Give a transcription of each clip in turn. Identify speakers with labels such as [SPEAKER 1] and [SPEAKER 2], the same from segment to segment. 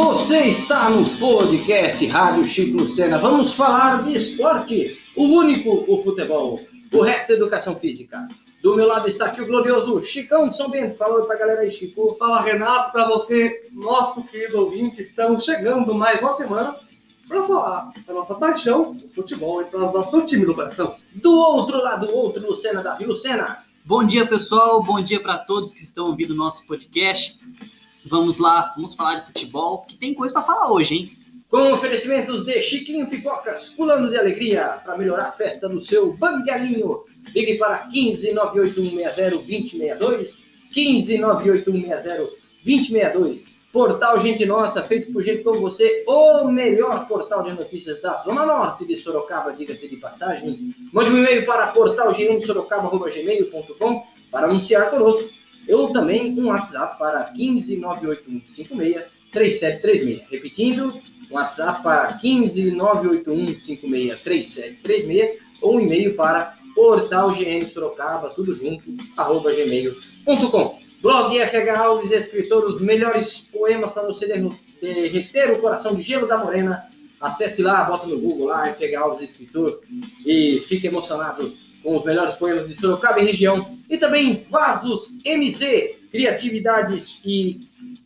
[SPEAKER 1] Você está no podcast Rádio Chico Lucena. Vamos falar de esporte, o único, o futebol. O resto é educação física. Do meu lado está aqui o glorioso Chicão de São Bento. Fala pra galera aí, Chico.
[SPEAKER 2] Fala Renato, para você, nosso querido ouvinte, estamos chegando mais uma semana para falar da nossa paixão, o futebol, e para o nosso time do coração.
[SPEAKER 1] Do outro lado, outro Lucena, Davi Lucena.
[SPEAKER 3] Bom dia, pessoal. Bom dia para todos que estão ouvindo o nosso podcast. Vamos lá, vamos falar de futebol, que tem coisa para falar hoje, hein?
[SPEAKER 1] Com oferecimentos de Chiquinho Pipocas, pulando de alegria para melhorar a festa do seu bangalinho. Ligue para 15 98160 2062. 15 98160 2062. Portal Gente Nossa, feito por gente como você, o melhor portal de notícias da Zona Norte de Sorocaba, diga-se de passagem. Mande um e-mail para portalgnsorocaba.gmail.com para anunciar conosco. Eu também um WhatsApp para 15 98156 3736. Repetindo, um WhatsApp para 15 98156 3736 ou um e-mail para portalgnsorocaba, tudo junto, arroba gmail.com. Blog FH Alves, escritor, os melhores poemas para você derreter o coração de gelo da morena. Acesse lá, bota no Google lá, FH Alves, escritor, e fique emocionado com os melhores poemas de Sorocaba e região. E também Vasos MZ, criatividades e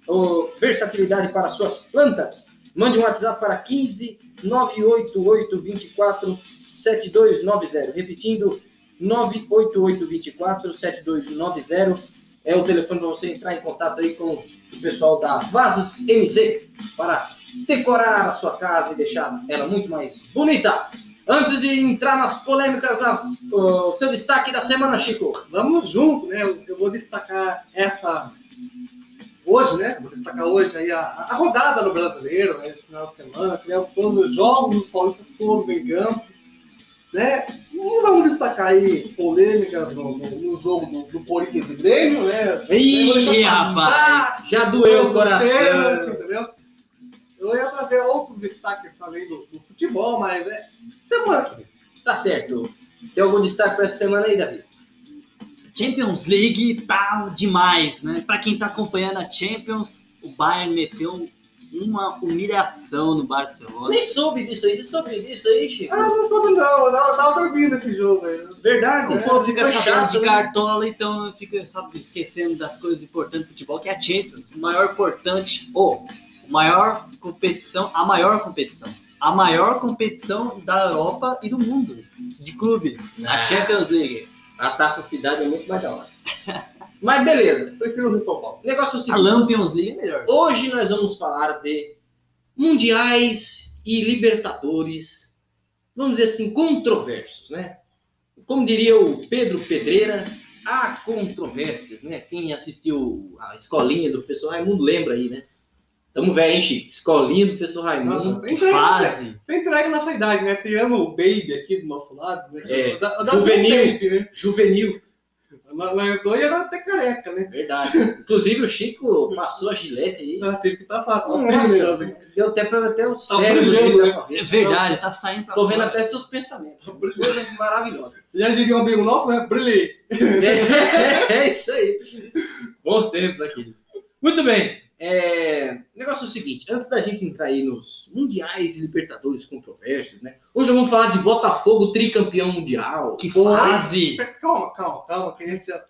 [SPEAKER 1] oh, versatilidade para suas plantas. Mande um WhatsApp para 15 988 24 7290. Repetindo, 988 24 7290 é o telefone para você entrar em contato aí com o pessoal da Vasos MZ para decorar a sua casa e deixar ela muito mais bonita. Antes de entrar nas polêmicas, as, o seu destaque da semana, Chico.
[SPEAKER 2] Vamos junto, né? Eu vou destacar essa hoje, né? Vou destacar hoje aí a, a rodada no brasileiro, né? Esse final de semana, tivemos todos os jogos dos paulistas todos em campo, né? E vamos destacar aí polêmicas no, no, no jogo do, do Corinthians e Grêmio, né?
[SPEAKER 1] Ih, rapaz, já doeu o coração.
[SPEAKER 2] Pênalti, entendeu? Eu ia trazer outros destaques além do, do futebol, mas é semana que vem.
[SPEAKER 1] Tá certo. Tem algum destaque para essa semana aí, Davi?
[SPEAKER 3] Champions League tá demais, né? Para quem tá acompanhando a Champions, o Bayern meteu uma humilhação no Barcelona.
[SPEAKER 1] Nem soube disso aí. Você soube disso aí, Chico?
[SPEAKER 2] Ah, não soube não. Eu tava, dormindo esse jogo aí.
[SPEAKER 1] Verdade.
[SPEAKER 3] O
[SPEAKER 1] né?
[SPEAKER 3] povo fica
[SPEAKER 1] Foi
[SPEAKER 3] sabendo
[SPEAKER 1] chato,
[SPEAKER 3] de
[SPEAKER 1] né?
[SPEAKER 3] cartola, então fica sabe, esquecendo das coisas importantes do futebol, que é a Champions. O maior importante, ou o maior competição, a maior competição. A maior competição da Europa e do mundo de clubes.
[SPEAKER 1] Ah.
[SPEAKER 3] A Champions League.
[SPEAKER 1] A Taça Cidade é muito mais da hora. Mas beleza.
[SPEAKER 2] Prefiro o Rio São Paulo.
[SPEAKER 1] O negócio é o
[SPEAKER 3] A
[SPEAKER 1] seguinte.
[SPEAKER 3] Lampions League é melhor.
[SPEAKER 1] Hoje nós vamos falar de mundiais e libertadores, vamos dizer assim, controversos, né? Como diria o Pedro Pedreira, há controvérsias, né? Quem assistiu a escolinha do professor Raimundo lembra aí, né? Tamo velho, hein, Chico? Escolinha do professor Raimundo.
[SPEAKER 2] Tem
[SPEAKER 3] Que
[SPEAKER 2] entrega,
[SPEAKER 3] fase.
[SPEAKER 2] Tem entrega nessa idade, né? Tirando o Baby aqui do nosso lado, né?
[SPEAKER 1] É,
[SPEAKER 2] Da, da
[SPEAKER 1] juvenil.
[SPEAKER 2] Baby, né?
[SPEAKER 1] Juvenil,
[SPEAKER 2] Mas eu tô era até careca, né?
[SPEAKER 1] verdade. Inclusive o Chico passou a gilete aí.
[SPEAKER 2] Ah, teve que passar. Tá
[SPEAKER 1] Nossa, deu até pra até o cérebro dele
[SPEAKER 2] né?
[SPEAKER 1] pra ver.
[SPEAKER 3] É verdade, tá saindo pra
[SPEAKER 1] Tô vendo
[SPEAKER 3] fora.
[SPEAKER 1] até seus pensamentos. Coisa maravilhosa.
[SPEAKER 2] Já diria um amigo nosso, né? Brilhei.
[SPEAKER 1] É, é isso aí. Bons tempos aqueles. Muito bem. É, o negócio é o seguinte: antes da gente entrar aí nos mundiais e libertadores controversos, né? Hoje vamos falar de Botafogo tricampeão mundial.
[SPEAKER 3] Que fase!
[SPEAKER 2] Calma, calma, calma, que a gente já.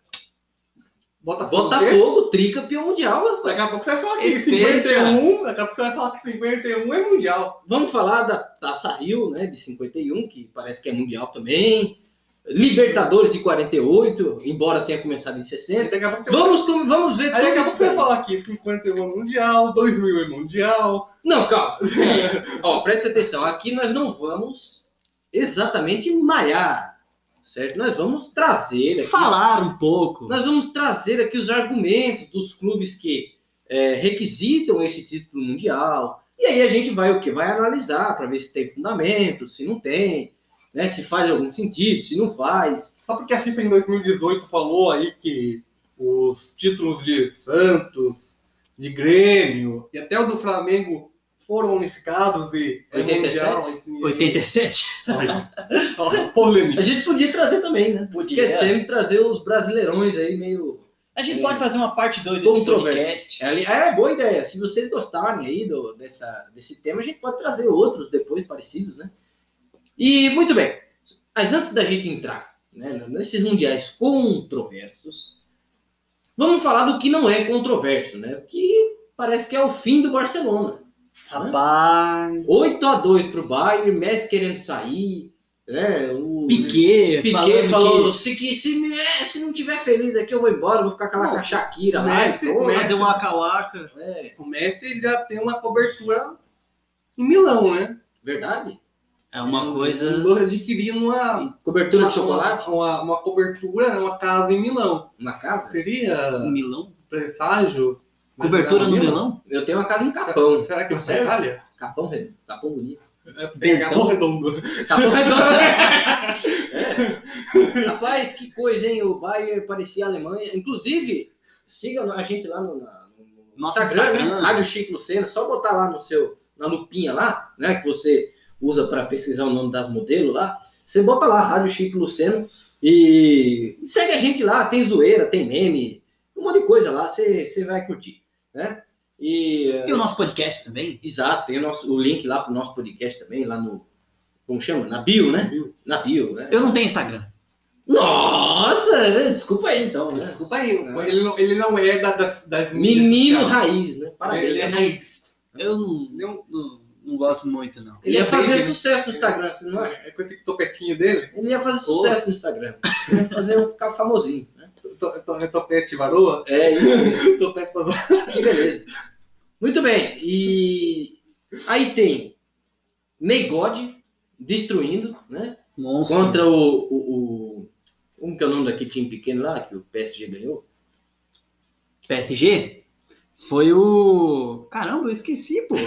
[SPEAKER 2] Botafogo.
[SPEAKER 1] Botafogo tricampeão mundial. rapaz.
[SPEAKER 2] Daqui a pouco você vai falar que
[SPEAKER 3] Respeita.
[SPEAKER 2] 51, daqui a pouco você vai falar que 51 é mundial.
[SPEAKER 1] Vamos falar da Taça Rio, né? De 51, que parece que é mundial também. Libertadores de 48, embora tenha começado em
[SPEAKER 2] Aí
[SPEAKER 1] 60.
[SPEAKER 2] daqui a pouco você
[SPEAKER 1] Vamos, com- vamos ver
[SPEAKER 2] Aí daqui a
[SPEAKER 1] tudo
[SPEAKER 2] pouco você vai falar que 51 é mundial, 2000 é mundial.
[SPEAKER 1] Não, calma. É, Ó, presta atenção. Aqui nós não vamos exatamente malhar, certo? Nós vamos trazer aqui,
[SPEAKER 3] Falar um pouco.
[SPEAKER 1] nós vamos trazer aqui os argumentos dos clubes que é, requisitam esse título mundial. E aí a gente vai o que? Vai analisar para ver se tem fundamento, se não tem, né? Se faz algum sentido, se não faz.
[SPEAKER 2] Só porque a FIFA em 2018 falou aí que os títulos de Santos, de Grêmio e até o do Flamengo foram unificados e é
[SPEAKER 1] 87?
[SPEAKER 2] mundial. e-
[SPEAKER 3] 87.
[SPEAKER 2] Ó, Polêmica.
[SPEAKER 1] A gente podia trazer também, né?
[SPEAKER 3] Podia.
[SPEAKER 1] Esquecendo de trazer os brasileirões aí meio
[SPEAKER 3] A gente
[SPEAKER 1] É.
[SPEAKER 3] pode fazer uma parte 2 desse podcast.
[SPEAKER 1] É, é boa ideia. Se vocês gostarem aí do, dessa, desse tema, a gente pode trazer outros depois parecidos, né? E muito bem. Mas antes da gente entrar né, nesses mundiais controversos, vamos falar do que não é controverso, né? Que parece que é o fim do Barcelona.
[SPEAKER 3] Rapaz.
[SPEAKER 1] 8 a 2 pro Bayern, Messi querendo sair, né? O
[SPEAKER 3] Piquet,
[SPEAKER 1] Piquet falou:
[SPEAKER 3] que
[SPEAKER 1] se, que- se, me- é, se não tiver feliz aqui, eu vou embora, vou ficar com a Shakira.
[SPEAKER 2] Messi-
[SPEAKER 1] pô,
[SPEAKER 2] Messi-
[SPEAKER 3] fazer um waka-waka.
[SPEAKER 1] é,
[SPEAKER 2] O Messi já tem uma cobertura em Milão, né?
[SPEAKER 1] verdade?
[SPEAKER 3] É uma
[SPEAKER 2] Ele
[SPEAKER 3] coisa.
[SPEAKER 2] adquirindo uma,
[SPEAKER 1] Cobertura
[SPEAKER 2] uma,
[SPEAKER 1] de chocolate?
[SPEAKER 2] Uma, uma, uma cobertura, né? uma casa em Milão.
[SPEAKER 1] Uma casa?
[SPEAKER 2] Seria
[SPEAKER 3] Um Milão?
[SPEAKER 2] presságio?
[SPEAKER 3] Cobertura no
[SPEAKER 2] Milão?
[SPEAKER 3] Milão?
[SPEAKER 1] Eu tenho uma casa em Capão.
[SPEAKER 2] Será que é
[SPEAKER 1] Sério?
[SPEAKER 2] Itália?
[SPEAKER 1] Capão, redondo, Capão bonito.
[SPEAKER 2] É, tem Capão Redondo.
[SPEAKER 1] Capão redondo. é. Rapaz, que coisa, hein? O Bayern parecia a Alemanha. Inclusive, siga a gente lá no, no
[SPEAKER 3] Nosso
[SPEAKER 1] Instagram,
[SPEAKER 3] Instagram.
[SPEAKER 1] né? Rádio Chico Lucena. Só botar lá no seu, na lupinha lá, né? Que você usa para pesquisar o nome das modelos lá. Você bota lá, Rádio Chico Lucena. E segue a gente lá. Tem zoeira, tem meme, um monte de coisa lá. Você você vai curtir, né? E,
[SPEAKER 3] E o nosso podcast também?
[SPEAKER 1] Exato, tem o, nosso, o link lá pro nosso podcast também, lá no. Como chama? Na bio, né?
[SPEAKER 2] Bio.
[SPEAKER 1] Na bio, né?
[SPEAKER 3] Eu não tenho Instagram.
[SPEAKER 1] Nossa! né? Desculpa aí então, né?
[SPEAKER 2] Desculpa aí,
[SPEAKER 1] É.
[SPEAKER 2] ele, não, ele não é da, das, das
[SPEAKER 1] Menino raiz, né? Parabéns.
[SPEAKER 2] Ele é
[SPEAKER 1] né?
[SPEAKER 2] raiz.
[SPEAKER 3] Eu não,
[SPEAKER 2] é um-
[SPEAKER 3] não, não gosto muito, não.
[SPEAKER 1] Ele ia fazer
[SPEAKER 2] Ele-
[SPEAKER 1] sucesso no Instagram, você não acha?
[SPEAKER 2] É com esse topetinho dele.
[SPEAKER 1] Ele ia fazer
[SPEAKER 3] Pô.
[SPEAKER 1] sucesso no Instagram. Ele ia fazer um ficar famosinho, né?
[SPEAKER 2] To- to- Topete varoa.
[SPEAKER 1] É isso.
[SPEAKER 2] Topete varoa.
[SPEAKER 1] Que beleza. Muito bem. E aí tem Neigod destruindo, né?
[SPEAKER 3] Monstro.
[SPEAKER 1] Contra o, o, o. Como que é o nome daquele time pequeno lá que o PSG ganhou?
[SPEAKER 3] PSG? Foi o. Caramba, eu esqueci, pô.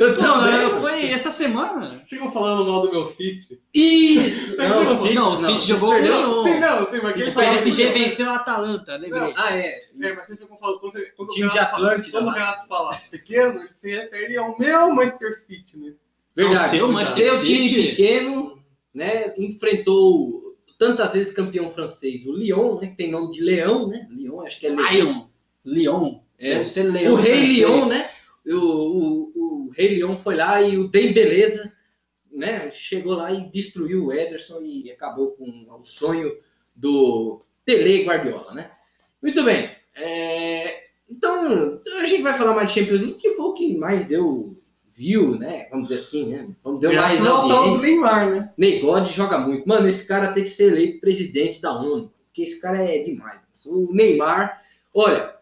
[SPEAKER 1] Eu
[SPEAKER 3] Pô,
[SPEAKER 1] também.
[SPEAKER 3] foi essa semana.
[SPEAKER 2] Sigam falando mal do meu City.
[SPEAKER 1] Isso!
[SPEAKER 2] Não,
[SPEAKER 1] o City-
[SPEAKER 3] não, o City jogou
[SPEAKER 1] perdeu.
[SPEAKER 3] ganhou.
[SPEAKER 2] Sim, não, tem mas
[SPEAKER 3] O
[SPEAKER 2] quem fala
[SPEAKER 3] PSG venceu a Atalanta, lembrei.
[SPEAKER 1] Ah, é.
[SPEAKER 2] É, mas vocês ficam falando, quando, você- quando o
[SPEAKER 1] Time de
[SPEAKER 2] Renato fala-
[SPEAKER 1] Atlântida.
[SPEAKER 2] Quando o Renato fala pequeno, ele se refere ao meu Manchester City, né?
[SPEAKER 1] Verdade.
[SPEAKER 3] Não, seu
[SPEAKER 1] o
[SPEAKER 3] Manchester
[SPEAKER 1] seu time pequeno, né? Enfrentou tantas vezes campeão francês, o Lyon, né? Que tem nome de leão, né? Lyon, acho que é leão.
[SPEAKER 3] Lion. Leon.
[SPEAKER 1] É.
[SPEAKER 3] Leão.
[SPEAKER 1] O Rei. Leão, né? O, o, o Rei Leão foi lá e o Dem Beleza, né? Chegou lá e destruiu o Ederson e acabou com o sonho do Tele Guardiola, né? Muito bem. É, Então, a gente vai falar mais de Champions League, que foi o que mais deu view, né? Vamos dizer assim, né? Vamos deu mais
[SPEAKER 2] do
[SPEAKER 1] audiência.
[SPEAKER 2] Neymar, né?
[SPEAKER 1] Neygod joga muito. Mano, esse cara tem que ser eleito presidente da ONU. Porque esse cara é demais. O Neymar. Olha,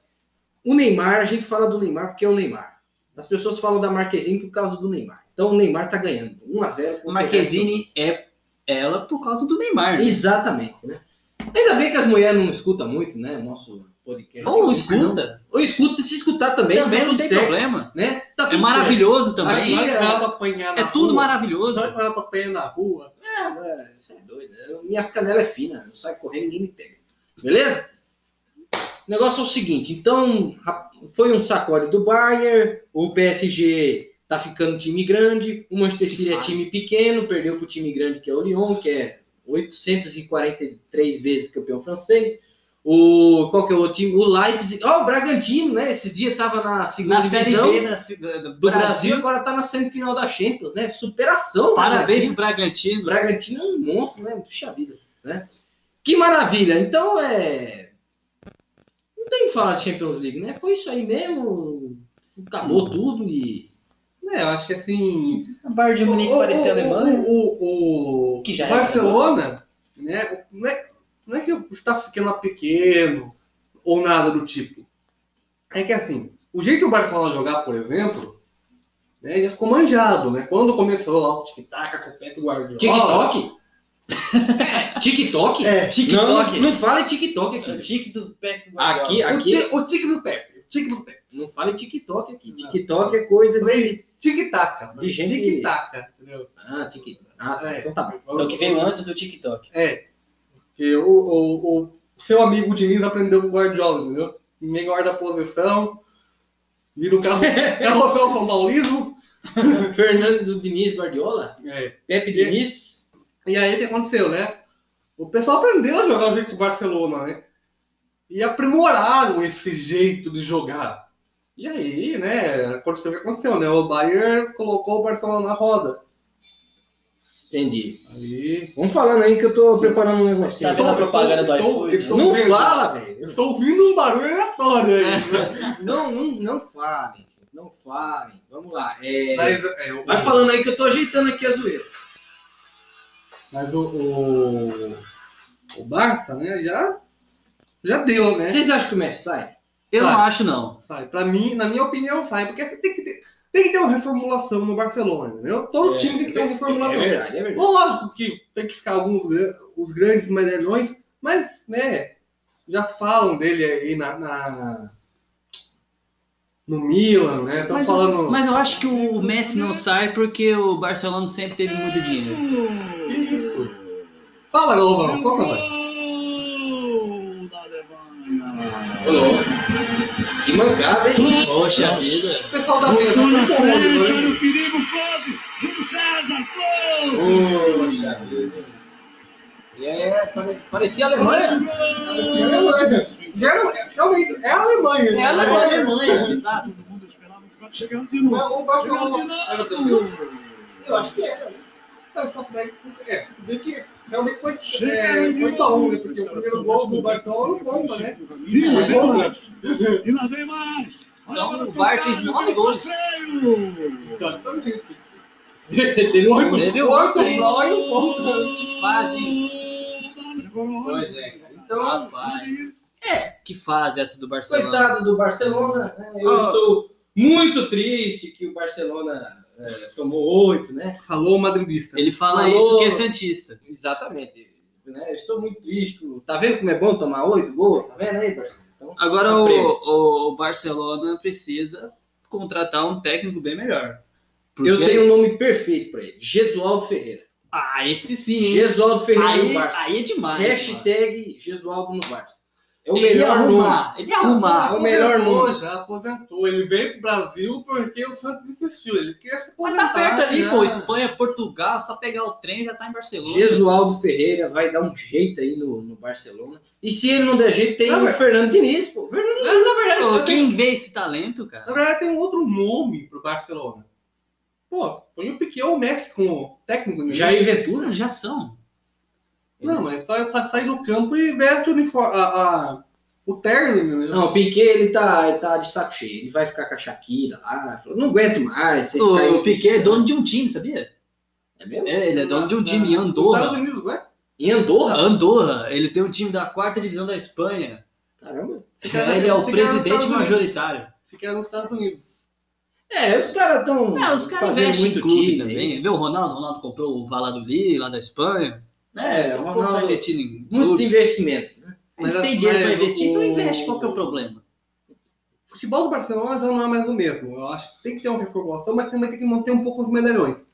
[SPEAKER 1] o Neymar, a gente fala do Neymar porque é o Neymar. As pessoas falam da Marquezine por causa do Neymar. Então o Neymar tá ganhando. 1x0.
[SPEAKER 3] O Marquezine é ela por causa do Neymar. né?
[SPEAKER 1] Exatamente, né? Ainda bem que as mulheres não escutam muito, né? O nosso podcast.
[SPEAKER 3] Ou não escuta.
[SPEAKER 1] Ou escuta, se escutar também.
[SPEAKER 3] Também
[SPEAKER 1] tá
[SPEAKER 3] não tem
[SPEAKER 1] certo,
[SPEAKER 3] problema.
[SPEAKER 1] Né? Tá
[SPEAKER 3] É maravilhoso também.
[SPEAKER 1] Aqui-
[SPEAKER 2] Renato apanhar na
[SPEAKER 3] É tudo
[SPEAKER 2] rua?
[SPEAKER 3] maravilhoso.
[SPEAKER 2] Sabe que o Renato apanha na rua?
[SPEAKER 1] certo. É, você é doido. Eu- minhas canelas é fina. Eu saio correndo ninguém me pega. Beleza? O negócio é o seguinte. Então, foi um sacode do Bayern. O PSG tá ficando time grande. O Manchester City é time pequeno. Perdeu pro time grande que é o Lyon, que é 843 vezes campeão francês. O, qual que é o outro time? O Leipzig. Ó, o Bragantino, né? Esse dia tava na segunda
[SPEAKER 3] Na
[SPEAKER 1] divisão
[SPEAKER 3] B da- do
[SPEAKER 1] do Brasil.
[SPEAKER 3] Brasil.
[SPEAKER 1] agora tá na semifinal da Champions, né? Superação.
[SPEAKER 3] Parabéns
[SPEAKER 1] Bragantino.
[SPEAKER 3] pro Bragantino.
[SPEAKER 1] Bragantino é um monstro, né? Puxa vida, né? Que maravilha. Então, é... Tem que falar de Champions League, né? Foi isso aí mesmo. Acabou tudo e...
[SPEAKER 2] É, eu acho que assim.
[SPEAKER 3] A Bayern de Munique
[SPEAKER 2] o,
[SPEAKER 3] parecia Alemanha.
[SPEAKER 2] O, o,
[SPEAKER 3] Que já
[SPEAKER 2] o
[SPEAKER 3] é
[SPEAKER 2] Barcelona, né? Não é, não é que está ficando pequeno ou nada do tipo. É que assim, o jeito que o Barcelona jogar, por exemplo, né, já ficou manjado, né? Quando começou lá o tic-tac com o Pep Guardiola.
[SPEAKER 1] TikTok? É, TikTok?
[SPEAKER 2] É,
[SPEAKER 3] TikTok.
[SPEAKER 1] Não, não fale TikTok aqui.
[SPEAKER 3] O tique do Pep
[SPEAKER 1] Aqui,
[SPEAKER 2] o,
[SPEAKER 1] aqui...
[SPEAKER 2] ti- o tique do Pepe. O tique do Pepe.
[SPEAKER 1] Não fale TikTok aqui.
[SPEAKER 2] Não.
[SPEAKER 1] TikTok é coisa de...
[SPEAKER 2] Tic-tac.
[SPEAKER 1] De gente-
[SPEAKER 2] Tic-tac, entendeu?
[SPEAKER 1] Ah, TikTok. Ah.
[SPEAKER 2] É.
[SPEAKER 1] então tá bom.
[SPEAKER 3] É o que veio antes do TikTok.
[SPEAKER 2] É. Que o, o, o seu amigo Diniz aprendeu com o Guardiola, entendeu? Ninguém guarda a posição. Vira o carro, carrossel São Paulismo.
[SPEAKER 1] Fernando Diniz Guardiola?
[SPEAKER 2] É.
[SPEAKER 1] Pepe Diniz?
[SPEAKER 2] E aí o que aconteceu, né? O pessoal aprendeu a jogar o jeito do Barcelona, né? e aprimoraram esse jeito de jogar. E aí, né, aconteceu o que aconteceu, né? O Bayern colocou o Barcelona na roda.
[SPEAKER 1] Entendi.
[SPEAKER 2] Aí.
[SPEAKER 1] Vamos falando aí que eu tô preparando um negocinho.
[SPEAKER 3] Tá vendo propaganda do
[SPEAKER 2] estou-
[SPEAKER 3] iFood?
[SPEAKER 2] estou
[SPEAKER 1] Não
[SPEAKER 2] vendo.
[SPEAKER 1] fala, velho.
[SPEAKER 2] Eu estou ouvindo um barulho aleatório aí.
[SPEAKER 1] Não, não, não falem. Não falem. Vamos lá. É,
[SPEAKER 2] Mas, é, o-
[SPEAKER 1] Vai falando aí que eu tô ajeitando aqui a zoeira.
[SPEAKER 2] Mas o, o, o Barça, né, já, já deu, né?
[SPEAKER 1] Vocês acham que o Messi sai?
[SPEAKER 3] Eu não
[SPEAKER 2] Sai.
[SPEAKER 3] acho, não.
[SPEAKER 2] Sai. Pra mim, na minha opinião, sai. Porque você tem que ter, tem que ter uma reformulação no Barcelona, entendeu? Todo time tem que ter uma
[SPEAKER 1] É
[SPEAKER 2] reformulação.
[SPEAKER 1] verdade, é verdade.
[SPEAKER 2] Lógico que tem que ficar alguns os grandes medalhões, mas, né, já falam dele aí na, na- no Milan, né? Estão
[SPEAKER 3] Mas,
[SPEAKER 2] falando.
[SPEAKER 3] mas eu acho que o Messi não sai porque o Barcelona sempre teve muito dinheiro.
[SPEAKER 2] Que isso? Fala, Galvão, solta mais.
[SPEAKER 1] Que mancada, hein?
[SPEAKER 3] Poxa vida.
[SPEAKER 2] O pessoal da mesa, foi bom,
[SPEAKER 4] frente, olha o perigo, close! Júlio César, close!
[SPEAKER 1] Poxa vida. É, pare- parecia Alemanha.
[SPEAKER 2] É a Alemanha. É- Realmente, é a Alemanha. né?
[SPEAKER 1] É a
[SPEAKER 3] Mas
[SPEAKER 1] Alemanha.
[SPEAKER 3] a Alemanha, exato.
[SPEAKER 4] Todo mundo esperava o cara chegando de novo.
[SPEAKER 2] O.
[SPEAKER 1] Eu acho que é.
[SPEAKER 2] É, só que daí, é, bem que realmente foi, é,
[SPEAKER 4] de
[SPEAKER 2] 8 a 1,
[SPEAKER 4] novo.
[SPEAKER 2] né? Porque o primeiro gol do Barcelona não conta, né?
[SPEAKER 4] E lá vem mais. E lá vem mais. Olha
[SPEAKER 3] Então, o Bar fez
[SPEAKER 4] tocado
[SPEAKER 3] nove
[SPEAKER 4] pelo
[SPEAKER 3] gols.
[SPEAKER 4] passeio.
[SPEAKER 2] Exatamente.
[SPEAKER 1] Teve um
[SPEAKER 2] Oito,
[SPEAKER 3] Teve
[SPEAKER 2] oito
[SPEAKER 3] três.
[SPEAKER 2] pró
[SPEAKER 1] Pois é. Então,
[SPEAKER 3] rapaz. Que fase essa do Barcelona?
[SPEAKER 1] coitado do Barcelona, né? Eu
[SPEAKER 2] Ah.
[SPEAKER 1] estou muito triste que o Barcelona é, tomou oito, né?
[SPEAKER 2] Falou o madridista.
[SPEAKER 3] Ele fala
[SPEAKER 1] Falou.
[SPEAKER 3] isso que é Santista.
[SPEAKER 1] Exatamente. Né? Eu estou muito triste. Tá vendo como é bom tomar oito gols? Tá vendo aí, Barcelona? Então,
[SPEAKER 3] Agora o, o Barcelona precisa contratar um técnico bem melhor. Porque-
[SPEAKER 1] Eu tenho um nome perfeito pra ele. Gesualdo Ferreira.
[SPEAKER 3] Ah, esse sim.
[SPEAKER 1] Gesualdo Ferreira no
[SPEAKER 3] Aí,
[SPEAKER 1] Barça.
[SPEAKER 3] aí é demais. mano.
[SPEAKER 1] Hashtag Gesualdo no Barça. É o
[SPEAKER 3] Ele
[SPEAKER 1] melhor nome.
[SPEAKER 3] arrumar. Ele arrumar.
[SPEAKER 1] É o melhor nome.
[SPEAKER 2] Já aposentou. Ele veio pro Brasil porque o Santos insistiu. Ele queria se
[SPEAKER 3] Mas
[SPEAKER 2] aposentar.
[SPEAKER 3] tá perto ali,
[SPEAKER 2] já.
[SPEAKER 3] pô. Espanha, Portugal, só pegar o trem já tá em Barcelona.
[SPEAKER 1] Gesualdo Ferreira vai dar um jeito aí no, no Barcelona. E se ele não der jeito, tem
[SPEAKER 2] Não,
[SPEAKER 1] o
[SPEAKER 2] mas-
[SPEAKER 1] Fernando Diniz, pô. Fernando Diniz.
[SPEAKER 2] Mas, na verdade,
[SPEAKER 3] Pô,
[SPEAKER 2] na
[SPEAKER 3] quem vê esse talento,
[SPEAKER 2] Na
[SPEAKER 3] cara?
[SPEAKER 2] verdade, tem um outro nome pro Barcelona. Pô, põe o Piquet ou o Messi como técnico. né?
[SPEAKER 1] Jair Ventura?
[SPEAKER 3] Já são.
[SPEAKER 2] Não, mas só, só sai do campo e veste o uniforme. A, a- o terno, né?
[SPEAKER 1] Não, o Piquet, ele tá, ele tá de saco cheio. Ele vai ficar com a Shakira lá. Falou, Não aguento mais.
[SPEAKER 3] O,
[SPEAKER 1] caem-
[SPEAKER 3] o Piquet é dono de um time, sabia?
[SPEAKER 1] É mesmo?
[SPEAKER 3] É, ele é dono de um time em
[SPEAKER 2] Nos Estados
[SPEAKER 3] Andorra.
[SPEAKER 2] Unidos, né?
[SPEAKER 1] Em Andorra?
[SPEAKER 3] Andorra, ele tem um time da quarta divisão da Espanha.
[SPEAKER 1] Caramba.
[SPEAKER 2] quer-
[SPEAKER 3] Ele é o
[SPEAKER 2] nos
[SPEAKER 3] presidente majoritário.
[SPEAKER 2] Se quer nos Estados Unidos.
[SPEAKER 1] É, os caras estão
[SPEAKER 3] É, os caras investem em
[SPEAKER 1] muito
[SPEAKER 3] clube
[SPEAKER 1] time.
[SPEAKER 3] também. Vê o Ronaldo, o Ronaldo comprou o Valladolid lá da Espanha.
[SPEAKER 1] É,
[SPEAKER 3] É,
[SPEAKER 1] o
[SPEAKER 3] o Ronaldo tá investindo em
[SPEAKER 1] Muitos
[SPEAKER 3] clubes.
[SPEAKER 1] investimentos. né?
[SPEAKER 3] Eles
[SPEAKER 2] Mas-
[SPEAKER 3] têm dinheiro
[SPEAKER 2] mas
[SPEAKER 3] pra investir, então
[SPEAKER 2] o-
[SPEAKER 3] investe. Qual que é o problema?
[SPEAKER 2] O futebol do Barcelona já não é mais o mesmo. Eu acho que tem que ter uma reformulação, mas também tem que manter um pouco os medalhões.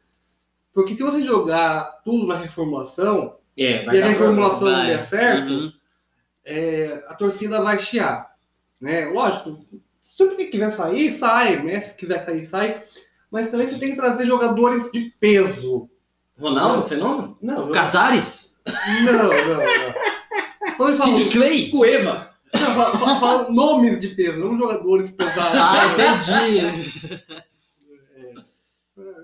[SPEAKER 2] Porque se você jogar tudo na reformulação,
[SPEAKER 1] É,
[SPEAKER 2] e a reformulação não der certo,
[SPEAKER 3] Uhum.
[SPEAKER 2] é, a torcida vai chiar. Né? Lógico, se o Piquet quiser sair, sai. Messi quiser sair, sai. Mas também você tem que trazer jogadores de peso.
[SPEAKER 1] Ronaldo, fenômeno?
[SPEAKER 2] Não,
[SPEAKER 3] Casares?
[SPEAKER 2] não, não. não. Quando
[SPEAKER 3] Sid Clay?
[SPEAKER 2] Não, falo- falo nomes de peso, não jogadores pesados.
[SPEAKER 3] Ah, entendi.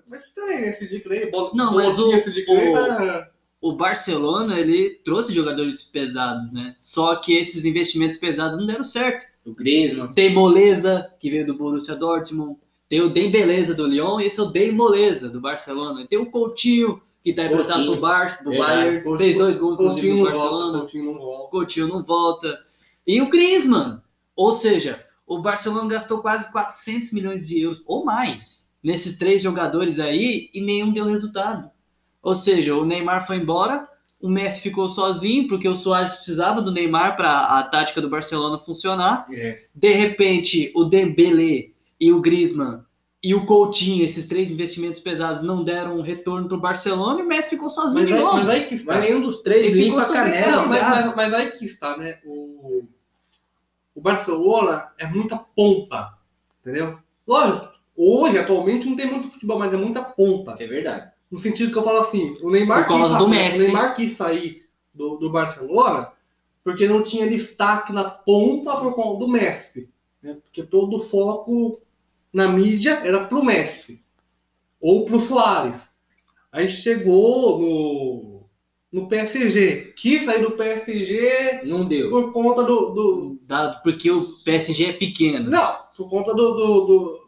[SPEAKER 2] Mas também, né? Esse Dick Clay, bola,
[SPEAKER 3] Não, mas o- o-
[SPEAKER 2] tá-
[SPEAKER 3] O Barcelona, ele trouxe jogadores pesados, né? Só que esses investimentos pesados não deram certo.
[SPEAKER 1] O Griezmann.
[SPEAKER 3] Tem Moleza, que veio do Borussia Dortmund. Tem o Dembeleza do Lyon e esse é o Dem Moleza do Barcelona. Tem o Coutinho, que tá emprestado pro, Bar,
[SPEAKER 1] Verdade.
[SPEAKER 3] Bayern.
[SPEAKER 2] Coutinho-
[SPEAKER 3] Fez dois gols
[SPEAKER 2] Coutinho
[SPEAKER 3] no Barcelona.
[SPEAKER 2] Coutinho não volta.
[SPEAKER 3] Coutinho não volta. E o Griezmann. Ou seja, o Barcelona gastou quase 400 milhões de euros ou mais nesses três jogadores aí e nenhum deu resultado. Ou seja, o Neymar foi embora, o Messi ficou sozinho porque o Soares precisava do Neymar para a tática do Barcelona funcionar.
[SPEAKER 1] É.
[SPEAKER 3] De repente, o Dembélé e o Griezmann e o Coutinho, esses três investimentos pesados, não deram um retorno para o Barcelona e o Messi ficou sozinho
[SPEAKER 2] Mas,
[SPEAKER 3] de
[SPEAKER 2] aí,
[SPEAKER 3] novo.
[SPEAKER 2] mas aí que está.
[SPEAKER 1] Mas nenhum dos três
[SPEAKER 3] Ele
[SPEAKER 1] limpa a canela.
[SPEAKER 2] Não, mas, mas- mas aí que está, né? O, o Barcelona é muita ponta, entendeu? Lógico, hoje, atualmente, não tem muito futebol, mas é muita ponta.
[SPEAKER 1] É verdade.
[SPEAKER 2] No sentido que eu falo assim, o Neymar, quis, sair- o Neymar quis sair do, do Barcelona porque não tinha destaque na ponta por conta do Messi. Né? Porque todo o foco na mídia era pro Messi ou pro Soares. Aí chegou no, no PSG, quis sair do PSG
[SPEAKER 1] Não deu.
[SPEAKER 2] por conta do, do-
[SPEAKER 3] Dado porque o PSG é pequeno.
[SPEAKER 2] não, por conta do, do, do,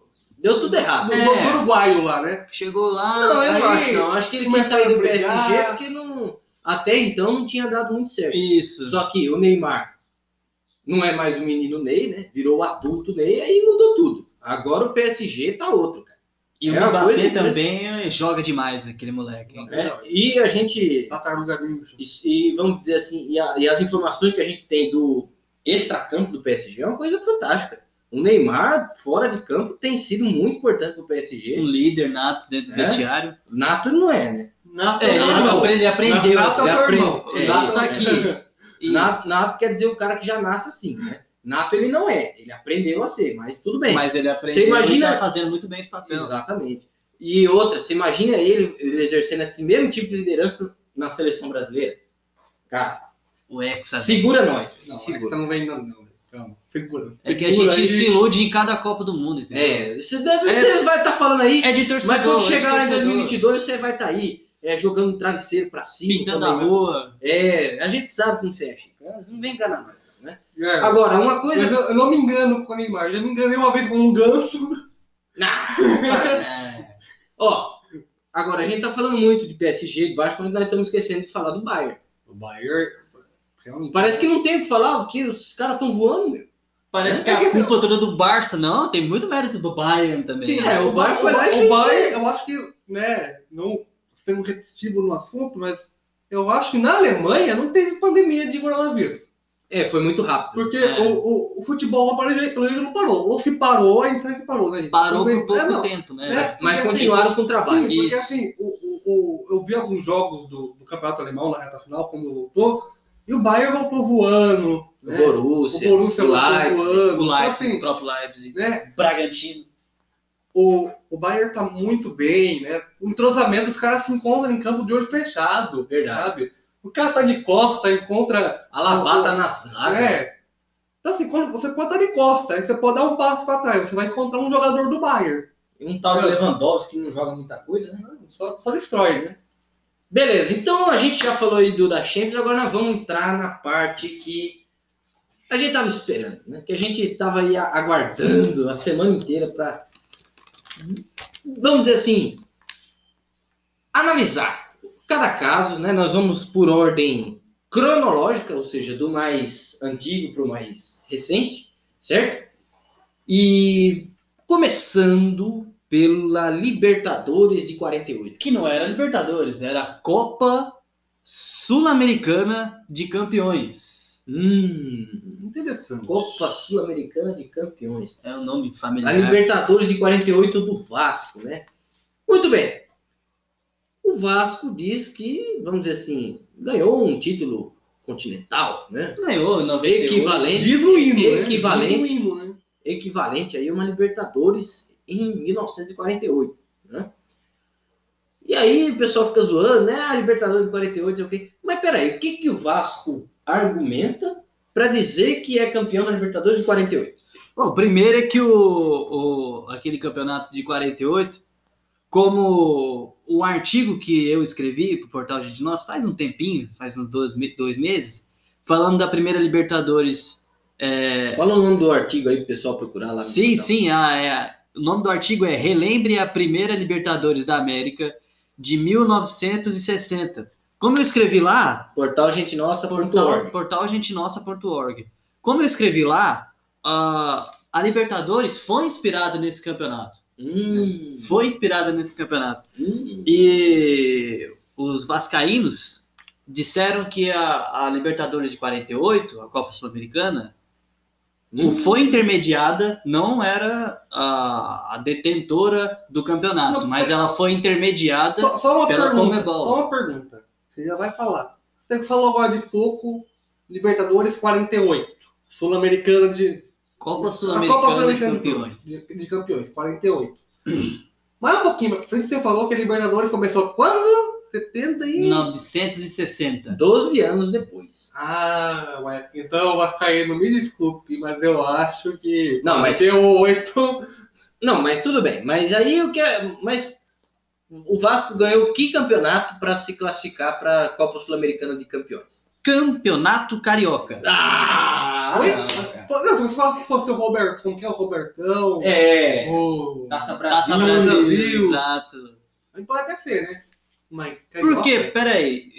[SPEAKER 1] Deu tudo errado.
[SPEAKER 2] do-
[SPEAKER 3] É.
[SPEAKER 2] do uruguaio lá, né?
[SPEAKER 3] Chegou lá.
[SPEAKER 1] Não, eu
[SPEAKER 2] Aí,
[SPEAKER 1] acho, não. Acho que ele quis sair do. PSG porque não, até então não tinha dado muito certo.
[SPEAKER 3] Isso.
[SPEAKER 1] Só que o Neymar não é mais o menino Ney, né? Virou o adulto Ney, aí mudou tudo. Agora o PSG tá outro, cara.
[SPEAKER 3] E o
[SPEAKER 1] É uma
[SPEAKER 3] Mbappé também joga demais, aquele moleque.
[SPEAKER 1] É, e a gente.
[SPEAKER 2] Tartaruga Ninja.
[SPEAKER 1] E, e vamos dizer assim, e, a- e as informações que a gente tem do extracampo do PSG é uma coisa fantástica. O Neymar, fora de campo, tem sido muito importante pro
[SPEAKER 3] Um
[SPEAKER 1] PSG.
[SPEAKER 3] líder nato dentro do
[SPEAKER 1] É?
[SPEAKER 3] vestiário.
[SPEAKER 1] Nato ele não é, né?
[SPEAKER 2] Nato
[SPEAKER 3] É, ele,
[SPEAKER 2] não,
[SPEAKER 3] ele aprendeu.
[SPEAKER 2] Nato é seu
[SPEAKER 3] aprendeu.
[SPEAKER 2] irmão.
[SPEAKER 3] O
[SPEAKER 1] É,
[SPEAKER 3] Nato tá
[SPEAKER 1] é.
[SPEAKER 3] aqui. Isso.
[SPEAKER 1] Nato, nato quer dizer o cara que já nasce assim, né? Nato ele não é, ele aprendeu a ser, mas tudo bem.
[SPEAKER 3] Mas ele aprendeu
[SPEAKER 1] Você imagina-
[SPEAKER 3] e tá fazendo muito bem esse papel.
[SPEAKER 1] Exatamente. E outra, você imagina ele, ele exercendo esse mesmo tipo de liderança na seleção brasileira? Cara,
[SPEAKER 3] O Hexa.
[SPEAKER 1] segura nós.
[SPEAKER 2] Não,
[SPEAKER 1] segura.
[SPEAKER 2] você não vem não, não. Calma, segura.
[SPEAKER 3] É que a gente
[SPEAKER 2] aí.
[SPEAKER 3] se ilude em cada Copa do Mundo, entendeu?
[SPEAKER 1] É, você, deve- você vai estar falando aí,
[SPEAKER 3] É de torcedor.
[SPEAKER 1] mas quando
[SPEAKER 3] é de
[SPEAKER 1] chegar lá em
[SPEAKER 3] torcedor.
[SPEAKER 1] 2022 você vai estar aí é, jogando um travesseiro pra cima.
[SPEAKER 3] Pintando a
[SPEAKER 1] também,
[SPEAKER 3] rua.
[SPEAKER 1] É, a gente sabe como você é, Chico. Não vem enganar nós, né?
[SPEAKER 2] É.
[SPEAKER 1] Agora, uma coisa...
[SPEAKER 2] eu, eu não me engano com o Neymar. Já me enganei uma vez com um ganso.
[SPEAKER 1] Não,
[SPEAKER 3] É.
[SPEAKER 1] Ó, agora a gente tá falando muito de PSG, de baixo, mas nós estamos esquecendo de falar do Bayern.
[SPEAKER 2] O Bayern. Realmente.
[SPEAKER 1] Parece que não tem o que falar, porque os caras estão voando, meu.
[SPEAKER 3] Parece
[SPEAKER 1] É
[SPEAKER 3] que a
[SPEAKER 2] que-
[SPEAKER 3] culpa toda do Barça, não, tem muito mérito do Bayern também.
[SPEAKER 2] Sim,
[SPEAKER 1] É,
[SPEAKER 2] é,
[SPEAKER 1] o
[SPEAKER 2] o
[SPEAKER 1] Bayern
[SPEAKER 2] Bayern,
[SPEAKER 1] foi lá e
[SPEAKER 2] o Bayern, eu acho que, né, não sendo repetitivo no assunto, mas eu acho que na Alemanha não teve pandemia de coronavírus.
[SPEAKER 1] É, foi muito rápido.
[SPEAKER 2] Porque
[SPEAKER 3] É.
[SPEAKER 2] o, o, o futebol jeito, não parou. Ou se parou, a gente sabe que parou, né? gente?
[SPEAKER 3] Parou por pouco
[SPEAKER 2] é, não,
[SPEAKER 3] tempo, né?
[SPEAKER 2] né?
[SPEAKER 1] Mas
[SPEAKER 2] Porque,
[SPEAKER 1] continuaram com o trabalho.
[SPEAKER 2] Sim, porque
[SPEAKER 3] Isso.
[SPEAKER 2] assim, o, o, o- eu vi alguns jogos do, do Campeonato Alemão na reta final, quando voltou, e o Bayern voltou voando,
[SPEAKER 1] O
[SPEAKER 2] né?
[SPEAKER 1] Borussia,
[SPEAKER 2] o Borussia
[SPEAKER 1] o Leipzig.
[SPEAKER 2] voando.
[SPEAKER 3] O
[SPEAKER 2] Então,
[SPEAKER 3] Leipzig,
[SPEAKER 2] assim,
[SPEAKER 3] o próprio Leipzig.
[SPEAKER 2] né?
[SPEAKER 3] Bragantino.
[SPEAKER 2] o, o Bayern tá muito bem, né? O entrosamento, os caras se encontram em campo de olho fechado,
[SPEAKER 1] Verdade.
[SPEAKER 2] sabe? O cara tá de costa, encontra.
[SPEAKER 1] Alaba tá na zaga.
[SPEAKER 2] É. Então, assim, quando você pode estar de costa, aí você pode dar um passo para trás, você vai encontrar um jogador do Bayern.
[SPEAKER 1] E Um tal de Lewandowski que não joga muita coisa, né?
[SPEAKER 2] Só, só destrói, né?
[SPEAKER 1] Beleza, então a gente já falou aí do da Champions, agora nós vamos entrar na parte que a gente tava esperando, né? Que a gente tava aí aguardando a semana inteira para vamos dizer assim, analisar cada caso, né? Nós vamos por ordem cronológica, ou seja, do mais antigo para o mais recente, certo? E começando pela Libertadores de 48.
[SPEAKER 3] Que não era Libertadores, era a Copa Sul-Americana de Campeões.
[SPEAKER 1] Hum,
[SPEAKER 2] Interessante.
[SPEAKER 1] Copa Sul-Americana de Campeões.
[SPEAKER 3] É o nome
[SPEAKER 1] A
[SPEAKER 3] familiar.
[SPEAKER 1] Libertadores de 48 do Vasco, né? Muito bem. O Vasco diz que, vamos dizer assim, ganhou um título continental, né?
[SPEAKER 3] Ganhou em 98.
[SPEAKER 1] Equivalente,
[SPEAKER 2] Diz o hino, né?
[SPEAKER 1] equivalente,
[SPEAKER 2] Diz o hino, né?
[SPEAKER 1] equivalente aí a uma Libertadores em 1948, né? E aí o pessoal fica zoando, né? A Libertadores de 48, sei o quê. Mas peraí, o que, que o Vasco argumenta para dizer que é campeão da Libertadores de 48?
[SPEAKER 3] Bom, o primeiro é que o, o- aquele campeonato de 48, como o artigo que eu escrevi pro portal de Nós faz um tempinho, faz uns dois, dois meses, falando da primeira Libertadores. é,
[SPEAKER 1] Fala o nome do artigo aí pro pessoal procurar lá. no
[SPEAKER 3] sim, sim, a- é- o nome do artigo é Relembre a primeira Libertadores da América de 1960. Como eu escrevi lá,
[SPEAKER 1] Portal gente nossa
[SPEAKER 3] portal, portal gentenossa.org. Como eu escrevi lá, a, a Libertadores foi inspirada nesse campeonato.
[SPEAKER 1] Hum,
[SPEAKER 3] Foi inspirada nesse campeonato.
[SPEAKER 1] hum.
[SPEAKER 3] E os vascaínos disseram que a, a Libertadores de 48, a Copa Sul-Americana,
[SPEAKER 1] Hum.
[SPEAKER 3] foi intermediada, não era a, a detentora do campeonato,
[SPEAKER 2] Não,
[SPEAKER 3] mas ela foi intermediada.
[SPEAKER 2] Só, só uma
[SPEAKER 3] Pela
[SPEAKER 2] pergunta. Só uma pergunta. Você já vai falar. Você falou agora de pouco Libertadores 48. Sul-Americana de.
[SPEAKER 3] Copa Sul-Americana
[SPEAKER 2] Copa
[SPEAKER 3] de Campeões.
[SPEAKER 2] De, de campeões, 48. Mais um pouquinho pra frente, você falou que a Libertadores começou quando? 70 e...
[SPEAKER 3] 960.
[SPEAKER 1] 12 anos depois.
[SPEAKER 2] Ah, ué, então Vascaíno, me desculpe, mas eu acho que...
[SPEAKER 1] Não, mas-
[SPEAKER 2] Deu 8...
[SPEAKER 1] Não, mas tudo bem. Mas aí o que é. Mas o Vasco ganhou que campeonato para se classificar para a Copa Sul-Americana de Campeões?
[SPEAKER 3] Campeonato Carioca.
[SPEAKER 1] Ah!
[SPEAKER 2] Oi?
[SPEAKER 1] não,
[SPEAKER 2] se fosse- fosse o Robertão, que é o Robertão...
[SPEAKER 1] É.
[SPEAKER 2] O...
[SPEAKER 1] Taça
[SPEAKER 3] Taça
[SPEAKER 1] Brasil.
[SPEAKER 3] Brasil.
[SPEAKER 2] Brasil.
[SPEAKER 3] Exato.
[SPEAKER 2] Pode até ser, né? Mas,
[SPEAKER 3] Por quê? Peraí.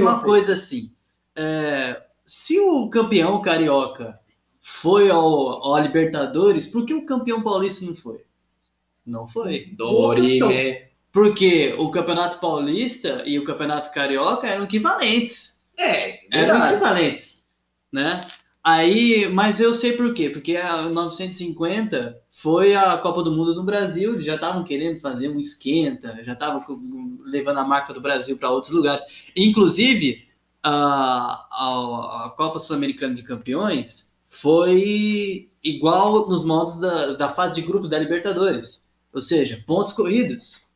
[SPEAKER 3] Uma coisa assim. é, se o campeão carioca foi ao, ao Libertadores, por que o campeão paulista não foi? Não foi.
[SPEAKER 1] Dorime.
[SPEAKER 3] Porque o Campeonato Paulista e o Campeonato Carioca eram equivalentes.
[SPEAKER 1] É,
[SPEAKER 3] Eram
[SPEAKER 1] verdade.
[SPEAKER 3] equivalentes, né? Aí, mas eu sei por quê, porque a 950 foi a Copa do Mundo no Brasil, eles já estavam querendo fazer um esquenta, já estavam levando a marca do Brasil para outros lugares. Inclusive, a, a, a Copa Sul-Americana de Campeões foi igual nos modos da, da fase de grupos da Libertadores, ou seja, pontos corridos.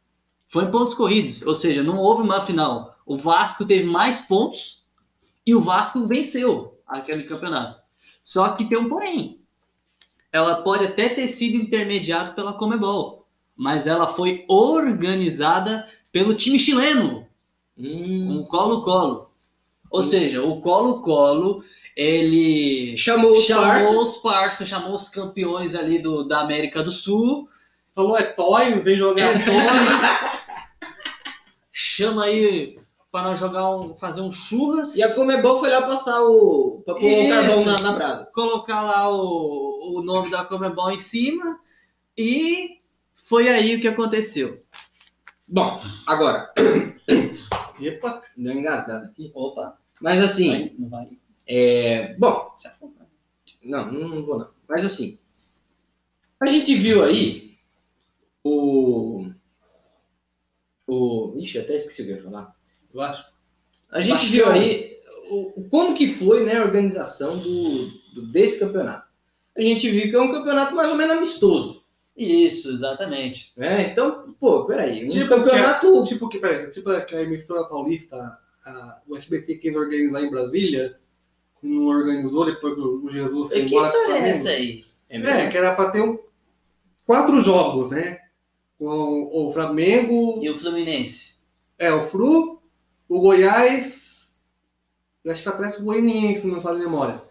[SPEAKER 3] Foi em pontos corridos, ou seja, não houve uma final. O Vasco teve mais pontos e o Vasco venceu aquele campeonato. Só que tem um porém. Ela pode até ter sido intermediada pela Comebol, mas ela foi organizada pelo time chileno,
[SPEAKER 1] Hum.
[SPEAKER 3] um Colo-Colo. Ou seja, o Colo-Colo, ele
[SPEAKER 1] Chamou os
[SPEAKER 3] chamou
[SPEAKER 1] parça.
[SPEAKER 3] os chamou os campeões ali do, da América do Sul,
[SPEAKER 2] Falou é Toys, vem jogar
[SPEAKER 3] Antônios, chama aí para nós jogar um, fazer um churras.
[SPEAKER 1] E a Comebol foi lá passar o. pra pôr o carvão na, na brasa.
[SPEAKER 3] colocar lá o, o nome da Comebol em cima e foi aí o que aconteceu.
[SPEAKER 1] Bom, agora. Epa, deu uma engasgada aqui.
[SPEAKER 3] Opa,
[SPEAKER 1] Mas assim,
[SPEAKER 3] vai, não vai
[SPEAKER 1] é. Bom, não, não vou não. Mas assim, a gente viu aí o. O. Ixi, até esqueci o que eu ia falar.
[SPEAKER 2] Acho.
[SPEAKER 1] A gente
[SPEAKER 2] Bastião.
[SPEAKER 1] viu aí o, o- como que foi né, a organização do, do- desse campeonato. A gente viu que é um campeonato mais ou menos amistoso.
[SPEAKER 3] Isso, exatamente.
[SPEAKER 1] Né? Então, pô, peraí. Um
[SPEAKER 2] Tipo
[SPEAKER 1] campeonato.
[SPEAKER 2] Tipo que, peraí, tipo que a emissora paulista, a, o SBT quis organizar em Brasília, não organizou depois que o Jesus foi
[SPEAKER 3] E que
[SPEAKER 2] embora pro
[SPEAKER 3] história é essa aí?
[SPEAKER 1] É?
[SPEAKER 2] É, que era pra ter um, quatro jogos, né? Com o Flamengo,
[SPEAKER 3] E o Fluminense?
[SPEAKER 2] é, o Flu, o Goiás, eu acho que o Atlético Goianiense, se não me falha a memória.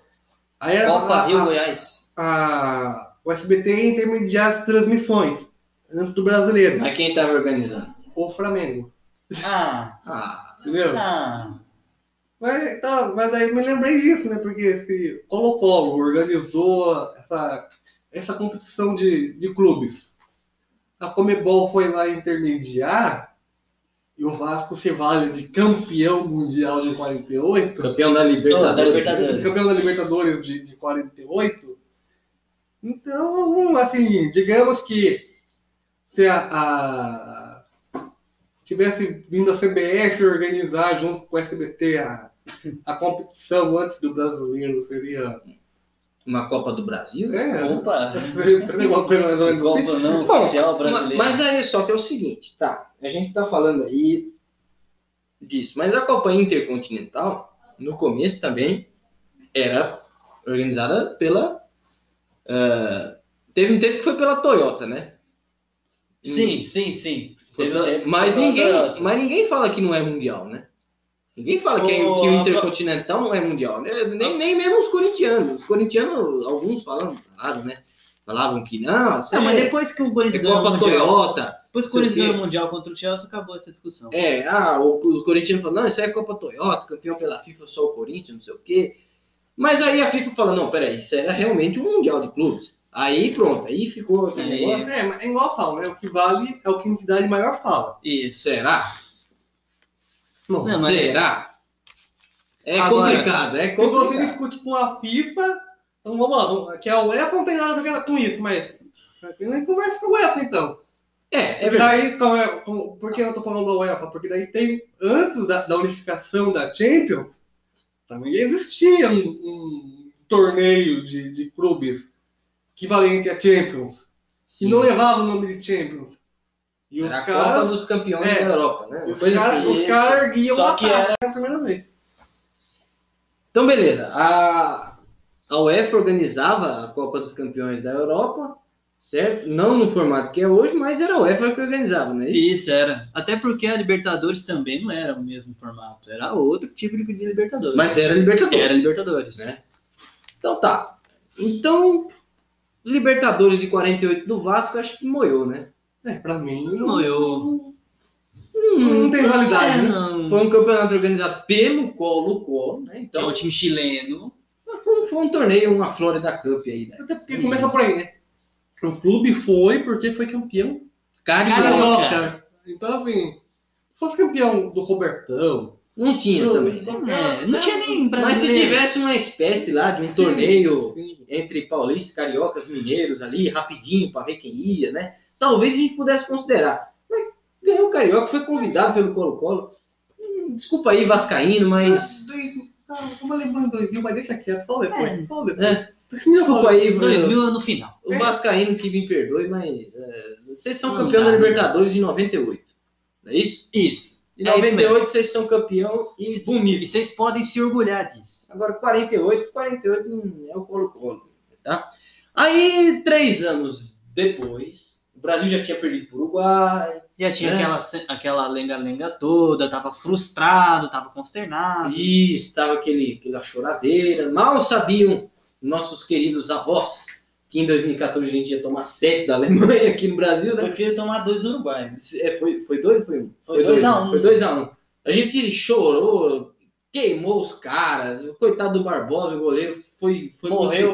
[SPEAKER 2] Aí era
[SPEAKER 3] Copa
[SPEAKER 2] a-
[SPEAKER 3] Rio
[SPEAKER 2] a-
[SPEAKER 3] Goiás.
[SPEAKER 2] a- o SBT ia intermediar as transmissões antes do brasileiro,
[SPEAKER 1] Mas quem tava organizando?
[SPEAKER 2] o Flamengo.
[SPEAKER 3] Ah,
[SPEAKER 1] Ah,
[SPEAKER 2] Entendeu?
[SPEAKER 3] ah.
[SPEAKER 2] Mas, tá, mas aí eu me lembrei disso, né? Porque esse Colo-Colo organizou essa, essa competição de, de clubes. A Comebol foi lá intermediar e o Vasco se vale de campeão mundial de 48,
[SPEAKER 1] campeão da
[SPEAKER 3] Oh, da
[SPEAKER 1] Libertadores.
[SPEAKER 3] Libertadores.
[SPEAKER 2] campeão da Libertadores de, de 48. Então, assim, digamos que se a, a- tivesse vindo a CBF organizar junto com o SBT a, a competição antes do brasileiro, seria.
[SPEAKER 1] Uma Copa do Brasil?
[SPEAKER 2] É,
[SPEAKER 3] Opa!
[SPEAKER 2] uma coisa mais ou menos assim.
[SPEAKER 3] Copa não oficial brasileira.
[SPEAKER 1] Mas aí só que é o seguinte, tá? A gente tá falando aí disso, mas a Copa Intercontinental, no começo também, era organizada pela. ah, teve um tempo que foi pela Toyota, né?
[SPEAKER 3] Sim, sim, sim.
[SPEAKER 1] Foi mas, ninguém, mas ninguém fala que não é mundial, né? Ninguém fala que, é- que o
[SPEAKER 3] a-
[SPEAKER 1] Intercontinental não é mundial. né? Nem, nem mesmo os corintianos. Os corintianos, alguns falam, falaram, né? Falavam que não, isso
[SPEAKER 3] Não, mas
[SPEAKER 1] é-
[SPEAKER 3] depois que o
[SPEAKER 1] é
[SPEAKER 3] Corinthians ganhou o
[SPEAKER 1] Copa
[SPEAKER 3] Mundial,
[SPEAKER 1] Toyota.
[SPEAKER 3] depois que o Corinthians ganhou o Mundial contra o Chelsea, acabou essa discussão.
[SPEAKER 1] É, ah, o, o Corinthians falou, não, isso aí é Copa Toyota, campeão pela FIFA, só o Corinthians, não sei o quê. Mas aí a FIFA falou, não, peraí, isso era realmente um Mundial de Clubes. Aí pronto, aí ficou aquele
[SPEAKER 3] Aí.
[SPEAKER 1] negócio.
[SPEAKER 2] É, mas é igual eu falo, né? O que vale é o que a entidade maior fala.
[SPEAKER 3] Isso.
[SPEAKER 1] Será?
[SPEAKER 2] Não,
[SPEAKER 3] Não, mas-
[SPEAKER 1] Será? É
[SPEAKER 3] Agora,
[SPEAKER 1] complicado, é
[SPEAKER 2] Se você
[SPEAKER 1] complicado.
[SPEAKER 2] discute com a FIFA, então vamos lá, vamos- que a UEFA não tem nada a ver com isso, mas nem conversa com a UEFA então.
[SPEAKER 1] É, é verdade.
[SPEAKER 2] Daí, então, é, com- por que eu tô falando da UEFA? Porque daí tem, antes da, da unificação da Champions, também existia um, um torneio de, de clubes equivalente a Champions, que
[SPEAKER 1] Sim.
[SPEAKER 2] não levava o nome de Champions. E os
[SPEAKER 1] Era a Copa
[SPEAKER 2] caras,
[SPEAKER 1] dos Campeões
[SPEAKER 2] é,
[SPEAKER 1] da Europa, né?
[SPEAKER 2] Os
[SPEAKER 1] coisa
[SPEAKER 2] caras,
[SPEAKER 1] assim.
[SPEAKER 2] os caras erguiam
[SPEAKER 3] Só
[SPEAKER 2] a
[SPEAKER 3] que
[SPEAKER 2] taça a primeira vez.
[SPEAKER 1] Então, beleza. A, a UEFA organizava a Copa dos Campeões da Europa, certo? Não no formato que é hoje, mas era a UEFA que organizava, né?
[SPEAKER 3] Isso era. Até porque a Libertadores também não era o mesmo formato. Era outro tipo de Libertadores.
[SPEAKER 1] Mas era Libertadores.
[SPEAKER 3] era Libertadores.
[SPEAKER 1] Né? Então tá. Então, Libertadores de 48 do Vasco, acho que moiou, né?
[SPEAKER 2] É, pra mim,
[SPEAKER 3] Não, eu.
[SPEAKER 2] não tem validade,
[SPEAKER 3] É,
[SPEAKER 2] né?
[SPEAKER 3] não.
[SPEAKER 1] Foi um campeonato organizado pelo Colo-Colo, né?
[SPEAKER 3] É
[SPEAKER 1] Então,
[SPEAKER 3] um time chileno.
[SPEAKER 1] foi, um- foi um torneio, uma Florida Cup aí, né?
[SPEAKER 2] Até porque começa por aí, né? O clube foi porque foi campeão
[SPEAKER 1] Carioca.
[SPEAKER 2] carioca. Então, assim, se fosse campeão do Robertão,
[SPEAKER 1] Não tinha também. né?
[SPEAKER 3] É, não tinha nem
[SPEAKER 1] Mas se
[SPEAKER 3] brasileiro.
[SPEAKER 1] tivesse uma espécie lá de um torneio
[SPEAKER 2] Sim.
[SPEAKER 1] entre paulistas, cariocas, mineiros ali, rapidinho, pra ver quem ia, né? Talvez a gente pudesse considerar. Mas ganhou o Carioca, foi convidado pelo Colo-Colo. Hum, Desculpa aí, Vascaíno, mas.
[SPEAKER 2] Dois, tá, uma lembrando em 2000, mas deixa quieto, fala depois.
[SPEAKER 3] É.
[SPEAKER 2] Fala depois.
[SPEAKER 1] É. Desculpa aí,
[SPEAKER 3] 2000 no final.
[SPEAKER 1] o Vascaíno que me perdoe, mas. é, vocês são
[SPEAKER 3] Não
[SPEAKER 1] campeão
[SPEAKER 3] dá,
[SPEAKER 1] da? Libertadores de 98. Não é isso?
[SPEAKER 3] Isso.
[SPEAKER 1] Em
[SPEAKER 3] É isso
[SPEAKER 1] 98 vocês são campeão e
[SPEAKER 3] E
[SPEAKER 1] bonito.
[SPEAKER 3] vocês podem se orgulhar disso.
[SPEAKER 1] Agora, 48, 48 hum, é o Colo-Colo, tá? Aí, três anos depois, o Brasil já tinha perdido pro Uruguai,
[SPEAKER 3] Já tinha
[SPEAKER 1] É.
[SPEAKER 3] aquela, aquela lenga-lenga toda, tava frustrado, tava consternado.
[SPEAKER 1] e estava aquele, aquela choradeira. Mal sabiam nossos queridos avós que em 2014 a gente ia tomar sete da Alemanha aqui no Brasil, né?
[SPEAKER 3] Prefiro tomar dois do Uruguai.
[SPEAKER 1] É, foi, foi dois foi um?
[SPEAKER 3] Foi dois a
[SPEAKER 1] né?
[SPEAKER 3] um.
[SPEAKER 1] Foi dois a um. A gente chorou, queimou os caras, o coitado do Barbosa, o goleiro, foi, foi
[SPEAKER 3] Morreu.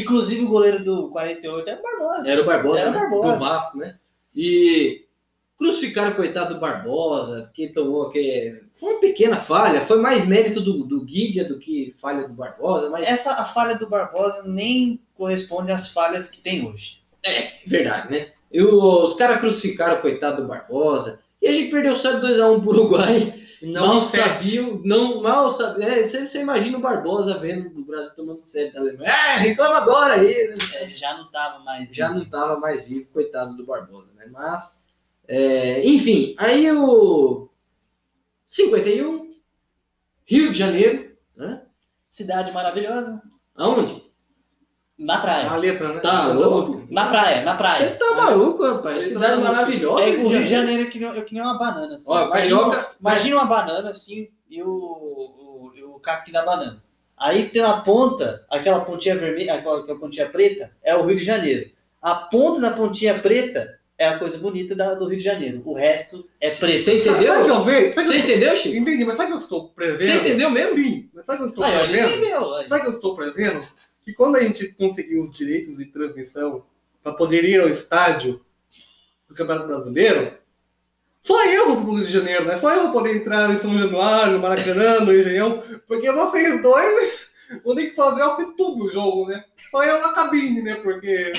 [SPEAKER 3] Inclusive o goleiro do 48 é o Barbosa.
[SPEAKER 1] Era o Barbosa,
[SPEAKER 3] Era
[SPEAKER 1] né?
[SPEAKER 3] Barbosa.
[SPEAKER 1] do Vasco, né? E crucificaram o coitado do Barbosa, que tomou que foi uma pequena falha, foi mais mérito do, do Guidia do que falha do Barbosa, mas
[SPEAKER 3] Essa a falha do Barbosa nem corresponde às falhas que tem hoje.
[SPEAKER 1] é verdade, né? E o- os caras crucificaram o coitado do Barbosa, e a gente perdeu só de 2x1 pro Uruguai. Mal sabiam, não, mal sabiam. É, você, você imagina o Barbosa vendo o Brasil tomando 7 da Alemanha. É, reclama agora aí, né?
[SPEAKER 3] É, já não tava mais.
[SPEAKER 1] já não estava mais vivo, coitado do Barbosa, né? Mas, é, enfim, aí o 51, Rio de Janeiro, né?
[SPEAKER 3] Cidade maravilhosa.
[SPEAKER 1] Aonde?
[SPEAKER 3] Na
[SPEAKER 2] A
[SPEAKER 3] praia.
[SPEAKER 2] letra, né?
[SPEAKER 1] Tá louco?
[SPEAKER 3] Na praia, na
[SPEAKER 1] Você
[SPEAKER 3] praia.
[SPEAKER 1] tá maluco, rapaz? Cidade
[SPEAKER 2] tá
[SPEAKER 1] maravilhosa.
[SPEAKER 3] É, o Rio de Janeiro é que nem, é que nem uma banana. Assim.
[SPEAKER 1] Ó,
[SPEAKER 3] imagina,
[SPEAKER 1] carioca-
[SPEAKER 3] imagina uma banana assim e o, o, o casquinho da banana. Aí tem a ponta, aquela pontinha vermelha, aquela, aquela pontinha preta, é o Rio de Janeiro. A ponta da pontinha preta é a coisa bonita da- do Rio de Janeiro. O resto é preto.
[SPEAKER 1] Você
[SPEAKER 2] Sabe sabe que
[SPEAKER 1] entendeu?
[SPEAKER 2] eu vejo?
[SPEAKER 1] Você
[SPEAKER 2] eu-
[SPEAKER 1] entendeu, Chico?
[SPEAKER 2] Entendi, mas sabe o que eu estou prevendo?
[SPEAKER 1] Você entendeu mesmo?
[SPEAKER 2] Sim, mas sabe o que eu estou
[SPEAKER 3] ele
[SPEAKER 2] prevendo?
[SPEAKER 3] entendeu. aí.
[SPEAKER 2] Sabe o que eu estou prevendo? Que quando a gente conseguir os direitos de transmissão para poder ir ao estádio do Campeonato Brasileiro, só eu vou pro Rio de Janeiro, né? Só eu vou poder entrar em São Januário, no Maracanã, no Engenhão, porque vocês dois vão ter que fazer ao tudo o jogo, né? Só eu na cabine, né? Porque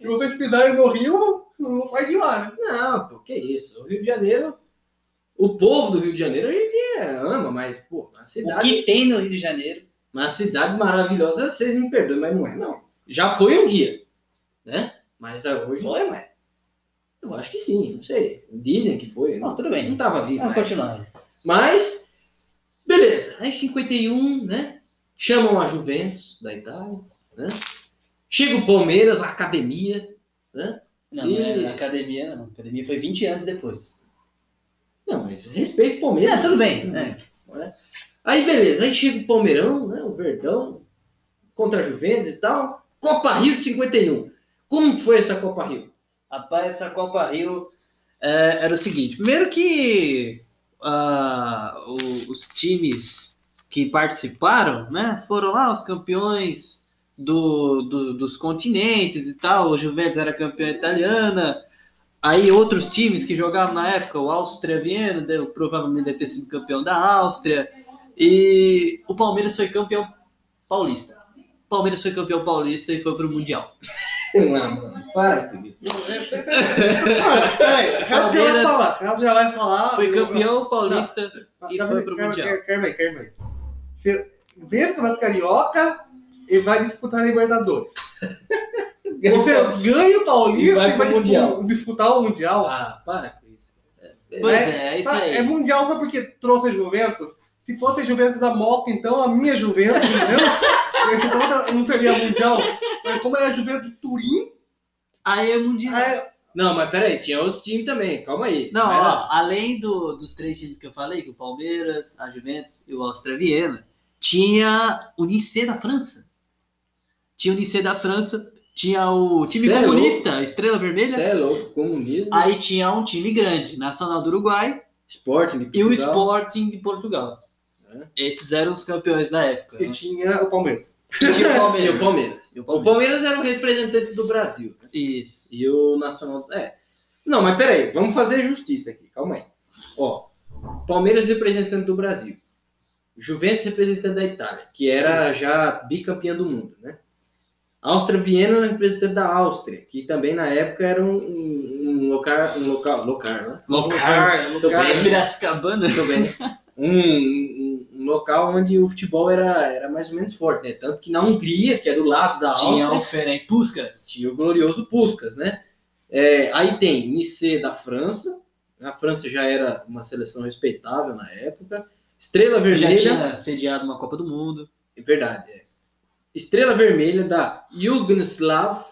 [SPEAKER 2] se vocês pisarem no Rio, não sai de lá, né?
[SPEAKER 1] Não, pô, que isso. O Rio de Janeiro, o povo do Rio de Janeiro a gente é, ama, mas, pô, a
[SPEAKER 3] O
[SPEAKER 1] cidade,
[SPEAKER 3] que tem no Rio de Janeiro
[SPEAKER 1] uma cidade maravilhosa, vocês me perdoem, mas não é, não. Já foi um dia, né? Mas ah, hoje
[SPEAKER 3] foi, mas.
[SPEAKER 1] eu acho que sim, não sei. Dizem que foi.
[SPEAKER 3] Não,
[SPEAKER 1] Não,
[SPEAKER 3] tudo bem.
[SPEAKER 1] não tava vivo.
[SPEAKER 3] Vamos
[SPEAKER 1] né?
[SPEAKER 3] continuar.
[SPEAKER 1] Mas, beleza. Aí 51, né? Chamam a Juventus da Itália, né? Chega o Palmeiras, a academia, né?
[SPEAKER 3] Não,
[SPEAKER 1] E-
[SPEAKER 3] não é academia, não. Academia foi 20 anos depois.
[SPEAKER 1] Não, mas respeito o Palmeiras.
[SPEAKER 3] Não, tudo bem. né?
[SPEAKER 1] Aí beleza, aí chega o Palmeirão, né? O Verdão, contra a Juventus e tal. Copa Rio de 51. Como foi essa Copa Rio?
[SPEAKER 3] Rapaz, essa Copa Rio é, era o seguinte: primeiro que ah, o- os times que participaram, né, foram lá os campeões do, do- dos continentes e tal. O Juventus era campeã italiana. Aí outros times que jogavam na época, o Áustria Viena, provavelmente deve ter sido campeão da Áustria. E o Palmeiras foi campeão paulista. O Palmeiras foi campeão paulista e foi pro Mundial.
[SPEAKER 1] Não, mano, para com isso.
[SPEAKER 2] Ah, peraí, o Renato já vai
[SPEAKER 3] Palmeiras
[SPEAKER 2] falar. O Renato já vai falar.
[SPEAKER 3] Foi campeão paulista e foi pro
[SPEAKER 2] calma,
[SPEAKER 3] Mundial.
[SPEAKER 2] Calma aí, calma aí. Você vê o Campeonato Carioca e vai disputar a Libertadores. Você ganha o
[SPEAKER 1] E
[SPEAKER 2] Paulista
[SPEAKER 1] vai
[SPEAKER 2] e vai
[SPEAKER 1] pro Mundial.
[SPEAKER 2] disputar o Mundial.
[SPEAKER 1] Ah, para com isso.
[SPEAKER 3] Pois é, é isso
[SPEAKER 2] Tá,
[SPEAKER 3] aí.
[SPEAKER 2] É Mundial só porque trouxe a Juventus. Se fosse a Juventus da Moca, então a minha Juventus, entendeu? então não seria Mundial. Mas como é a Juventus de Turim,
[SPEAKER 3] Aí é mundial.
[SPEAKER 2] é,
[SPEAKER 1] Não, mas peraí, tinha outros times também, calma aí.
[SPEAKER 3] Não,
[SPEAKER 1] lá.
[SPEAKER 3] ó, além do- dos três times que eu falei, que o Palmeiras, a Juventus e o Áustria Viena, tinha o Nice da França. Tinha o Nice da França, tinha o time
[SPEAKER 1] Cê é
[SPEAKER 3] comunista, Estrela Vermelha.
[SPEAKER 1] Você é louco, comunismo,
[SPEAKER 3] Aí tinha um time grande, Nacional do Uruguai
[SPEAKER 1] Sporting de
[SPEAKER 3] e o
[SPEAKER 1] Portugal.
[SPEAKER 3] Sporting de Portugal. Esses eram os campeões da época.
[SPEAKER 2] e
[SPEAKER 3] né?
[SPEAKER 2] tinha o Palmeiras.
[SPEAKER 3] E tinha o
[SPEAKER 1] E o
[SPEAKER 3] Palmeiras.
[SPEAKER 1] Palmeiras.
[SPEAKER 3] E o
[SPEAKER 1] O
[SPEAKER 3] Palmeiras.
[SPEAKER 1] Palmeiras era o representante do Brasil. né?
[SPEAKER 3] Isso.
[SPEAKER 1] E o Nacional. É. Não, mas peraí, vamos fazer justiça aqui, calma aí. Ó, Palmeiras representante do Brasil. Juventus representante da Itália, que era já bicampeã do mundo, né? Áustria Viena representante da Áustria, que também na época era um, um, um local, um local, local, né?
[SPEAKER 3] Locar,
[SPEAKER 1] Tô bem.
[SPEAKER 3] Piracicabana.
[SPEAKER 1] Muito bem. Um local onde o futebol era, era mais ou menos forte, né? Tanto que na Hungria, que é do lado da Áustria,
[SPEAKER 3] Tinha o Ferenc Puskas.
[SPEAKER 1] tinha o glorioso Puskas, né? É, aí tem Nice da França, a França já era uma seleção respeitável na época. Estrela
[SPEAKER 3] Já
[SPEAKER 1] Vermelha,
[SPEAKER 3] tinha sediado uma Copa do Mundo.
[SPEAKER 1] é verdade, é. Estrela Vermelha da Yugoslav,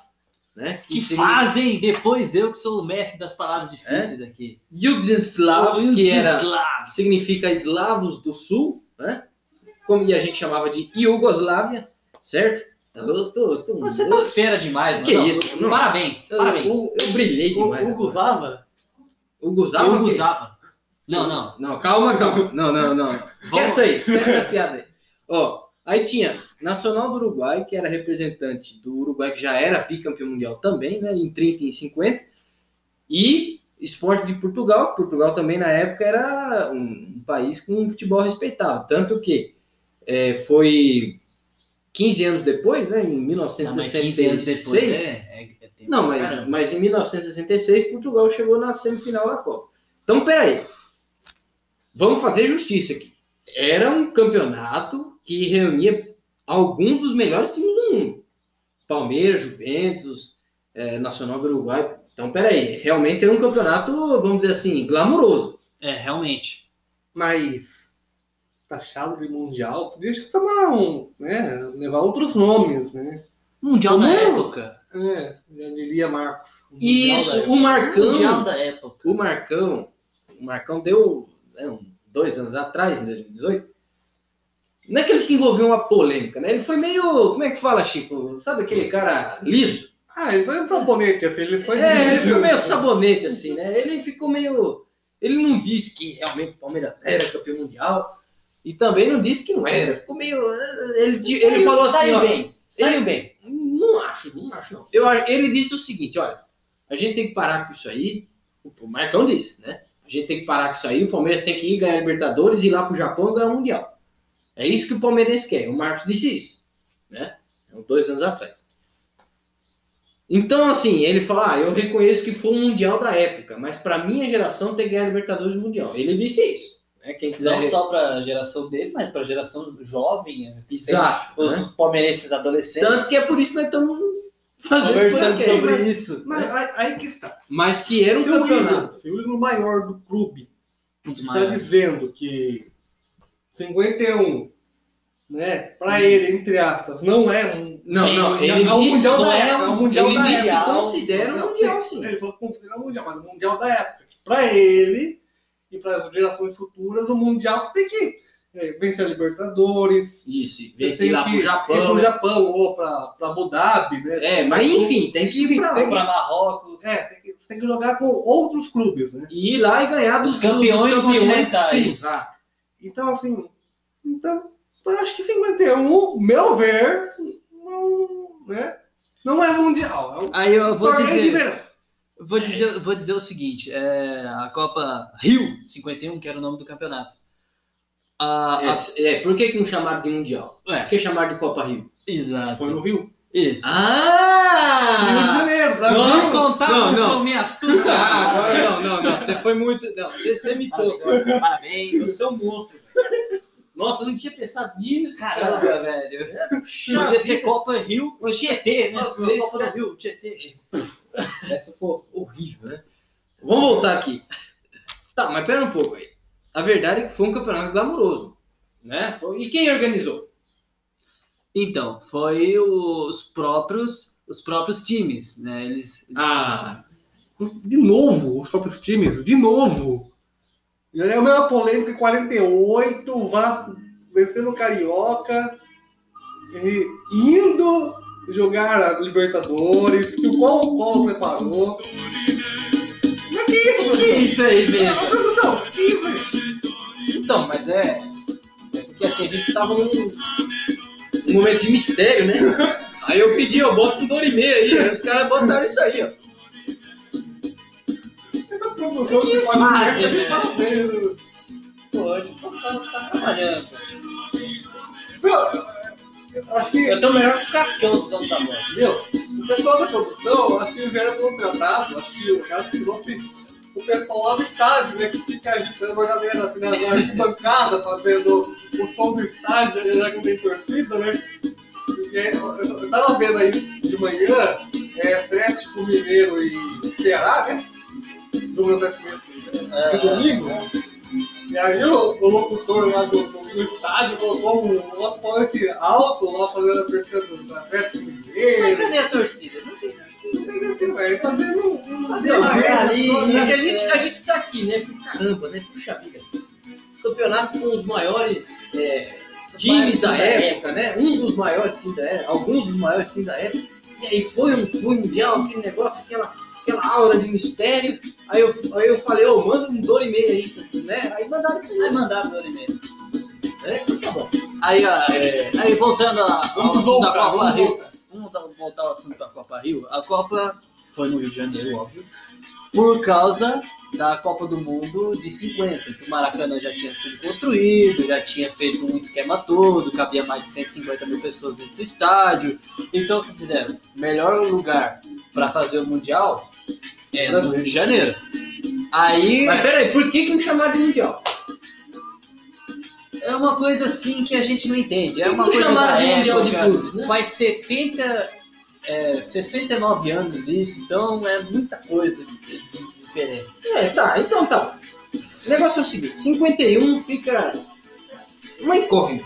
[SPEAKER 1] né?
[SPEAKER 3] Que
[SPEAKER 1] significa-
[SPEAKER 3] fazem, depois eu que sou o mestre das palavras difíceis aqui.
[SPEAKER 1] Yugoslav, que era significa eslavos do sul, né? Como a gente chamava de Iugoslávia, certo? Eu tô- tô-
[SPEAKER 3] Você tá fera demais, mano.
[SPEAKER 1] Que
[SPEAKER 3] Não,
[SPEAKER 1] isso, não.
[SPEAKER 3] Parabéns,
[SPEAKER 1] eu,
[SPEAKER 3] parabéns.
[SPEAKER 1] eu- eu brilhei
[SPEAKER 2] O
[SPEAKER 1] demais.
[SPEAKER 2] Hugo Zava?
[SPEAKER 1] Hugo Zava?
[SPEAKER 3] Eu
[SPEAKER 1] o quê?
[SPEAKER 3] usava. Não, não.
[SPEAKER 1] Não, calma, calma. Não, não, não. Esquece aí, esquece essa piada aí. Ó, aí tinha Nacional do Uruguai, que era representante do Uruguai, que já era bicampeão mundial também, né? Em 30 e em 50. E Esporte de Portugal. Portugal também, na época, era um país com um futebol respeitável. Tanto que é, foi 15 anos depois, né? Em
[SPEAKER 3] Não, mas 15 anos
[SPEAKER 1] 1966.
[SPEAKER 3] depois é, é, é
[SPEAKER 1] Não, mas, mas em 1966 Portugal chegou na semifinal da Copa. Então, peraí. Vamos fazer justiça aqui. Era um campeonato que reunia alguns dos melhores times do mundo. Palmeiras, Juventus, eh, Nacional do Uruguai. Então, peraí. Realmente era um campeonato, vamos dizer assim, glamuroso.
[SPEAKER 3] É, realmente.
[SPEAKER 2] Mas taxado de mundial, podia chamar um, né? Levar outros nomes, né?
[SPEAKER 3] Mundial da época.
[SPEAKER 2] É, já diria Marcos. o
[SPEAKER 1] Isso, o Marcão.
[SPEAKER 3] Mundial da época.
[SPEAKER 1] O Marcão, o Marcão deu né, dois anos atrás, em 2018. Não é que ele se envolveu uma polêmica, né? Ele foi meio. Como é que fala, Chico? Sabe aquele cara liso?
[SPEAKER 2] Ah, ele foi um sabonete, assim, ele foi.
[SPEAKER 1] É, ele foi meio sabonete, assim, né? Ele ficou meio. Ele não disse que realmente o Palmeiras era campeão mundial. E também não disse que não era. Ficou meio. Ele, ele
[SPEAKER 3] Saiu-
[SPEAKER 1] falou assim,
[SPEAKER 3] saiu
[SPEAKER 1] ó.
[SPEAKER 3] bem. Saiu
[SPEAKER 1] ele-
[SPEAKER 3] bem.
[SPEAKER 1] Não acho, não acho, não. Eu, ele disse o seguinte, olha, a gente tem que parar com isso aí. O Marcão disse, né? A gente tem que parar com isso aí. O Palmeiras tem que ir ganhar a Libertadores, ir lá pro Japão e ganhar o Mundial. É isso que o Palmeirense quer. O Marcos disse isso, né? Dois anos atrás. Então, assim, ele fala, ah, eu reconheço que foi um Mundial da época, mas pra minha geração tem que ganhar a Libertadores e o Mundial. Ele disse isso. Né? Quem quiser...
[SPEAKER 3] Não só pra geração dele, mas pra geração jovem. né?
[SPEAKER 1] Exato.
[SPEAKER 3] Os
[SPEAKER 1] né?
[SPEAKER 3] palmeirenses adolescentes.
[SPEAKER 1] Tanto que é por isso que nós estamos fazendo
[SPEAKER 3] Conversando sobre isso.
[SPEAKER 2] Mas aí, aí que está.
[SPEAKER 1] Mas que era um
[SPEAKER 2] Se o
[SPEAKER 1] campeonato.
[SPEAKER 2] ídolo, se o ídolo maior do clube está
[SPEAKER 3] maiores.
[SPEAKER 2] dizendo que 51, né, pra ele, entre aspas, não é um.
[SPEAKER 1] Não, não, ele
[SPEAKER 2] é o
[SPEAKER 1] disse,
[SPEAKER 2] mundial da
[SPEAKER 3] é
[SPEAKER 2] época, é o mundial
[SPEAKER 1] ele
[SPEAKER 2] da
[SPEAKER 1] que
[SPEAKER 2] época.
[SPEAKER 1] considera
[SPEAKER 2] Não,
[SPEAKER 1] mundial, sim.
[SPEAKER 2] Ele falou que considera o mundial, mas o mundial da época. Pra ele e para as gerações futuras, o mundial você tem que é, vencer a Libertadores.
[SPEAKER 1] Isso,
[SPEAKER 2] tem
[SPEAKER 1] lá
[SPEAKER 2] que
[SPEAKER 1] pro
[SPEAKER 2] ir
[SPEAKER 1] Japão.
[SPEAKER 2] pro Japão ou pra Abu Dhabi, né?
[SPEAKER 1] É, mas enfim, tem que ir. Pra
[SPEAKER 3] Marrocos.
[SPEAKER 2] É, tem que, você tem que jogar com outros clubes, né?
[SPEAKER 1] E ir lá e ganhar dos
[SPEAKER 3] Os campeões
[SPEAKER 1] dos
[SPEAKER 3] continentais.
[SPEAKER 1] Exato.
[SPEAKER 2] Então, assim, então, eu acho que 51, meu ver, não, né, não é mundial. É um
[SPEAKER 3] Aí eu vou dizer,
[SPEAKER 2] verão.
[SPEAKER 3] vou dizer, vou dizer o seguinte: é, a Copa Rio 51, que era o nome do campeonato. A, a-
[SPEAKER 1] É, é, por que, que não chamaram de Mundial?
[SPEAKER 3] é,
[SPEAKER 1] Por que chamaram de Copa Rio?
[SPEAKER 3] exato.
[SPEAKER 2] Foi no Rio.
[SPEAKER 3] Isso.
[SPEAKER 2] Rio de
[SPEAKER 1] Ah!
[SPEAKER 2] Janeiro,
[SPEAKER 1] Não,
[SPEAKER 2] Brasil.
[SPEAKER 3] Vamos contar
[SPEAKER 1] não,
[SPEAKER 3] com
[SPEAKER 1] não.
[SPEAKER 3] minha astúcia.
[SPEAKER 1] Ah, agora não, não, não. Você foi muito. Não, você, você me tocou.
[SPEAKER 3] Parabéns.
[SPEAKER 1] Você é um monstro. Nossa, eu não tinha pensado nisso.
[SPEAKER 3] Caramba,
[SPEAKER 1] cara.
[SPEAKER 3] velho.
[SPEAKER 1] Puxa
[SPEAKER 3] Podia ser. Copa Rio Tietê, né?
[SPEAKER 1] Esse
[SPEAKER 3] Copa
[SPEAKER 1] cara-
[SPEAKER 3] do Rio Tietê.
[SPEAKER 1] Essa foi horrível, né? Vamos voltar aqui. Tá, mas pera um pouco aí. A verdade é que foi um campeonato glamouroso, né? Foi- E quem organizou?
[SPEAKER 3] Então, foi os próprios, os próprios times, né? Eles,
[SPEAKER 1] Ah,
[SPEAKER 2] De novo, os próprios times, de novo. E aí é a mesma polêmica em 48, o Vasco vencendo o Carioca, e indo jogar a Libertadores, que o Colo-Colo preparou. Mas que isso,
[SPEAKER 3] Que isso aí mesmo?
[SPEAKER 2] produção, que isso, gente?
[SPEAKER 1] então, mas é. É porque assim, a gente tava num, num momento de mistério, né? Aí eu pedi, ó, bota um dor e meio aí. Aí os caras botaram isso aí, ó.
[SPEAKER 2] Essa produção que pode
[SPEAKER 3] Ah,
[SPEAKER 2] ser,
[SPEAKER 3] é.
[SPEAKER 2] parabéns.
[SPEAKER 3] Pode, o pessoal tá trabalhando.
[SPEAKER 2] Meu, eu Acho que
[SPEAKER 3] Eu tô melhor que o Cascão, tá bom.
[SPEAKER 2] Meu, o pessoal da produção, acho que eles eram contratados, acho que o cara trouxe o pessoal lá do estádio, né, que fica agitando a galera assim, na na arquibancada, fazendo o som do estádio, já que não tem torcida, né? Porque eu, eu- eu tava vendo aí de manhã, é, Atlético Mineiro e Ceará, né? Do meu Atlético
[SPEAKER 3] É.
[SPEAKER 2] domingo. E aí o, o locutor lá do, do, estádio colocou um alto-falante alto lá fazendo a torcida do Atlético
[SPEAKER 3] Mas
[SPEAKER 2] Mineiro.
[SPEAKER 3] cadê a torcida? Não tem torcida.
[SPEAKER 2] Fazendo
[SPEAKER 1] Não,
[SPEAKER 3] uma
[SPEAKER 1] é,
[SPEAKER 3] ali,
[SPEAKER 1] é que a gente, a gente tá aqui, né? Caramba, né? Puxa vida. Campeonato com os maiores é, times da época, né? Um dos maiores sim da época, alguns dos maiores sim da época. E aí foi um foi mundial, aquele negócio, aquela, aquela aura de mistério. Aí eu, aí eu falei, ô, manda um dor e meio aí, né? Aí mandaram isso
[SPEAKER 3] Aí
[SPEAKER 1] aí,
[SPEAKER 3] mandaram o e-mail.
[SPEAKER 1] né? Tá bom.
[SPEAKER 3] Aí, ó, é, aí voltando a- ao
[SPEAKER 2] Vamos
[SPEAKER 3] assunto da
[SPEAKER 2] voltar,
[SPEAKER 3] Copa
[SPEAKER 2] vamos
[SPEAKER 3] Rio.
[SPEAKER 2] voltar.
[SPEAKER 3] Vamos voltar ao assunto da Copa Rio. A Copa foi no Rio de Janeiro, óbvio. Por causa da Copa do Mundo de 50, que o Maracanã já tinha sido construído, já tinha feito um esquema todo, cabia mais de 150 mil pessoas dentro do estádio. Então, o que fizeram? Melhor lugar para fazer o Mundial é no Rio de Janeiro. Aí
[SPEAKER 1] Mas peraí, por que, que me chamaram de mundial?
[SPEAKER 3] é uma coisa assim que a gente não entende. É uma coisa da
[SPEAKER 1] de Mundial de. Clubes, né?
[SPEAKER 3] Faz 70, é, 69 anos isso, então é muita coisa diferente.
[SPEAKER 1] É, tá, então tá. O negócio é o seguinte, 51 fica uma incógnita.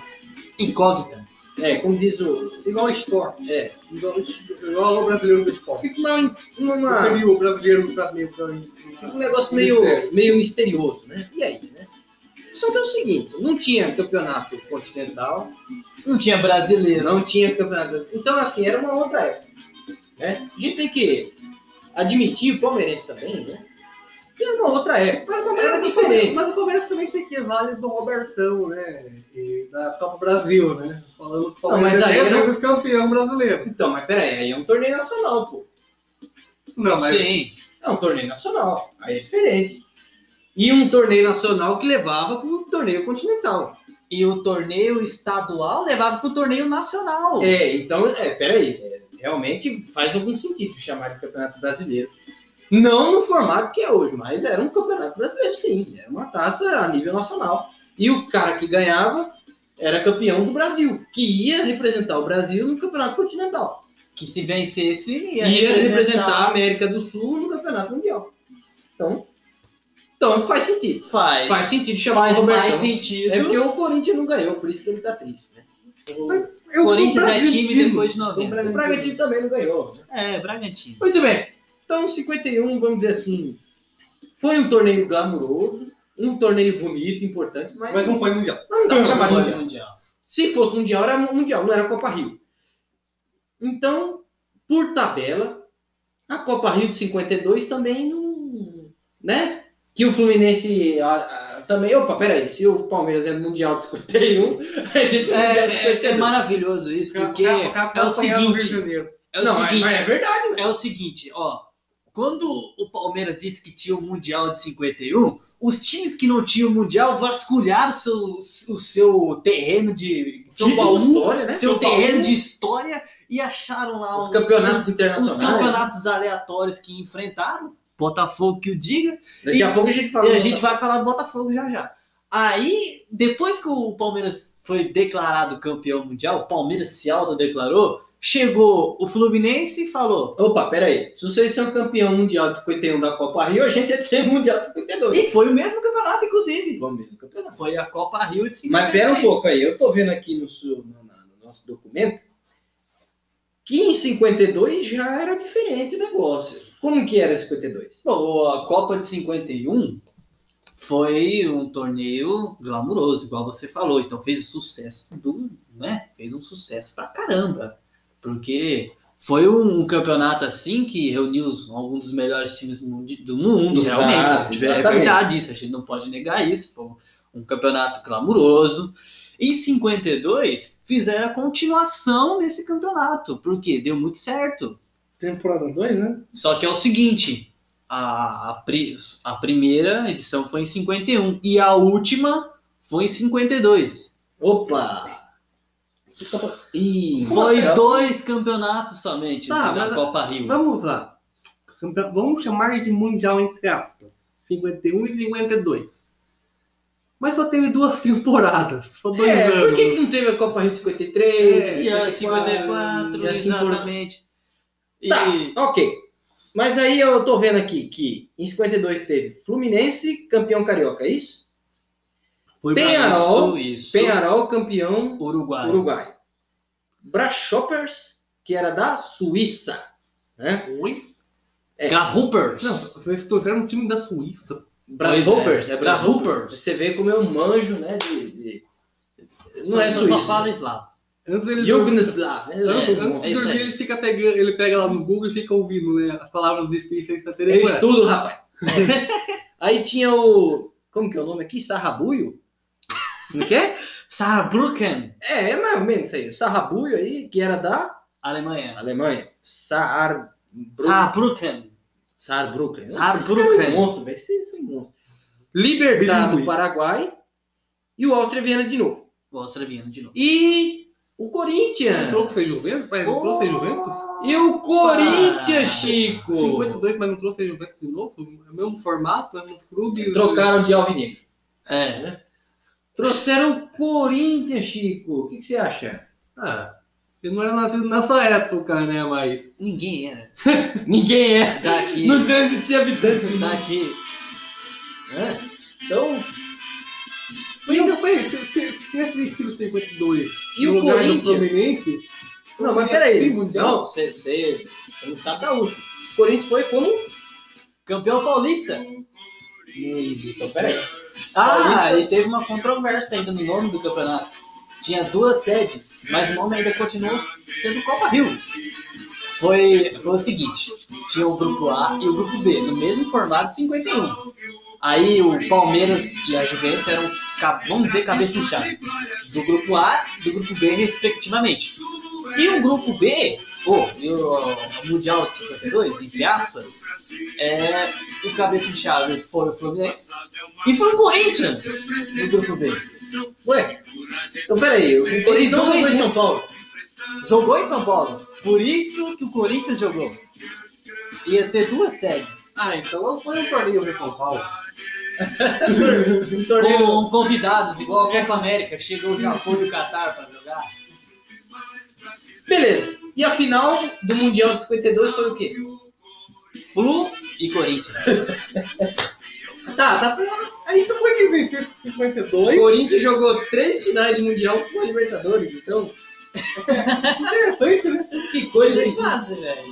[SPEAKER 3] Incógnita.
[SPEAKER 1] É, como diz o.
[SPEAKER 2] Igual esporte.
[SPEAKER 1] É,
[SPEAKER 2] Igual, igual o brasileiro do esporte.
[SPEAKER 1] fica uma, uma,
[SPEAKER 2] Você viu o brasileiro do Flamengo
[SPEAKER 1] fica um negócio meio, meio misterioso, né? E aí, né? Só que é o seguinte, não tinha campeonato continental,
[SPEAKER 3] Não tinha brasileiro.
[SPEAKER 1] não tinha campeonato. Então, assim, era uma outra época. Né? A gente tem que admitir, o palmeirense também, né? Que era uma outra época.
[SPEAKER 2] Mas o
[SPEAKER 1] Era
[SPEAKER 2] Palmeiras,
[SPEAKER 1] diferente.
[SPEAKER 2] mas o Palmeiras também se equivale do Robertão, né? E da Copa Brasil, né? Falando que o
[SPEAKER 1] Não, mas
[SPEAKER 2] Palmeiras
[SPEAKER 1] aí
[SPEAKER 2] é
[SPEAKER 1] não-
[SPEAKER 2] vezes campeão brasileiro.
[SPEAKER 1] Então, mas peraí, aí é um torneio nacional, pô.
[SPEAKER 2] Não, mas
[SPEAKER 3] Sim.
[SPEAKER 1] É um torneio nacional, aí é diferente. E um torneio nacional que levava para o torneio continental.
[SPEAKER 3] E o torneio estadual levava pro torneio nacional.
[SPEAKER 1] É, então, é, peraí, é, realmente faz algum sentido chamar de campeonato brasileiro. Não no formato que é hoje, mas era um campeonato brasileiro, sim. Era uma taça a nível nacional. E o cara que ganhava era campeão do Brasil, que ia representar o Brasil no campeonato continental.
[SPEAKER 3] Que se vencesse, ia,
[SPEAKER 1] Ia representar a América do Sul no campeonato mundial. Então, então faz sentido.
[SPEAKER 3] Faz.
[SPEAKER 1] Faz sentido chamar
[SPEAKER 3] Faz
[SPEAKER 1] o Robertão.
[SPEAKER 3] mais sentido.
[SPEAKER 1] É porque o Corinthians não ganhou, por isso que ele tá triste. Né? O,
[SPEAKER 3] Corinthians é time depois de
[SPEAKER 2] Sou
[SPEAKER 3] 90.
[SPEAKER 1] o Bragantino também não ganhou. né?
[SPEAKER 3] É, Bragantino.
[SPEAKER 1] Muito bem. Então, 51, vamos dizer assim, foi um torneio glamuroso, um torneio bonito, importante, mas,
[SPEAKER 2] Mas não foi mundial.
[SPEAKER 1] não chamar de
[SPEAKER 3] Foi
[SPEAKER 1] mundial.
[SPEAKER 3] mundial.
[SPEAKER 1] Se fosse mundial, era mundial, não era Copa Rio. Então, por tabela, a Copa Rio de 52 também não. né? Que o Fluminense a- a- também. Opa, peraí, se o Palmeiras é Mundial de 51, a gente é,
[SPEAKER 3] É, é, é
[SPEAKER 1] 52.
[SPEAKER 3] maravilhoso isso, porque
[SPEAKER 2] cara- cara
[SPEAKER 3] é o seguinte,
[SPEAKER 2] Janeiro.
[SPEAKER 3] é o
[SPEAKER 1] não,
[SPEAKER 3] seguinte,
[SPEAKER 1] mas é verdade,
[SPEAKER 3] é o seguinte, ó, quando o Palmeiras disse que tinha o Mundial de 51, os times que não tinham o Mundial vasculharam seu, o seu terreno de títulos,
[SPEAKER 1] baú, história, né?
[SPEAKER 3] seu terreno de história e acharam lá
[SPEAKER 1] Os
[SPEAKER 3] um-
[SPEAKER 1] campeonatos
[SPEAKER 3] os
[SPEAKER 1] internacionais.
[SPEAKER 3] campeonatos aleatórios que enfrentaram, Botafogo que o diga,
[SPEAKER 1] Daqui
[SPEAKER 3] E-
[SPEAKER 1] a pouco a gente fala.
[SPEAKER 3] e a gente vai falar do Botafogo já já. Aí, depois que o Palmeiras foi declarado campeão mundial, o Palmeiras se autodeclarou, chegou o Fluminense e falou.
[SPEAKER 1] Opa, peraí. Se vocês são campeão mundial de 51 da Copa Rio, a gente é de ser mundial de 52.
[SPEAKER 3] E foi o mesmo campeonato, inclusive.
[SPEAKER 1] Vamos mesmo, campeonato.
[SPEAKER 3] Foi a Copa Rio de 52.
[SPEAKER 1] Mas pera um pouco aí, eu tô vendo aqui no, seu- no- no nosso documento que em 52 já era diferente o negócio. Como que era 52?
[SPEAKER 3] Bom, a Copa de 51 foi um torneio glamuroso, igual você falou. Então fez sucesso do, né? Fez um sucesso pra caramba. Porque foi um, campeonato assim que reuniu os- alguns dos melhores times do mundo, do mundo
[SPEAKER 1] Exato,
[SPEAKER 3] realmente. É
[SPEAKER 1] exatamente.
[SPEAKER 3] verdade isso, a gente não pode negar isso. Foi um campeonato glamuroso. Em 52, fizeram a continuação desse campeonato, porque deu muito certo.
[SPEAKER 2] Temporada 2, né?
[SPEAKER 3] Só que é o seguinte, a, a, a primeira edição foi em 51 e a última foi em 52.
[SPEAKER 1] Opa! Ih,
[SPEAKER 3] Foi dois campeonatos somente
[SPEAKER 2] Tá,
[SPEAKER 3] na
[SPEAKER 2] mas-
[SPEAKER 3] Copa Rio.
[SPEAKER 2] Vamos lá. Vamos chamar de Mundial entre aspas. 51 e 52. Mas só teve duas temporadas. Só dois
[SPEAKER 1] É,
[SPEAKER 2] anos.
[SPEAKER 1] por que, que não teve a Copa Rio de 53?
[SPEAKER 2] É,
[SPEAKER 3] E a 54,
[SPEAKER 1] e assim por-
[SPEAKER 3] exatamente. E
[SPEAKER 1] Tá, ok. Mas aí eu tô vendo aqui que em 52 teve Fluminense, campeão carioca, é isso?
[SPEAKER 2] Foi
[SPEAKER 1] Penharol,
[SPEAKER 3] isso, isso.
[SPEAKER 1] Penharol, campeão
[SPEAKER 3] Uruguai.
[SPEAKER 1] uruguai. Braschoppers, que era da Suíça. Né?
[SPEAKER 2] Oi?
[SPEAKER 1] É.
[SPEAKER 3] Grasshoppers.
[SPEAKER 2] Não, vocês trouxeram um time da Suíça.
[SPEAKER 1] Brashoppers,
[SPEAKER 3] é.
[SPEAKER 1] é, Brashoppers. Você vê como é um manjo, né? De, de- Não é
[SPEAKER 3] só,
[SPEAKER 1] suíço.
[SPEAKER 3] só fala eslavo.
[SPEAKER 2] Antes ele
[SPEAKER 1] Jugoslav. né?
[SPEAKER 2] Antes,
[SPEAKER 3] É,
[SPEAKER 2] antes
[SPEAKER 3] é
[SPEAKER 2] de
[SPEAKER 3] isso
[SPEAKER 2] dormir, ele fica pegando, ele pega lá no Google e fica ouvindo né, as palavras difíceis pra ser
[SPEAKER 1] Eu estudo, rapaz. Aí tinha o. Como que é o nome aqui? Sarrabuio? Que é?
[SPEAKER 3] Saarbrücken,
[SPEAKER 1] É, é mais ou menos isso aí. O Sarrabuio aí, que era da
[SPEAKER 3] Alemanha.
[SPEAKER 1] Alemanha. Saar...
[SPEAKER 3] Saarbrücken.
[SPEAKER 1] Saarbrücken.
[SPEAKER 3] Saarbrücken.
[SPEAKER 1] Esse é um monstro, velho. Esse esse é um monstro. Libertar do. Paraguai. E o Áustria Viena de novo.
[SPEAKER 3] Mostra vindo de novo.
[SPEAKER 1] E o Corinthians.
[SPEAKER 2] Não trouxe Juventus? Mas não trouxe Juventus?
[SPEAKER 1] E o Corinthians,
[SPEAKER 3] Ah,
[SPEAKER 1] Chico.
[SPEAKER 2] 52, mas não trouxe Juventus de novo? É o mesmo formato, é mesmos clubes.
[SPEAKER 1] Trocaram de alvinegro.
[SPEAKER 3] É.
[SPEAKER 1] Trouxeram o Corinthians, Chico. O que, que você acha?
[SPEAKER 2] Ah, eu não era nascido nessa época, né? Mas.
[SPEAKER 3] Ninguém era.
[SPEAKER 1] Ninguém é.
[SPEAKER 3] Daqui.
[SPEAKER 1] Não existia habitantes.
[SPEAKER 3] Daqui.
[SPEAKER 1] né? Então,
[SPEAKER 2] Mas não foi. Se, se, se tivesse sido 52
[SPEAKER 1] E
[SPEAKER 2] no
[SPEAKER 1] o
[SPEAKER 2] lugar do
[SPEAKER 1] Corinthians?
[SPEAKER 2] Fluminense.
[SPEAKER 1] Não, mas peraí.
[SPEAKER 2] mundial?
[SPEAKER 1] Não, você, você, você não sabe da última. O Corinthians foi como.
[SPEAKER 3] Campeão paulista.
[SPEAKER 1] Então, peraí.
[SPEAKER 3] Ah, e teve uma controvérsia ainda no nome do campeonato. Tinha duas sedes, mas o nome ainda continuou sendo Copa Rio. Foi, foi o seguinte: tinha o grupo A e o grupo B, no mesmo formato de 51. Aí o Palmeiras e a Juventus eram, vamos dizer, cabeça inchada. Do grupo A e do grupo B, respectivamente. E o grupo B, e o, Mundial de 52, entre aspas, é, o cabeça inchada foi o Fluminense e foi o Corinthians no grupo B.
[SPEAKER 1] Ué, então peraí. O Corinthians não jogou em São Paulo.
[SPEAKER 3] Jogou em São Paulo. Por isso que o Corinthians jogou. Ia ter duas sedes.
[SPEAKER 2] Ah, então foi um torneio de São Paulo.
[SPEAKER 1] Um torneio.
[SPEAKER 3] Com convidados, igual a Copa América, chegou o Japão e o Catar pra jogar.
[SPEAKER 1] Beleza. E a final do Mundial de 52 foi o quê?
[SPEAKER 3] Flu e Corinthians.
[SPEAKER 2] Tá, tá. Aí isso foi que existiu
[SPEAKER 1] O
[SPEAKER 2] 52.
[SPEAKER 1] Corinthians jogou três finais de Mundial com a Libertadores, então.
[SPEAKER 2] Interessante, né?
[SPEAKER 1] Que coisa, hein?
[SPEAKER 3] Nada, velho.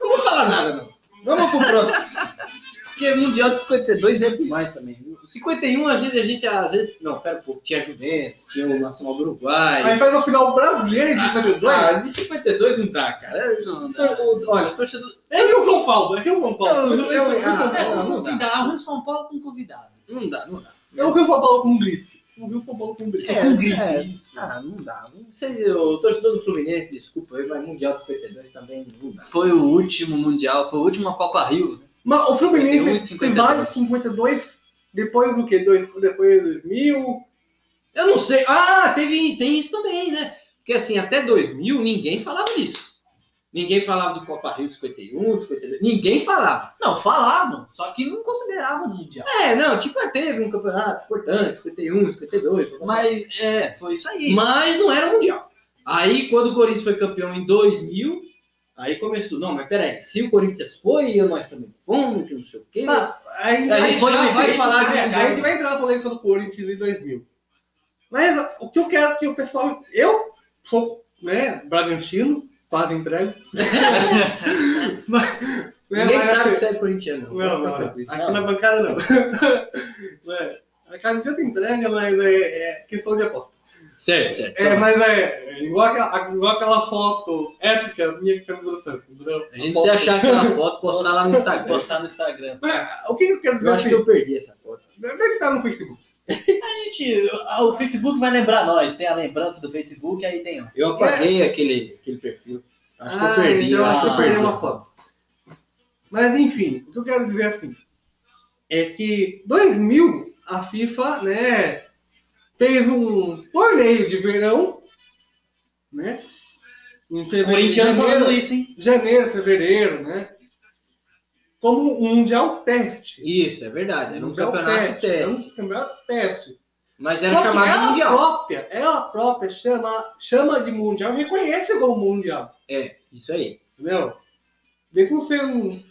[SPEAKER 1] Não vou falar nada, não. Vamos pro próximo. Porque Mundial de 52 é demais também. viu? 51, às vezes a gente. Às vezes, não, pera um pouco. Tinha Juventus, tinha o Nacional do Uruguai.
[SPEAKER 2] Aí faz no final brasileiro de 52.
[SPEAKER 1] Ah, de 52 não dá, cara.
[SPEAKER 3] Não dá.
[SPEAKER 1] O- Olha, torcedor.
[SPEAKER 2] É Rio São Paulo, é Rio São Paulo.
[SPEAKER 1] Não, eu- eu- ah,
[SPEAKER 2] É
[SPEAKER 3] É,
[SPEAKER 1] não,
[SPEAKER 3] não,
[SPEAKER 1] dá.
[SPEAKER 3] convidar o São Paulo com convidado.
[SPEAKER 1] Não dá, não dá.
[SPEAKER 2] É o Rio São Paulo com grife. O Rio São Paulo com grife.
[SPEAKER 1] É,
[SPEAKER 3] com grife.
[SPEAKER 1] é, ah, não dá. Não sei, o torcedor do Fluminense, desculpa, mas Mundial de 52 também não dá.
[SPEAKER 3] Foi o último Mundial, foi a última Copa Rio. né?
[SPEAKER 2] Mas o
[SPEAKER 3] 51
[SPEAKER 2] Fluminense
[SPEAKER 3] 52.
[SPEAKER 2] tem vários 52 depois do? Dois, depois de 2000.
[SPEAKER 1] Eu não sei. Ah, teve, tem isso também, né? Porque assim, até 2000 ninguém falava disso. Ninguém falava do Copa Rio 51, 52. Ninguém falava.
[SPEAKER 3] Não, falavam, só que não consideravam mundial.
[SPEAKER 1] É, não, tipo, teve um campeonato importante, 51, 52.
[SPEAKER 3] Mas, é, foi isso aí.
[SPEAKER 1] Mas não era mundial. Aí, quando o Corinthians foi campeão em 2000, aí começou. Não, mas peraí, se o Corinthians foi, eu nós também fomos, que não sei o quê.
[SPEAKER 2] Tá, aí,
[SPEAKER 1] A gente já vai falar
[SPEAKER 2] aí-
[SPEAKER 1] desse
[SPEAKER 2] aí a gente vai entrar na polêmica do Corinthians em 2000. Mas o que eu quero que o pessoal. Eu sou né, Bragantino, quase entrego. Mas- né,
[SPEAKER 1] Ninguém
[SPEAKER 2] mas
[SPEAKER 1] sabe
[SPEAKER 2] assim-
[SPEAKER 1] que você é corintiano.
[SPEAKER 2] Não, não, não.
[SPEAKER 1] tranquilo.
[SPEAKER 2] Aqui na bancada não. é, a camiseta entrega, mas é, é questão de aposta.
[SPEAKER 1] Certo, certo.
[SPEAKER 2] É,
[SPEAKER 1] tá
[SPEAKER 2] mas é, é igual, aquela, igual aquela foto épica minha que fez do Santos, entendeu?
[SPEAKER 1] A gente precisa achar aquela foto, postar lá no Instagram.
[SPEAKER 3] Postar no Instagram.
[SPEAKER 2] Mas, o que eu quero dizer
[SPEAKER 1] Eu acho
[SPEAKER 2] assim?
[SPEAKER 1] que eu perdi essa foto.
[SPEAKER 2] Deve estar no Facebook.
[SPEAKER 3] A gente, o Facebook vai lembrar nós. Tem a lembrança do Facebook, aí tem.
[SPEAKER 1] Eu apaguei aquele, aquele perfil. Acho que eu
[SPEAKER 2] Ah,
[SPEAKER 1] perdi.
[SPEAKER 2] então
[SPEAKER 1] acho que eu
[SPEAKER 3] ah,
[SPEAKER 1] perdi
[SPEAKER 2] perdi uma foto. Mas enfim, o que eu quero dizer assim é que 2000 a FIFA, né, fez um torneio de verão, né? Em fevereiro, janeiro,
[SPEAKER 3] isso, hein?
[SPEAKER 2] janeiro, fevereiro, né? Como um mundial teste.
[SPEAKER 1] Isso, é verdade. Era um
[SPEAKER 2] Mundial
[SPEAKER 1] campeonato
[SPEAKER 2] Era
[SPEAKER 1] teste.
[SPEAKER 2] um campeonato teste.
[SPEAKER 1] Mas era
[SPEAKER 2] Só
[SPEAKER 1] chamado de
[SPEAKER 2] ela
[SPEAKER 1] mundial.
[SPEAKER 2] própria, ela própria chama, chama de mundial, reconhece como mundial,
[SPEAKER 1] É, isso aí.
[SPEAKER 2] entendeu? Mesmo sendo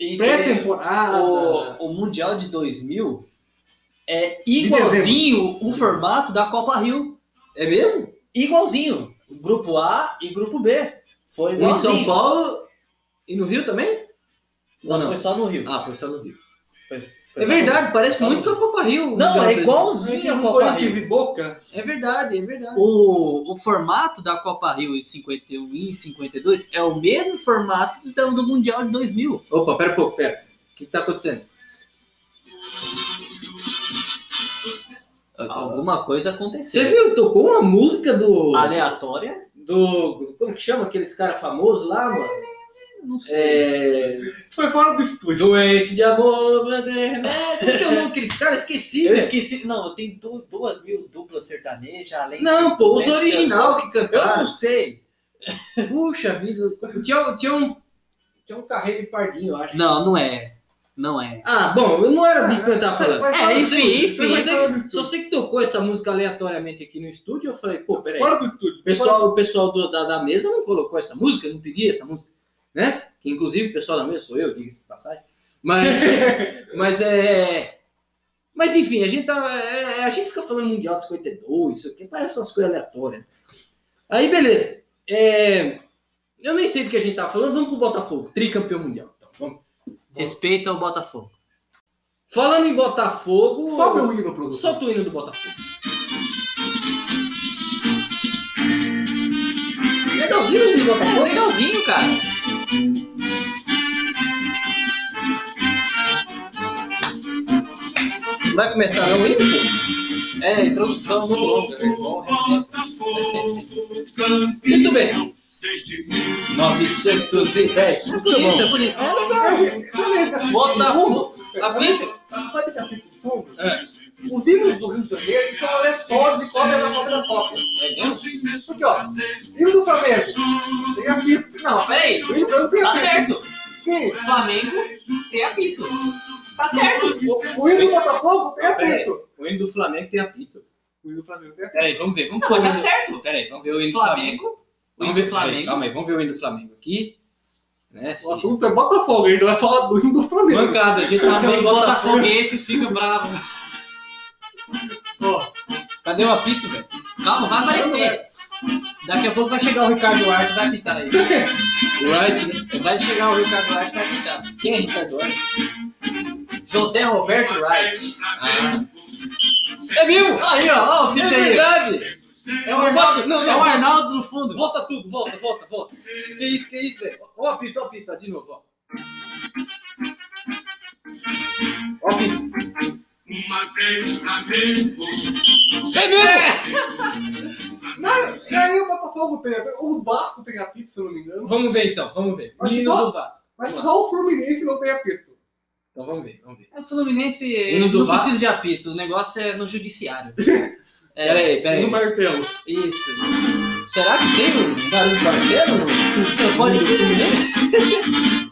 [SPEAKER 3] E
[SPEAKER 2] pré-temporada.
[SPEAKER 3] o, o Mundial de 2000 é igualzinho o formato da Copa Rio.
[SPEAKER 1] É mesmo?
[SPEAKER 3] Igualzinho. Grupo A e Grupo B. Foi
[SPEAKER 1] Um em
[SPEAKER 3] igualzinho.
[SPEAKER 1] São Paulo e no Rio também?
[SPEAKER 3] Não,
[SPEAKER 1] não?
[SPEAKER 3] foi só no Rio.
[SPEAKER 1] Ah, foi só no Rio.
[SPEAKER 3] Foi- foi
[SPEAKER 1] É
[SPEAKER 3] no
[SPEAKER 1] verdade, parece
[SPEAKER 3] Só
[SPEAKER 1] muito com a Copa Rio.
[SPEAKER 3] Não, é igualzinho a Copa
[SPEAKER 2] Corinthians
[SPEAKER 3] Rio.
[SPEAKER 2] e Boca.
[SPEAKER 1] É verdade, é verdade.
[SPEAKER 3] O, o formato da Copa Rio em 51 e 52 é o mesmo formato então, do Mundial de 2000.
[SPEAKER 1] Opa, pera um pouco, pera. O que, que tá acontecendo?
[SPEAKER 3] Alguma coisa
[SPEAKER 1] Você
[SPEAKER 3] aconteceu.
[SPEAKER 1] viu? Tocou uma música do.
[SPEAKER 3] Aleatória?
[SPEAKER 1] Do. Como que chama aqueles caras famosos lá, mano?
[SPEAKER 3] Não sei.
[SPEAKER 1] É.
[SPEAKER 2] Foi fora do estúdio.
[SPEAKER 1] Doente de amor, meu Deus, remédio. Como que é o nome daqueles caras? Esqueci,
[SPEAKER 3] Eu esqueci. Não, tem du- duas mil duplas sertanejas, além
[SPEAKER 1] Não,
[SPEAKER 3] de
[SPEAKER 1] pô, os
[SPEAKER 3] 200
[SPEAKER 1] original que
[SPEAKER 3] Eu
[SPEAKER 1] cantaram.
[SPEAKER 3] não sei.
[SPEAKER 1] Puxa vida. Tinha, tinha um. Tinha um carreiro de pardinho, eu acho.
[SPEAKER 3] Não, não é. Não é.
[SPEAKER 1] Ah, bom, eu não era disso que eu tava falando.
[SPEAKER 3] É, enfim, enfim.
[SPEAKER 1] Só sei, só sei que tocou essa música aleatoriamente aqui no estúdio, eu falei, pô, peraí.
[SPEAKER 2] Fora do estúdio.
[SPEAKER 1] O pessoal, o pessoal do- da, da mesa não colocou essa música, não pedia essa música, né? Que inclusive o pessoal da mesa sou eu, diga-se de passagem. Mas, mas é. Mas enfim, a gente tava. é, a gente fica falando Mundial de 52, isso aqui parece umas coisas aleatórias. Aí, beleza. É, eu nem sei do que a gente tava falando, vamos pro Botafogo, tricampeão mundial. Então, vamos.
[SPEAKER 3] Respeita o Botafogo.
[SPEAKER 1] Falando em Botafogo.
[SPEAKER 2] Sobe o hino, produtor.
[SPEAKER 1] Solta o hino do Botafogo. Legalzinho o hino do
[SPEAKER 3] É
[SPEAKER 1] Botafogo.
[SPEAKER 3] legalzinho, cara.
[SPEAKER 1] Vai começar não o hino, pô?
[SPEAKER 3] É, introdução muito longa. Bom,
[SPEAKER 1] Muito bem. 910.
[SPEAKER 3] É
[SPEAKER 1] Muito
[SPEAKER 3] bonito,
[SPEAKER 1] bom.
[SPEAKER 3] é bonito.
[SPEAKER 1] Botafogo. Apito?
[SPEAKER 2] Sabe que apito de fundo?
[SPEAKER 1] É.
[SPEAKER 2] Os hinos do Rio de Janeiro são aleatórios de cópia da cópia da cópia. Porque, ó, hino do Flamengo tem apito.
[SPEAKER 3] Não, peraí. Tá certo.
[SPEAKER 2] Sim.
[SPEAKER 3] Flamengo tem apito. Tá certo.
[SPEAKER 2] O, hino do Botafogo tem apito.
[SPEAKER 1] O hino do Flamengo tem apito.
[SPEAKER 2] O hino do Flamengo tem apito.
[SPEAKER 1] Peraí, vamos ver. Vamos
[SPEAKER 3] Não, tá certo.
[SPEAKER 1] Peraí, vamos ver o hino do Flamengo.
[SPEAKER 3] Flamengo. O
[SPEAKER 1] Vamos
[SPEAKER 3] hino
[SPEAKER 1] ver
[SPEAKER 3] do Flamengo.
[SPEAKER 1] Calma aí, vamos ver o hino do Flamengo aqui. Né,
[SPEAKER 2] O assunto é Botafogo, ele vai falar do hino do Flamengo.
[SPEAKER 1] Mancada, a gente tá
[SPEAKER 3] O
[SPEAKER 1] vendo Botafogo.
[SPEAKER 3] Botafoguense fica bravo.
[SPEAKER 2] Ó,
[SPEAKER 1] Cadê o apito, velho?
[SPEAKER 3] Calma, vai aparecer. Daqui a pouco vai chegar o Ricardo Duarte e vai pitar aí.
[SPEAKER 1] Right, né?
[SPEAKER 3] Vai chegar o Ricardo Duarte e vai pitar.
[SPEAKER 1] Quem é Ricardo Duarte?
[SPEAKER 3] José Roberto Wright.
[SPEAKER 1] Ah. É mesmo?
[SPEAKER 3] Aí, ó, ó, o
[SPEAKER 1] É verdade.
[SPEAKER 3] É o Arnaldo,
[SPEAKER 1] Não, não.
[SPEAKER 3] é o Arnaldo no fundo.
[SPEAKER 1] Volta tudo, volta, volta, volta. Que isso, que isso, velho? Ó o apito, ó ó, de novo, ó. Ó o apito.
[SPEAKER 4] Uma vez Flamengo.
[SPEAKER 1] É mesmo?
[SPEAKER 2] Mas e aí o Botafogo tem apito. O Vasco tem apito, se eu não me engano.
[SPEAKER 1] Vamos ver então, vamos ver. Hino
[SPEAKER 2] só-
[SPEAKER 1] do Vasco.
[SPEAKER 2] Mas só o Fluminense não tem apito.
[SPEAKER 1] Então vamos ver, vamos ver.
[SPEAKER 3] O Fluminense não
[SPEAKER 1] Vasco.
[SPEAKER 3] precisa de apito, o negócio é no judiciário. É,
[SPEAKER 1] Peraí, peraí.
[SPEAKER 2] No martelo.
[SPEAKER 3] Isso.
[SPEAKER 1] Será que tem um barulho de martelo?
[SPEAKER 3] Você pode ver.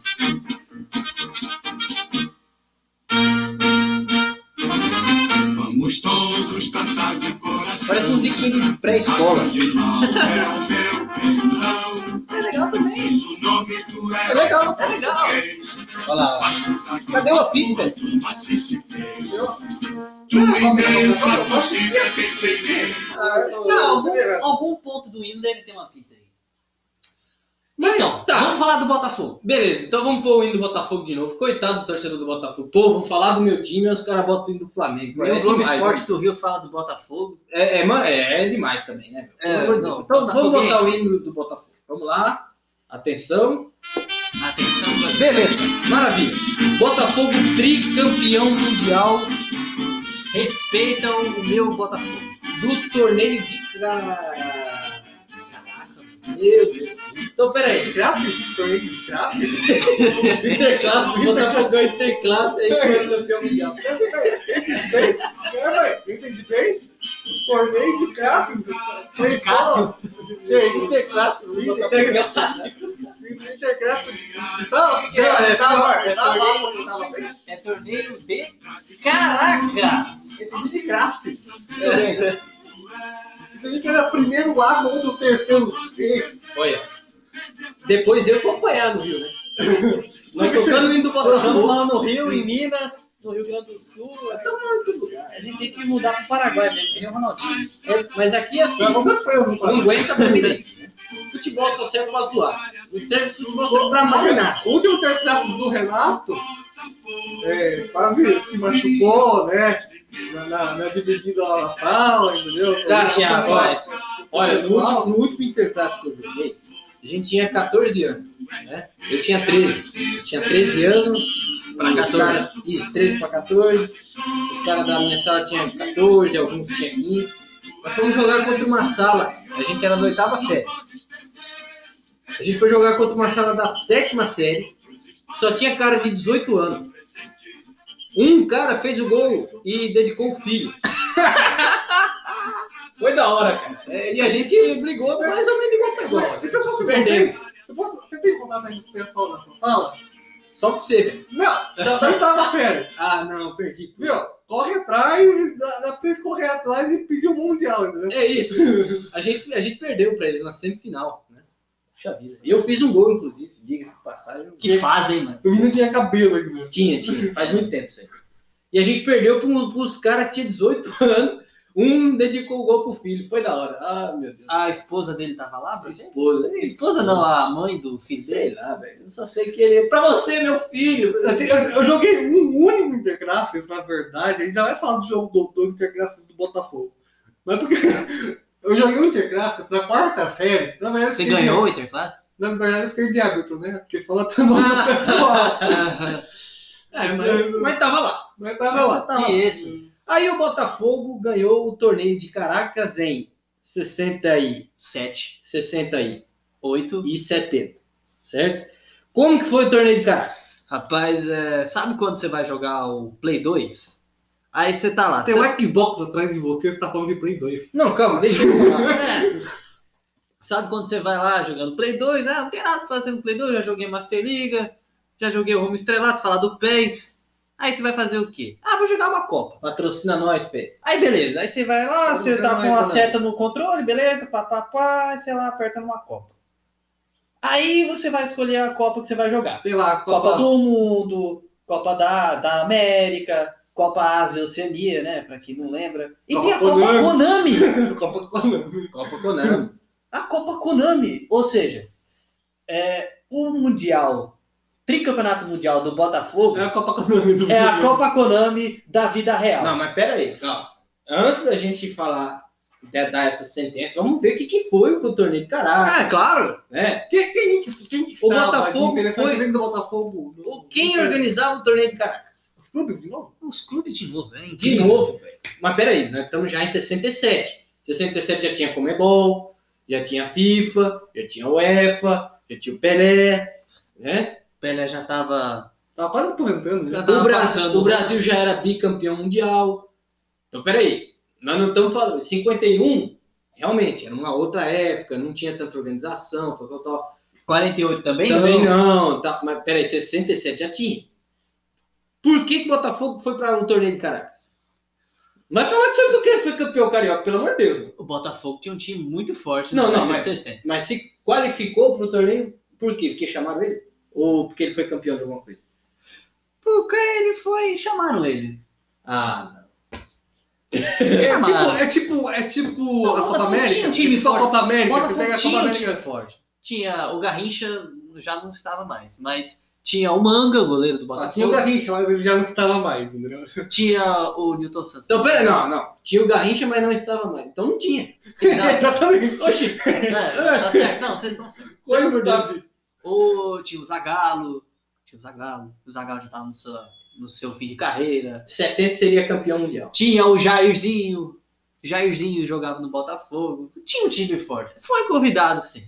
[SPEAKER 4] Vamos todos cantar de coração.
[SPEAKER 1] Parece musiquinha de pré-escola.
[SPEAKER 4] É o.
[SPEAKER 3] É legal também.
[SPEAKER 4] O do
[SPEAKER 1] É legal.
[SPEAKER 3] É legal.
[SPEAKER 1] Olha lá. Cadê o apito?
[SPEAKER 4] Assim se fez. Do imenso.
[SPEAKER 3] Não, algum, algum ponto do hino deve ter uma pita aí. Então,
[SPEAKER 1] tá.
[SPEAKER 3] vamos falar do Botafogo.
[SPEAKER 1] Beleza, então vamos pôr o hino do Botafogo de novo. Coitado do torcedor do Botafogo. Pô, vamos falar do meu time e os caras botam o hino do Flamengo.
[SPEAKER 3] Meu
[SPEAKER 1] é
[SPEAKER 3] Globo
[SPEAKER 1] demais,
[SPEAKER 3] Esporte
[SPEAKER 1] né?
[SPEAKER 3] do Rio fala do Botafogo.
[SPEAKER 1] É, é, man- é, é demais também, né?
[SPEAKER 3] É, não,
[SPEAKER 1] então vamos botar o hino do Botafogo. Vamos lá. Atenção.
[SPEAKER 3] Atenção,
[SPEAKER 1] Beleza, maravilha. Botafogo tricampeão mundial
[SPEAKER 3] respeitam o meu Botafogo.
[SPEAKER 1] do torneio de. Cra- Meu Deus. Então, peraí.
[SPEAKER 2] Gráfico? Torneio de gráfico?
[SPEAKER 1] Interclasse, o Botafogo ganhou interclasse aí foi campeão mundial.
[SPEAKER 2] É, velho, entendi bem. Torneio de gráfico. Foi escola.
[SPEAKER 1] Interclasse, o Botafogo
[SPEAKER 2] Intergráfico de sala?
[SPEAKER 3] É, é,
[SPEAKER 2] Tava,
[SPEAKER 3] é,
[SPEAKER 2] tava,
[SPEAKER 3] torneio.
[SPEAKER 2] tava.
[SPEAKER 3] É torneio de. Caraca!
[SPEAKER 2] Entendi de gráfico. Entendi que era primeiro A contra o terceiro C.
[SPEAKER 1] Olha. Depois eu acompanhar no Rio, né? Nós tocando o hino do
[SPEAKER 3] Estamos
[SPEAKER 1] Botafogo.
[SPEAKER 3] lá no Rio, em Minas, no Rio Grande do Sul. A gente tem que mudar pro Paraguai mesmo, que nem o Ronaldinho.
[SPEAKER 1] É, Mas aqui é assim, não aguenta presidente. Futebol só serve pra zoar. Não serve futebol serve pra mais nada.
[SPEAKER 2] O último intergráfico do Renato é, quase se machucou, né? Na, na, na dividida lá na sala, entendeu? Foi-
[SPEAKER 3] tinha
[SPEAKER 2] foi-
[SPEAKER 3] voz.
[SPEAKER 1] Olha, no último, no último interclasse que eu joguei, a gente tinha 14 anos, né? Eu tinha 13. Eu tinha 13 anos.
[SPEAKER 3] Pra
[SPEAKER 1] os
[SPEAKER 3] 14.
[SPEAKER 1] Caras, isso, 13 pra 14. Os caras da minha sala tinham 14, alguns tinham 15. Nós fomos jogar contra uma sala, a gente era da oitava série. A gente foi jogar contra uma sala da sétima série, só tinha cara de 18 anos. Um cara fez o gol e dedicou o filho. Foi da hora, cara. É, e a gente brigou mais ou menos igual pegou.
[SPEAKER 2] E se eu fosse você? Se eu fosse, você tem contato aí com o pessoal da sua sala?
[SPEAKER 1] Só pra você, velho.
[SPEAKER 2] Não, da da oitava série.
[SPEAKER 1] Ah, não, perdi.
[SPEAKER 2] Corre atrás, dá, dá pra vocês correr atrás e pedir o Mundial, entendeu?
[SPEAKER 1] É isso. A gente, a gente perdeu pra eles na semifinal, Puxa vida. E eu fiz um gol, inclusive, diga-se de passagem.
[SPEAKER 3] Que fase, hein, mano?
[SPEAKER 2] O menino tinha cabelo ainda.
[SPEAKER 1] Tinha, tinha. Faz muito tempo isso aí. E a gente perdeu pro- pros caras que tinham 18 anos. Um dedicou o gol pro filho. Foi da hora. Ah, meu Deus.
[SPEAKER 3] A esposa dele tava lá, Bruno?
[SPEAKER 1] Esposa.
[SPEAKER 3] Esposa não, a mãe do filho
[SPEAKER 1] Sei
[SPEAKER 3] dele.
[SPEAKER 1] lá, velho. Eu só sei que ele. Pra você, meu filho.
[SPEAKER 2] Eu, te- eu- eu joguei um único Intergraphics, na verdade. A gente já vai falar do jogo do, do Intergraphics do Botafogo. Mas porque eu joguei o Intergraphics na quarta série. Na verdade,
[SPEAKER 3] Você
[SPEAKER 2] fiquei-
[SPEAKER 3] ganhou o Interclasse?
[SPEAKER 2] Na verdade, eu fiquei de árbitro, né? Porque só lá tá no pessoal.
[SPEAKER 1] É, mas, mas tava lá.
[SPEAKER 2] Mas tava lá.
[SPEAKER 1] Tava lá.
[SPEAKER 3] E esse?
[SPEAKER 1] Aí o Botafogo ganhou o torneio de Caracas em 60 e,
[SPEAKER 3] 7,
[SPEAKER 1] 60 e,
[SPEAKER 3] 8.
[SPEAKER 1] e 70, certo? Como que foi o torneio de Caracas?
[SPEAKER 3] Rapaz, é, sabe quando você vai jogar o Play 2? Aí você tá lá.
[SPEAKER 2] Tem
[SPEAKER 3] você-
[SPEAKER 2] um Xbox atrás de você, você tá falando de Play 2.
[SPEAKER 1] Não, calma, deixa eu falar.
[SPEAKER 3] É. Sabe quando você vai lá jogando Play 2? Ah, não tem nada pra fazer no Play 2, já joguei Master Liga, já joguei o Rumo Estrelado, falar do PES. Aí você vai fazer o quê? Ah, vou jogar uma Copa.
[SPEAKER 1] Patrocina nós, Pé.
[SPEAKER 3] Aí beleza, aí você vai lá, você tá com a seta no controle, beleza, pá, pá, pá, aí você lá aperta numa Copa. Aí você vai escolher a Copa que você vai jogar.
[SPEAKER 2] Sei lá,
[SPEAKER 3] Copa,
[SPEAKER 2] Copa,
[SPEAKER 3] do Mundo, Copa da, da América, Copa Ásia Oceania, né? Pra quem não lembra. E
[SPEAKER 2] Copa
[SPEAKER 3] tem a Copa
[SPEAKER 2] Konami.
[SPEAKER 3] Konami.
[SPEAKER 2] Copa Konami.
[SPEAKER 1] Copa Konami.
[SPEAKER 3] A Copa Konami. Ou seja, é, o Mundial, tricampeonato mundial do Botafogo,
[SPEAKER 2] É a Copa Konami do
[SPEAKER 3] é a. Copa Konami da vida real.
[SPEAKER 1] Não, mas pera aí, calma. Antes da gente falar, de dar essa sentença, vamos ver o que, que foi o torneio de Caracas,
[SPEAKER 3] Ah, é claro.
[SPEAKER 1] né?
[SPEAKER 2] Quem, quem, quem, quem que
[SPEAKER 1] O Botafogo foi-
[SPEAKER 2] do Botafogo?
[SPEAKER 1] Quem organizava o torneio de Caracas?
[SPEAKER 2] Os clubes, de novo?
[SPEAKER 3] Os clubes de novo, hein?
[SPEAKER 1] De novo, velho. Mas peraí, nós estamos já em 67. 67 já tinha Comebol, já tinha FIFA, já tinha UEFA, já tinha o Pelé, né?
[SPEAKER 3] Pelé já tava.
[SPEAKER 2] Tava quase aposentando,
[SPEAKER 3] Já
[SPEAKER 2] né?
[SPEAKER 3] tava
[SPEAKER 1] o, Brasil,
[SPEAKER 3] passando.
[SPEAKER 1] o Brasil já era bicampeão mundial. Então, peraí. nós não estamos falando. 51, realmente, era uma outra época, não tinha tanta organização, tal, tal, tal.
[SPEAKER 3] 48 também?
[SPEAKER 1] Também
[SPEAKER 3] não.
[SPEAKER 1] não, tá, mas peraí, 67 já tinha. Por que, que o Botafogo foi para o torneio de Caracas? Mas falar que foi porque foi campeão carioca, pelo amor de Deus.
[SPEAKER 3] O Botafogo tinha um time muito forte.
[SPEAKER 1] Não, não, mas-
[SPEAKER 3] de 60.
[SPEAKER 1] Mas se qualificou para o torneio, por quê? Porque chamaram ele? Ou porque ele foi campeão de alguma coisa?
[SPEAKER 3] Porque ele foi. Chamaram ele.
[SPEAKER 1] Ah,
[SPEAKER 2] É
[SPEAKER 3] Chamaram.
[SPEAKER 2] tipo, é tipo, é tipo
[SPEAKER 3] Não,
[SPEAKER 2] a Copa América.
[SPEAKER 3] tinha um time
[SPEAKER 2] tipo a
[SPEAKER 3] forte.
[SPEAKER 2] Copa América, que pega a Copa
[SPEAKER 3] tinha um
[SPEAKER 2] América.
[SPEAKER 3] forte. Tinha o Garrincha, já não estava mais, mas tinha o Manga, o goleiro do
[SPEAKER 2] Ah, tinha o
[SPEAKER 3] Botafogo.
[SPEAKER 2] Garrincha, mas ele já não estava mais, entendeu?
[SPEAKER 3] Tinha o Newton Santos.
[SPEAKER 1] Então, peraí, não, não. Tinha o Garrincha, mas não estava mais. Então não tinha.
[SPEAKER 2] Exatamente.
[SPEAKER 1] Oxi,
[SPEAKER 3] É, tá certo. Não, vocês estão certos.
[SPEAKER 2] Foi, Davi.
[SPEAKER 3] O, tinha o Zagalo. Tinha o Zagalo. O Zagalo já estava no seu, no seu fim de carreira.
[SPEAKER 1] 70 seria campeão mundial.
[SPEAKER 3] Tinha o Jairzinho. Jairzinho jogava no Botafogo. Tinha um time forte. Foi convidado, sim.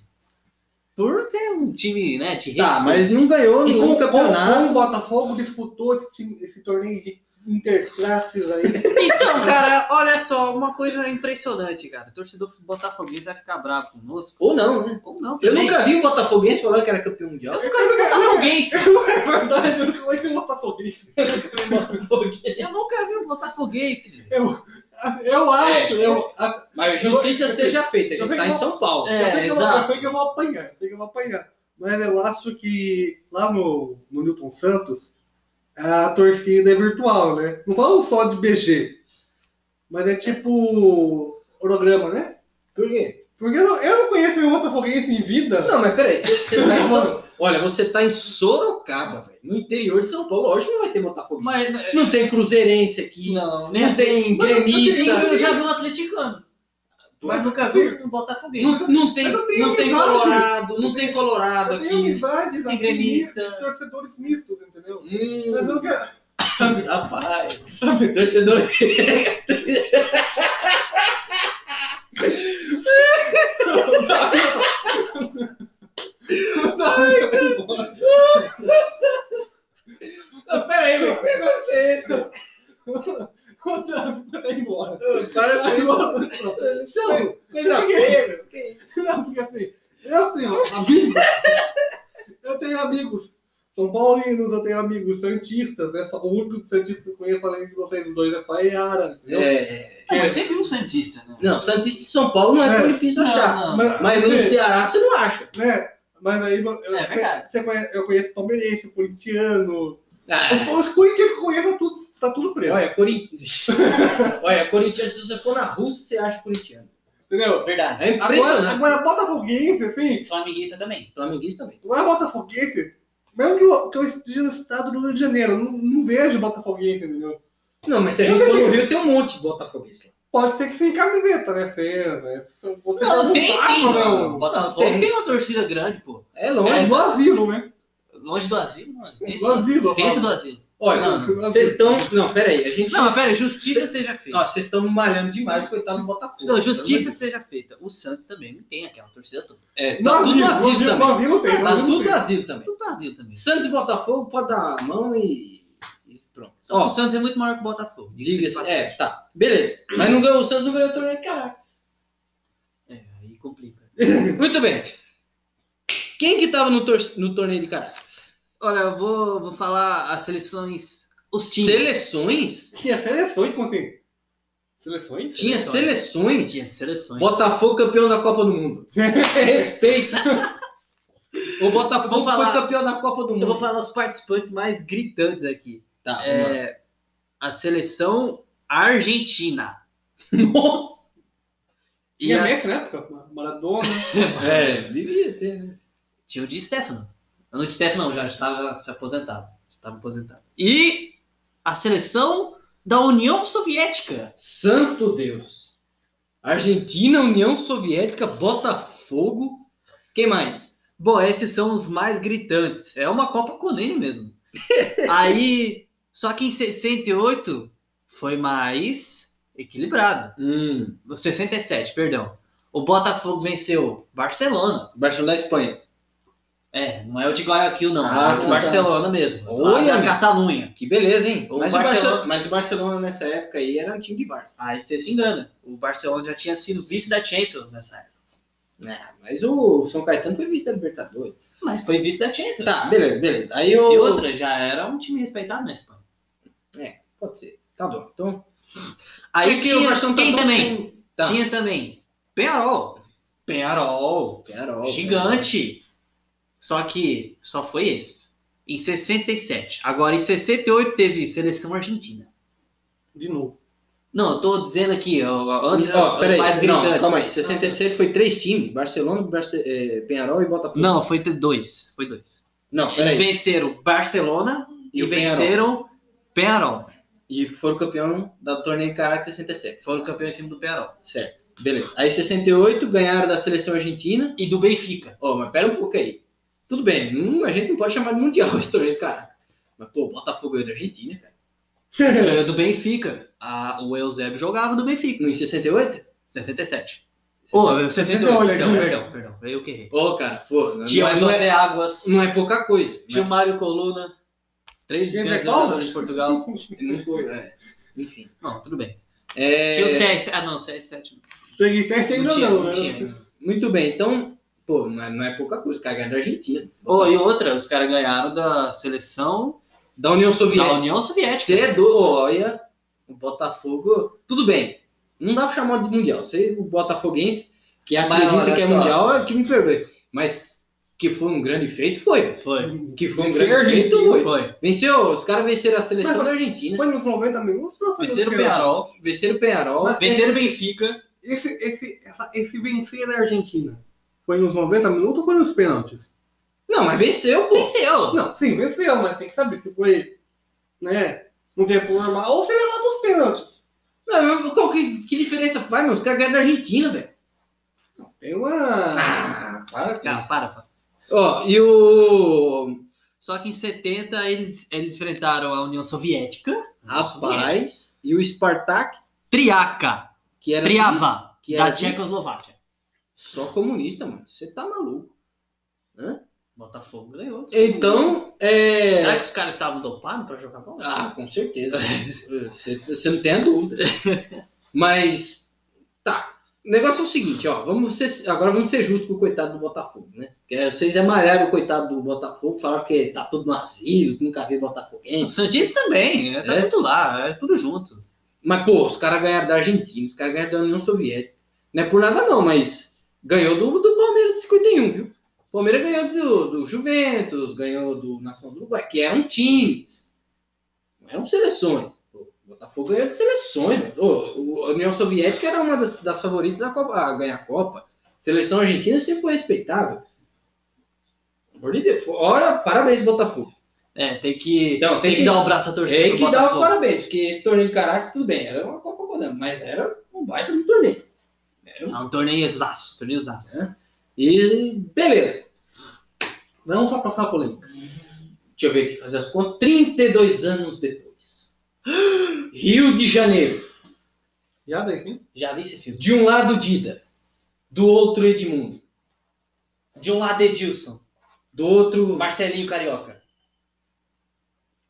[SPEAKER 3] Por ter um time, né, de
[SPEAKER 1] Tá,
[SPEAKER 3] respeito.
[SPEAKER 1] mas não ganhou
[SPEAKER 2] E
[SPEAKER 1] nenhum
[SPEAKER 2] com, com, com o
[SPEAKER 1] campeonato.
[SPEAKER 2] Botafogo disputou esse, time- esse torneio de interclasses aí.
[SPEAKER 3] Então, cara, olha só, uma coisa impressionante, cara. O torcedor botafoguense vai ficar bravo conosco.
[SPEAKER 1] Ou não, né?
[SPEAKER 3] Ou não,
[SPEAKER 1] Eu
[SPEAKER 3] também.
[SPEAKER 1] nunca vi o Botafoguense falando que era campeão mundial.
[SPEAKER 3] Botafoguense.
[SPEAKER 2] É verdade, eu nunca ter um Botafoguense.
[SPEAKER 3] Eu nunca vi um botafoguense.
[SPEAKER 2] Eu acho,
[SPEAKER 1] É.
[SPEAKER 2] eu, a-
[SPEAKER 1] Mas justiça
[SPEAKER 2] Eu-
[SPEAKER 1] seja feita, a
[SPEAKER 2] eu
[SPEAKER 1] gente tá
[SPEAKER 2] que
[SPEAKER 1] em
[SPEAKER 2] eu-
[SPEAKER 1] São Paulo.
[SPEAKER 3] É,
[SPEAKER 2] eu, sei que eu, eu
[SPEAKER 3] exato.
[SPEAKER 2] sei que eu vou apanhar, eu sei que eu vou apanhar. Mas eu acho que lá no, no Newton Santos, a torcida é virtual, né? Não falo só de BG, mas é tipo holograma, né?
[SPEAKER 1] Por quê?
[SPEAKER 2] Porque eu não, eu não conheço nenhum Botafoguense em vida.
[SPEAKER 1] Não, mas peraí, você, você tá em São... Olha, você tá em Sorocaba, velho. No interior de São Paulo, hoje não vai ter Botafoguense.
[SPEAKER 3] Mas,
[SPEAKER 1] Não tem cruzeirense aqui.
[SPEAKER 3] não,
[SPEAKER 1] Não tem gremista.
[SPEAKER 3] Eu já vi um atleticano. Mas nunca vi um botafoguense.
[SPEAKER 1] Não, não tem,
[SPEAKER 2] Eu não
[SPEAKER 1] tem colorado, não tem colorado
[SPEAKER 2] Eu
[SPEAKER 1] aqui.
[SPEAKER 2] amizades
[SPEAKER 3] Tem
[SPEAKER 2] assim, mistos, torcedores mistos, entendeu?
[SPEAKER 1] Hum,
[SPEAKER 2] Mas eu nunca.
[SPEAKER 1] rapaz, torcedor. Não, peraí, meu preconceito.
[SPEAKER 2] O Davi vai embora.
[SPEAKER 1] Para
[SPEAKER 2] Não,
[SPEAKER 1] Coisa feia, meu. Que isso?
[SPEAKER 2] Não, porque assim, eu tenho amigos. eu tenho amigos São Paulinos, eu tenho amigos Santistas, né? Só- O único Santista que eu conheço além de vocês dois é Faiara, entendeu?
[SPEAKER 1] É,
[SPEAKER 3] Não, mas sempre um Santista, né?
[SPEAKER 1] não, Santista de São Paulo não é, tão
[SPEAKER 2] É.
[SPEAKER 1] difícil
[SPEAKER 3] Não,
[SPEAKER 1] achar.
[SPEAKER 3] não.
[SPEAKER 2] Mas,
[SPEAKER 1] Mas no Ceará você não acha.
[SPEAKER 2] né? Mas aí eu,
[SPEAKER 3] É
[SPEAKER 2] você conhece, eu conheço palmeirense, corintiano.
[SPEAKER 1] Ah,
[SPEAKER 2] Os, os corintianos que eu conheço, tudo, tá tudo preso.
[SPEAKER 1] olha, Corinthians. olha, Corinthians, se você for na Rússia, você acha corintiano.
[SPEAKER 2] Entendeu?
[SPEAKER 3] Verdade.
[SPEAKER 1] É
[SPEAKER 2] Agora,
[SPEAKER 1] impressionante.
[SPEAKER 2] agora Botafoguense, assim,
[SPEAKER 3] Flamenguista também.
[SPEAKER 1] Flamenguista também.
[SPEAKER 2] não é Botafoguense. Mesmo que eu, que eu esteja no estado do Rio de Janeiro, eu não, não vejo Botafoguense, entendeu?
[SPEAKER 1] Não, mas se a gente for no Rio, tem um monte de Botafoguense.
[SPEAKER 2] Pode ser que sem camiseta, né? Sem, né? Você
[SPEAKER 3] Não, tem
[SPEAKER 2] tá,
[SPEAKER 3] sim,
[SPEAKER 2] né?
[SPEAKER 3] mano. Botafogo
[SPEAKER 1] Tem.
[SPEAKER 3] tem. uma torcida grande, pô.
[SPEAKER 1] É
[SPEAKER 2] É
[SPEAKER 1] longe.
[SPEAKER 2] do asilo, né?
[SPEAKER 3] Longe do asilo, mano.
[SPEAKER 2] Do asilo.
[SPEAKER 3] Dentro do asilo.
[SPEAKER 1] Olha,
[SPEAKER 3] Não,
[SPEAKER 1] vocês estão. Não, peraí, a gente.
[SPEAKER 3] Não, mas pera, justiça seja feita.
[SPEAKER 1] Vocês estão malhando demais, coitado do Botafogo.
[SPEAKER 3] Não, justiça seja feita. O Santos também não tem aquela torcida toda.
[SPEAKER 1] É,
[SPEAKER 2] No
[SPEAKER 1] tá tudo no
[SPEAKER 2] asilo, no
[SPEAKER 1] asilo
[SPEAKER 2] asilo, no
[SPEAKER 1] também.
[SPEAKER 2] asilo tem. no
[SPEAKER 1] Tá
[SPEAKER 2] asilo
[SPEAKER 1] tudo no asilo também.
[SPEAKER 3] Tudo no asilo também.
[SPEAKER 1] Santos e Botafogo pode dar a mão e. pronto. Ó,
[SPEAKER 3] o Santos é muito maior que o Botafogo.
[SPEAKER 1] diga-se. É, tá. Beleza. Mas não ganhou, o Santos não ganhou o torneio de Caracas.
[SPEAKER 3] É, aí complica.
[SPEAKER 1] Muito bem. Quem que tava no, tor no torneio de Caracas?
[SPEAKER 3] Olha, eu vou, vou falar as seleções. Os times.
[SPEAKER 1] Seleções?
[SPEAKER 2] Tinha seleções, assim? Seleções?
[SPEAKER 1] Tinha seleções?
[SPEAKER 3] Tinha seleções.
[SPEAKER 1] Botafogo campeão da Copa do Mundo. Respeita. O Botafogo
[SPEAKER 3] falar-
[SPEAKER 1] foi campeão da Copa do Mundo.
[SPEAKER 3] Eu vou falar os participantes mais gritantes aqui.
[SPEAKER 1] Tá.
[SPEAKER 3] É, a seleção argentina.
[SPEAKER 1] Nossa!
[SPEAKER 2] Tinha
[SPEAKER 3] a-
[SPEAKER 2] Messi na época? Maradona.
[SPEAKER 1] É, devia ter, né?
[SPEAKER 3] Tinha o Di Stefano. Não, o Di Stefano não, já estava se aposentado. Já estava aposentado. E a seleção da União Soviética.
[SPEAKER 1] Santo Deus. Argentina, União Soviética, Botafogo. Quem mais?
[SPEAKER 3] Bom, esses são os mais gritantes. É uma Copa com ele mesmo. Aí, só que em 68 foi mais equilibrado.
[SPEAKER 1] Hum,
[SPEAKER 3] 67, perdão. O Botafogo venceu Barcelona.
[SPEAKER 1] Barcelona da Espanha.
[SPEAKER 3] É, não é o de Guayaquil, não.
[SPEAKER 1] Ah,
[SPEAKER 3] é
[SPEAKER 1] sim,
[SPEAKER 3] o Barcelona mesmo.
[SPEAKER 1] Olha, meu.
[SPEAKER 3] Catalunha.
[SPEAKER 1] Que beleza, hein? Mas o,
[SPEAKER 3] Barcelona-
[SPEAKER 1] mas o Barcelona nessa época aí era um time de Barça.
[SPEAKER 3] Aí você se engana. O Barcelona já tinha sido vice da Champions nessa época.
[SPEAKER 1] É, mas o São Caetano foi vice da Libertadores.
[SPEAKER 3] Mas foi vice da Champions.
[SPEAKER 1] Tá, beleza, beleza. Aí
[SPEAKER 3] E
[SPEAKER 1] o.
[SPEAKER 3] outra, já era um time respeitado na Espanha.
[SPEAKER 1] Pode ser. Tá bom. Então.
[SPEAKER 3] Aí
[SPEAKER 1] é que
[SPEAKER 3] tinha,
[SPEAKER 1] o Barcelona tá
[SPEAKER 3] quem também?
[SPEAKER 1] sem- Tá.
[SPEAKER 3] Tinha também Penharol. Penharol.
[SPEAKER 1] Penharol,
[SPEAKER 3] Gigante. Só que só foi esse. Em 67. Agora, em 68 teve seleção argentina.
[SPEAKER 2] De novo.
[SPEAKER 3] Não, eu tô dizendo aqui, ó, antes os
[SPEAKER 1] peraí.
[SPEAKER 3] mais
[SPEAKER 1] Não,
[SPEAKER 3] gritantes.
[SPEAKER 1] calma aí. 67 foi três times: Barcelona, Barce... eh, Penharol e Botafogo.
[SPEAKER 3] Não, foi dois. Foi dois.
[SPEAKER 1] Não,
[SPEAKER 3] Eles
[SPEAKER 1] peraí.
[SPEAKER 3] venceram Barcelona
[SPEAKER 1] E
[SPEAKER 3] e, venceram Penharol.
[SPEAKER 1] E foram campeão da torneio Caraca 67.
[SPEAKER 3] Foram campeões em cima do Penharol.
[SPEAKER 1] Certo. Beleza. Aí 68 ganharam da seleção argentina.
[SPEAKER 3] E do Benfica.
[SPEAKER 1] Ó, mas pera um pouco aí. Tudo bem, hum, a gente não pode chamar de mundial esse torneio, cara. Mas, pô, o Botafogo ganhou da Argentina, cara.
[SPEAKER 3] Ganhou do Benfica. A- o Eusébio jogava do Benfica.
[SPEAKER 1] No em 68?
[SPEAKER 3] 67. Ô, 68,
[SPEAKER 2] 68.
[SPEAKER 3] perdão, perdão, perdão. Eu que errei.
[SPEAKER 1] Pô, cara, pô, não,
[SPEAKER 3] Tinha
[SPEAKER 1] é,
[SPEAKER 3] o
[SPEAKER 1] não,
[SPEAKER 3] José
[SPEAKER 1] é,
[SPEAKER 3] Águas.
[SPEAKER 1] não é pouca coisa.
[SPEAKER 3] Tinha o
[SPEAKER 1] Né?
[SPEAKER 3] Mário Coluna. Três grandes jogadores de Portugal.
[SPEAKER 1] Não foi, é. Enfim.
[SPEAKER 3] Não, tudo bem.
[SPEAKER 1] É,
[SPEAKER 3] Tinha o CS. Ah, não, CS7.
[SPEAKER 2] Peguei certo ainda
[SPEAKER 3] Não
[SPEAKER 2] não,
[SPEAKER 3] não
[SPEAKER 2] né?
[SPEAKER 3] tinha.
[SPEAKER 1] Muito bem, então, pô, não é, não é pouca coisa, os caras ganharam da Argentina.
[SPEAKER 3] Oh, e outra, os caras ganharam da seleção
[SPEAKER 1] Da União
[SPEAKER 3] da
[SPEAKER 1] Soviética.
[SPEAKER 3] União Soviética.
[SPEAKER 1] Você é do, olha, o Botafogo, tudo bem. Não dá pra chamar de mundial. Você, o Botafoguense, que acredita que é
[SPEAKER 3] só.
[SPEAKER 1] mundial, é que me perdoe. Mas que foi um grande feito, foi.
[SPEAKER 3] Foi.
[SPEAKER 1] Que foi um
[SPEAKER 2] Vencer
[SPEAKER 1] grande feito, foi.
[SPEAKER 3] Foi.
[SPEAKER 1] Venceu, os caras venceram a seleção
[SPEAKER 2] Mas-
[SPEAKER 1] da Argentina.
[SPEAKER 2] Foi nos 90 minutos ou foi nos
[SPEAKER 3] Venceram o? Penharol.
[SPEAKER 1] Venceram o Penharol.
[SPEAKER 2] Mas-
[SPEAKER 3] Venceram o Benfica.
[SPEAKER 2] Esse, esse, essa- esse vencer a Argentina foi nos 90 minutos ou foi nos pênaltis?
[SPEAKER 1] Não, mas venceu, pô.
[SPEAKER 3] Venceu.
[SPEAKER 2] Não, sim, venceu, mas tem que saber se foi, né, no tempo normal ou se levou pros pênaltis.
[SPEAKER 1] Não, mas qual que, que diferença faz, meu? Os caras ganharam da Argentina, velho.
[SPEAKER 2] Tem uma...
[SPEAKER 1] Ah, para
[SPEAKER 3] Cara,
[SPEAKER 1] isso.
[SPEAKER 3] para, para.
[SPEAKER 1] Ó, e o.
[SPEAKER 3] Só que em 70 eles, eles enfrentaram a União Soviética.
[SPEAKER 1] Rapaz, e o Spartak,
[SPEAKER 3] Triaca.
[SPEAKER 1] que era.
[SPEAKER 3] Triava.
[SPEAKER 1] que era
[SPEAKER 3] da Tchecoslováquia.
[SPEAKER 1] Só comunista, mano. Você tá maluco.
[SPEAKER 3] Botafogo ganhou.
[SPEAKER 1] Então, é.
[SPEAKER 3] Será que os caras estavam dopados pra jogar bola?
[SPEAKER 1] Ah, com certeza. Você, você não tem a dúvida. Mas, tá. O negócio é o seguinte, ó. Vamos ser, agora vamos ser justos com o coitado do Botafogo, né? Porque vocês amalharam o coitado do Botafogo, falaram que tá tudo no asilo, que nunca viu
[SPEAKER 3] O
[SPEAKER 1] Botafoguense.
[SPEAKER 3] Santista também. é, Tá
[SPEAKER 1] É?
[SPEAKER 3] tudo lá. É tudo junto.
[SPEAKER 1] Mas, pô, os caras ganharam da Argentina, os caras ganharam da União Soviética. Não é por nada, não, mas ganhou do, do Palmeiras de 51, viu? O Palmeiras ganhou do, do Juventus, ganhou do Nação do Uruguai, que eram times. Não eram seleções. Botafogo ganhou de seleções, velho. A União Soviética era uma das, das favoritas a, Copa- a ganhar a Copa. Seleção argentina sempre foi respeitável. Pelo amor de Deus. Olha, parabéns, Botafogo.
[SPEAKER 3] É, tem que,
[SPEAKER 1] Então,
[SPEAKER 3] tem
[SPEAKER 1] tem
[SPEAKER 3] que,
[SPEAKER 1] que-
[SPEAKER 3] dar o braço a torcer
[SPEAKER 1] Tem que dar os
[SPEAKER 3] Botafogo.
[SPEAKER 1] parabéns, porque esse torneio de Caracas, tudo bem, era uma Copa Rodando, mas era um baita de torneio. Era um-
[SPEAKER 3] É um torneio exaço. Torneio exaço.
[SPEAKER 1] É. E beleza.
[SPEAKER 2] Vamos só passar a polêmica.
[SPEAKER 1] Deixa eu ver aqui, fazer as contas. 32 anos depois. Rio de Janeiro.
[SPEAKER 2] Já?
[SPEAKER 3] Já vi esse filme.
[SPEAKER 1] De um lado, Dida. Do outro, Edmundo.
[SPEAKER 3] De um lado, Edilson.
[SPEAKER 1] Do outro.
[SPEAKER 3] Marcelinho Carioca.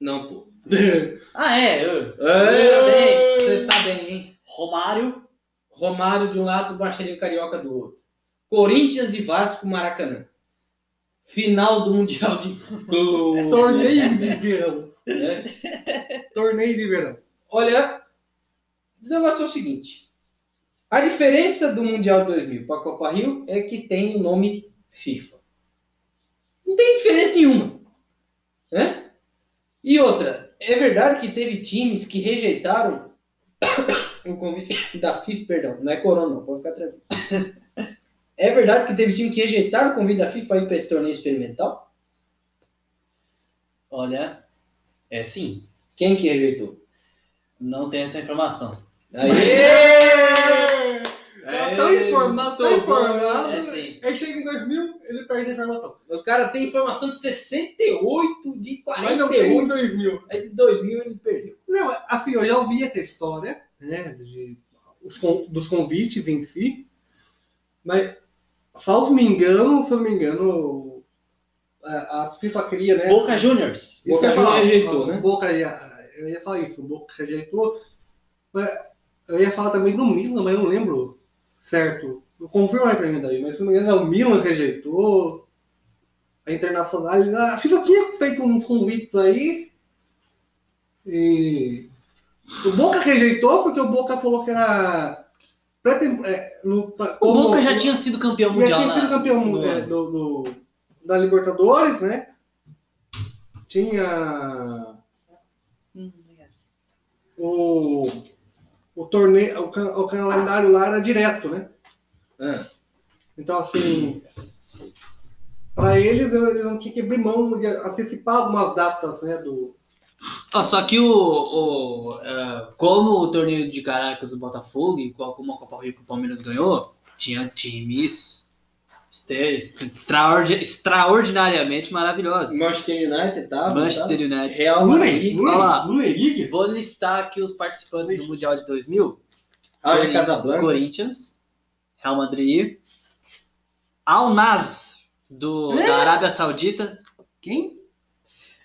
[SPEAKER 1] Não, pô.
[SPEAKER 3] Ah, é. eu-
[SPEAKER 1] É, Você tá bem, hein?
[SPEAKER 3] Romário.
[SPEAKER 1] Romário de um lado, Marcelinho Carioca do outro. Corinthians e Vasco Maracanã. Final do Mundial de Clube.
[SPEAKER 2] Torneio de verão.
[SPEAKER 1] É.
[SPEAKER 2] Torneio de verão.
[SPEAKER 1] Olha, o negócio é o seguinte. A diferença do Mundial 2000 para a Copa Rio é que tem o nome FIFA. Não tem diferença nenhuma. Né? E outra, é verdade que teve times que rejeitaram o convite da FIFA, perdão, não é Corona, não, pode ficar tranquilo. É verdade que teve time que rejeitaram o convite da FIFA para ir para esse torneio experimental?
[SPEAKER 3] Olha, é sim.
[SPEAKER 1] Quem que rejeitou?
[SPEAKER 3] Não tem essa informação.
[SPEAKER 1] Aê!
[SPEAKER 2] Tá tão informado, tão
[SPEAKER 1] bom.
[SPEAKER 2] informado.
[SPEAKER 3] É sim.
[SPEAKER 2] Aí chega em 2000, ele perde a informação.
[SPEAKER 1] O cara tem informação de 68 de
[SPEAKER 2] Mas não tem em
[SPEAKER 1] 48.
[SPEAKER 2] 2000.
[SPEAKER 1] É de 2000 ele perdeu.
[SPEAKER 2] Não, assim, eu já ouvi essa história, né, de, os dos convites em si, mas, salvo me engano, se eu não me engano, a, FIFA queria, né?
[SPEAKER 3] Boca Juniors.
[SPEAKER 2] Isso
[SPEAKER 1] Boca Juniors rejeitou, né?
[SPEAKER 2] Boca eu ia falar isso, o Boca rejeitou. Eu ia falar também do Milan, mas eu não lembro certo. Confirma aí pra mim daí, mas se não me engano, é o Milan rejeitou. A Internacional. A FIFA tinha feito uns convites aí. E. O Boca rejeitou porque o Boca falou que era. pré-tem- é, no-
[SPEAKER 3] O Boca já tinha sido campeão
[SPEAKER 2] já
[SPEAKER 3] mundial.
[SPEAKER 2] tinha sido campeão
[SPEAKER 3] no
[SPEAKER 2] é, do, do- da Libertadores, né? Tinha o, o torneio, o, o calendário lá era direto, né?
[SPEAKER 1] Ah,
[SPEAKER 2] Então, assim, para eles, eles não tinham que abrir mão de antecipar algumas datas, né? Do,
[SPEAKER 3] Ó, só que o, o, é, como o torneio de Caracas do Botafogo qual- como a Copa Rio que o Palmeiras ganhou, tinha times extraordinariamente maravilhosos.
[SPEAKER 1] Manchester United, tá?
[SPEAKER 3] Manchester United.
[SPEAKER 1] Real Madrid,
[SPEAKER 3] Olha lá. Vou listar aqui os participantes do Mundial de 2000.
[SPEAKER 1] Raja
[SPEAKER 3] Foi
[SPEAKER 1] Casablanca.
[SPEAKER 3] Corinthians, Real Madrid, Al Nas do,
[SPEAKER 2] É?
[SPEAKER 3] da Arábia Saudita,
[SPEAKER 2] quem?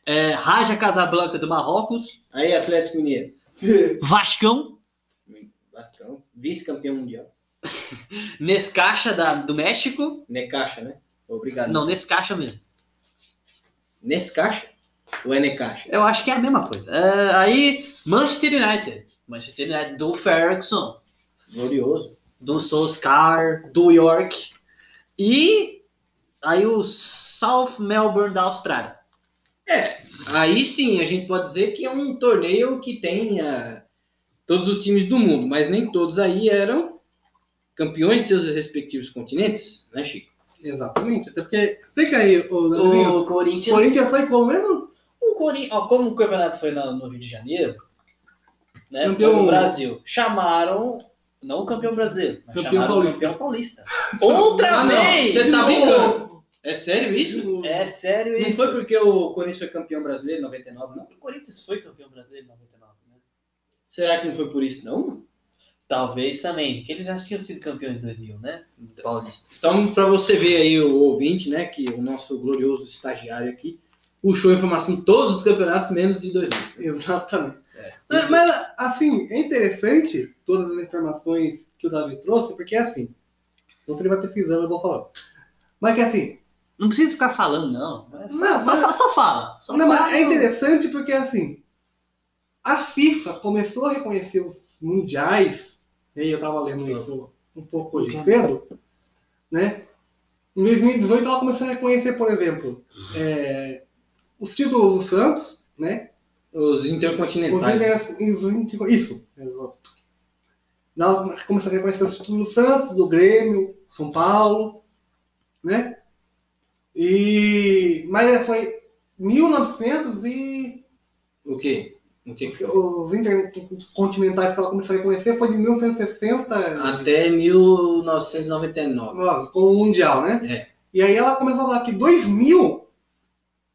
[SPEAKER 3] é, Raja Casablanca do Marrocos,
[SPEAKER 1] Aí, Atlético Mineiro.
[SPEAKER 3] Vascão,
[SPEAKER 1] Vascão. Vice-campeão mundial.
[SPEAKER 3] Nescaixa da, do México,
[SPEAKER 1] Necaxa, né? Obrigado.
[SPEAKER 3] não, Nescaixa mesmo.
[SPEAKER 1] Nescaixa? Ou é Necaxa?
[SPEAKER 3] Eu acho que é a mesma coisa. É, aí, Manchester United, Manchester United do Ferguson,
[SPEAKER 1] Glorioso.
[SPEAKER 3] do Solskjaer, do York e aí o South Melbourne da Austrália.
[SPEAKER 1] Aí sim, a gente pode dizer que é um torneio que tem ah, todos os times do mundo, mas nem todos aí eram campeões de seus respectivos continentes, né, Chico?
[SPEAKER 2] Exatamente. Até porque. Explica aí, o, Leozinho.
[SPEAKER 3] O Corinthians
[SPEAKER 2] Corinthians foi como mesmo?
[SPEAKER 3] O Corinthians, ó, como o campeonato foi no, no Rio de Janeiro, né,
[SPEAKER 2] Campeão-
[SPEAKER 3] foi no Brasil, chamaram, não o campeão brasileiro, mas
[SPEAKER 2] Campeão
[SPEAKER 3] chamaram
[SPEAKER 2] paulista.
[SPEAKER 3] o campeão paulista. Outra
[SPEAKER 1] Ah, não,
[SPEAKER 3] vez!
[SPEAKER 1] você tá brincando. É sério isso?
[SPEAKER 3] É sério
[SPEAKER 1] Não
[SPEAKER 3] isso.
[SPEAKER 1] foi porque o Corinthians foi campeão brasileiro em 99, não?
[SPEAKER 3] O Corinthians foi campeão brasileiro em 99, né?
[SPEAKER 1] Será que não foi por isso, não?
[SPEAKER 3] Talvez também, que eles já tinham sido campeões de 2000, né? Paulista.
[SPEAKER 1] Então, para você ver aí o ouvinte, né, que o nosso glorioso estagiário aqui puxou a informação de todos os campeonatos, menos de 2000.
[SPEAKER 2] Exatamente.
[SPEAKER 1] É.
[SPEAKER 2] Mas, mas, assim, é interessante todas as informações que o Davi trouxe, porque assim, enquanto ele vai pesquisando, eu vou falando. Mas que assim,
[SPEAKER 3] Não precisa ficar falando, não. É só,
[SPEAKER 2] Não,
[SPEAKER 3] só,
[SPEAKER 2] mas-
[SPEAKER 3] só fala. Só
[SPEAKER 2] não, mas
[SPEAKER 3] fala.
[SPEAKER 2] é interessante porque assim, a FIFA começou a reconhecer os mundiais, e aí eu tava lendo isso um pouco hoje cedo, né? Em 2018 ela começou a reconhecer, por exemplo, é, os títulos do Santos, né?
[SPEAKER 1] Os intercontinentais.
[SPEAKER 2] os inter- Isso. Ela começou a reconhecer os títulos do Santos, do Grêmio, São Paulo, né? E... Mas foi 1900 e...
[SPEAKER 1] O quê?
[SPEAKER 2] Os intercontinentais que ela começou a reconhecer foi de 1960
[SPEAKER 1] Até 1999.
[SPEAKER 2] ó, com o Mundial, né?
[SPEAKER 1] É.
[SPEAKER 2] E aí ela começou a falar que 2000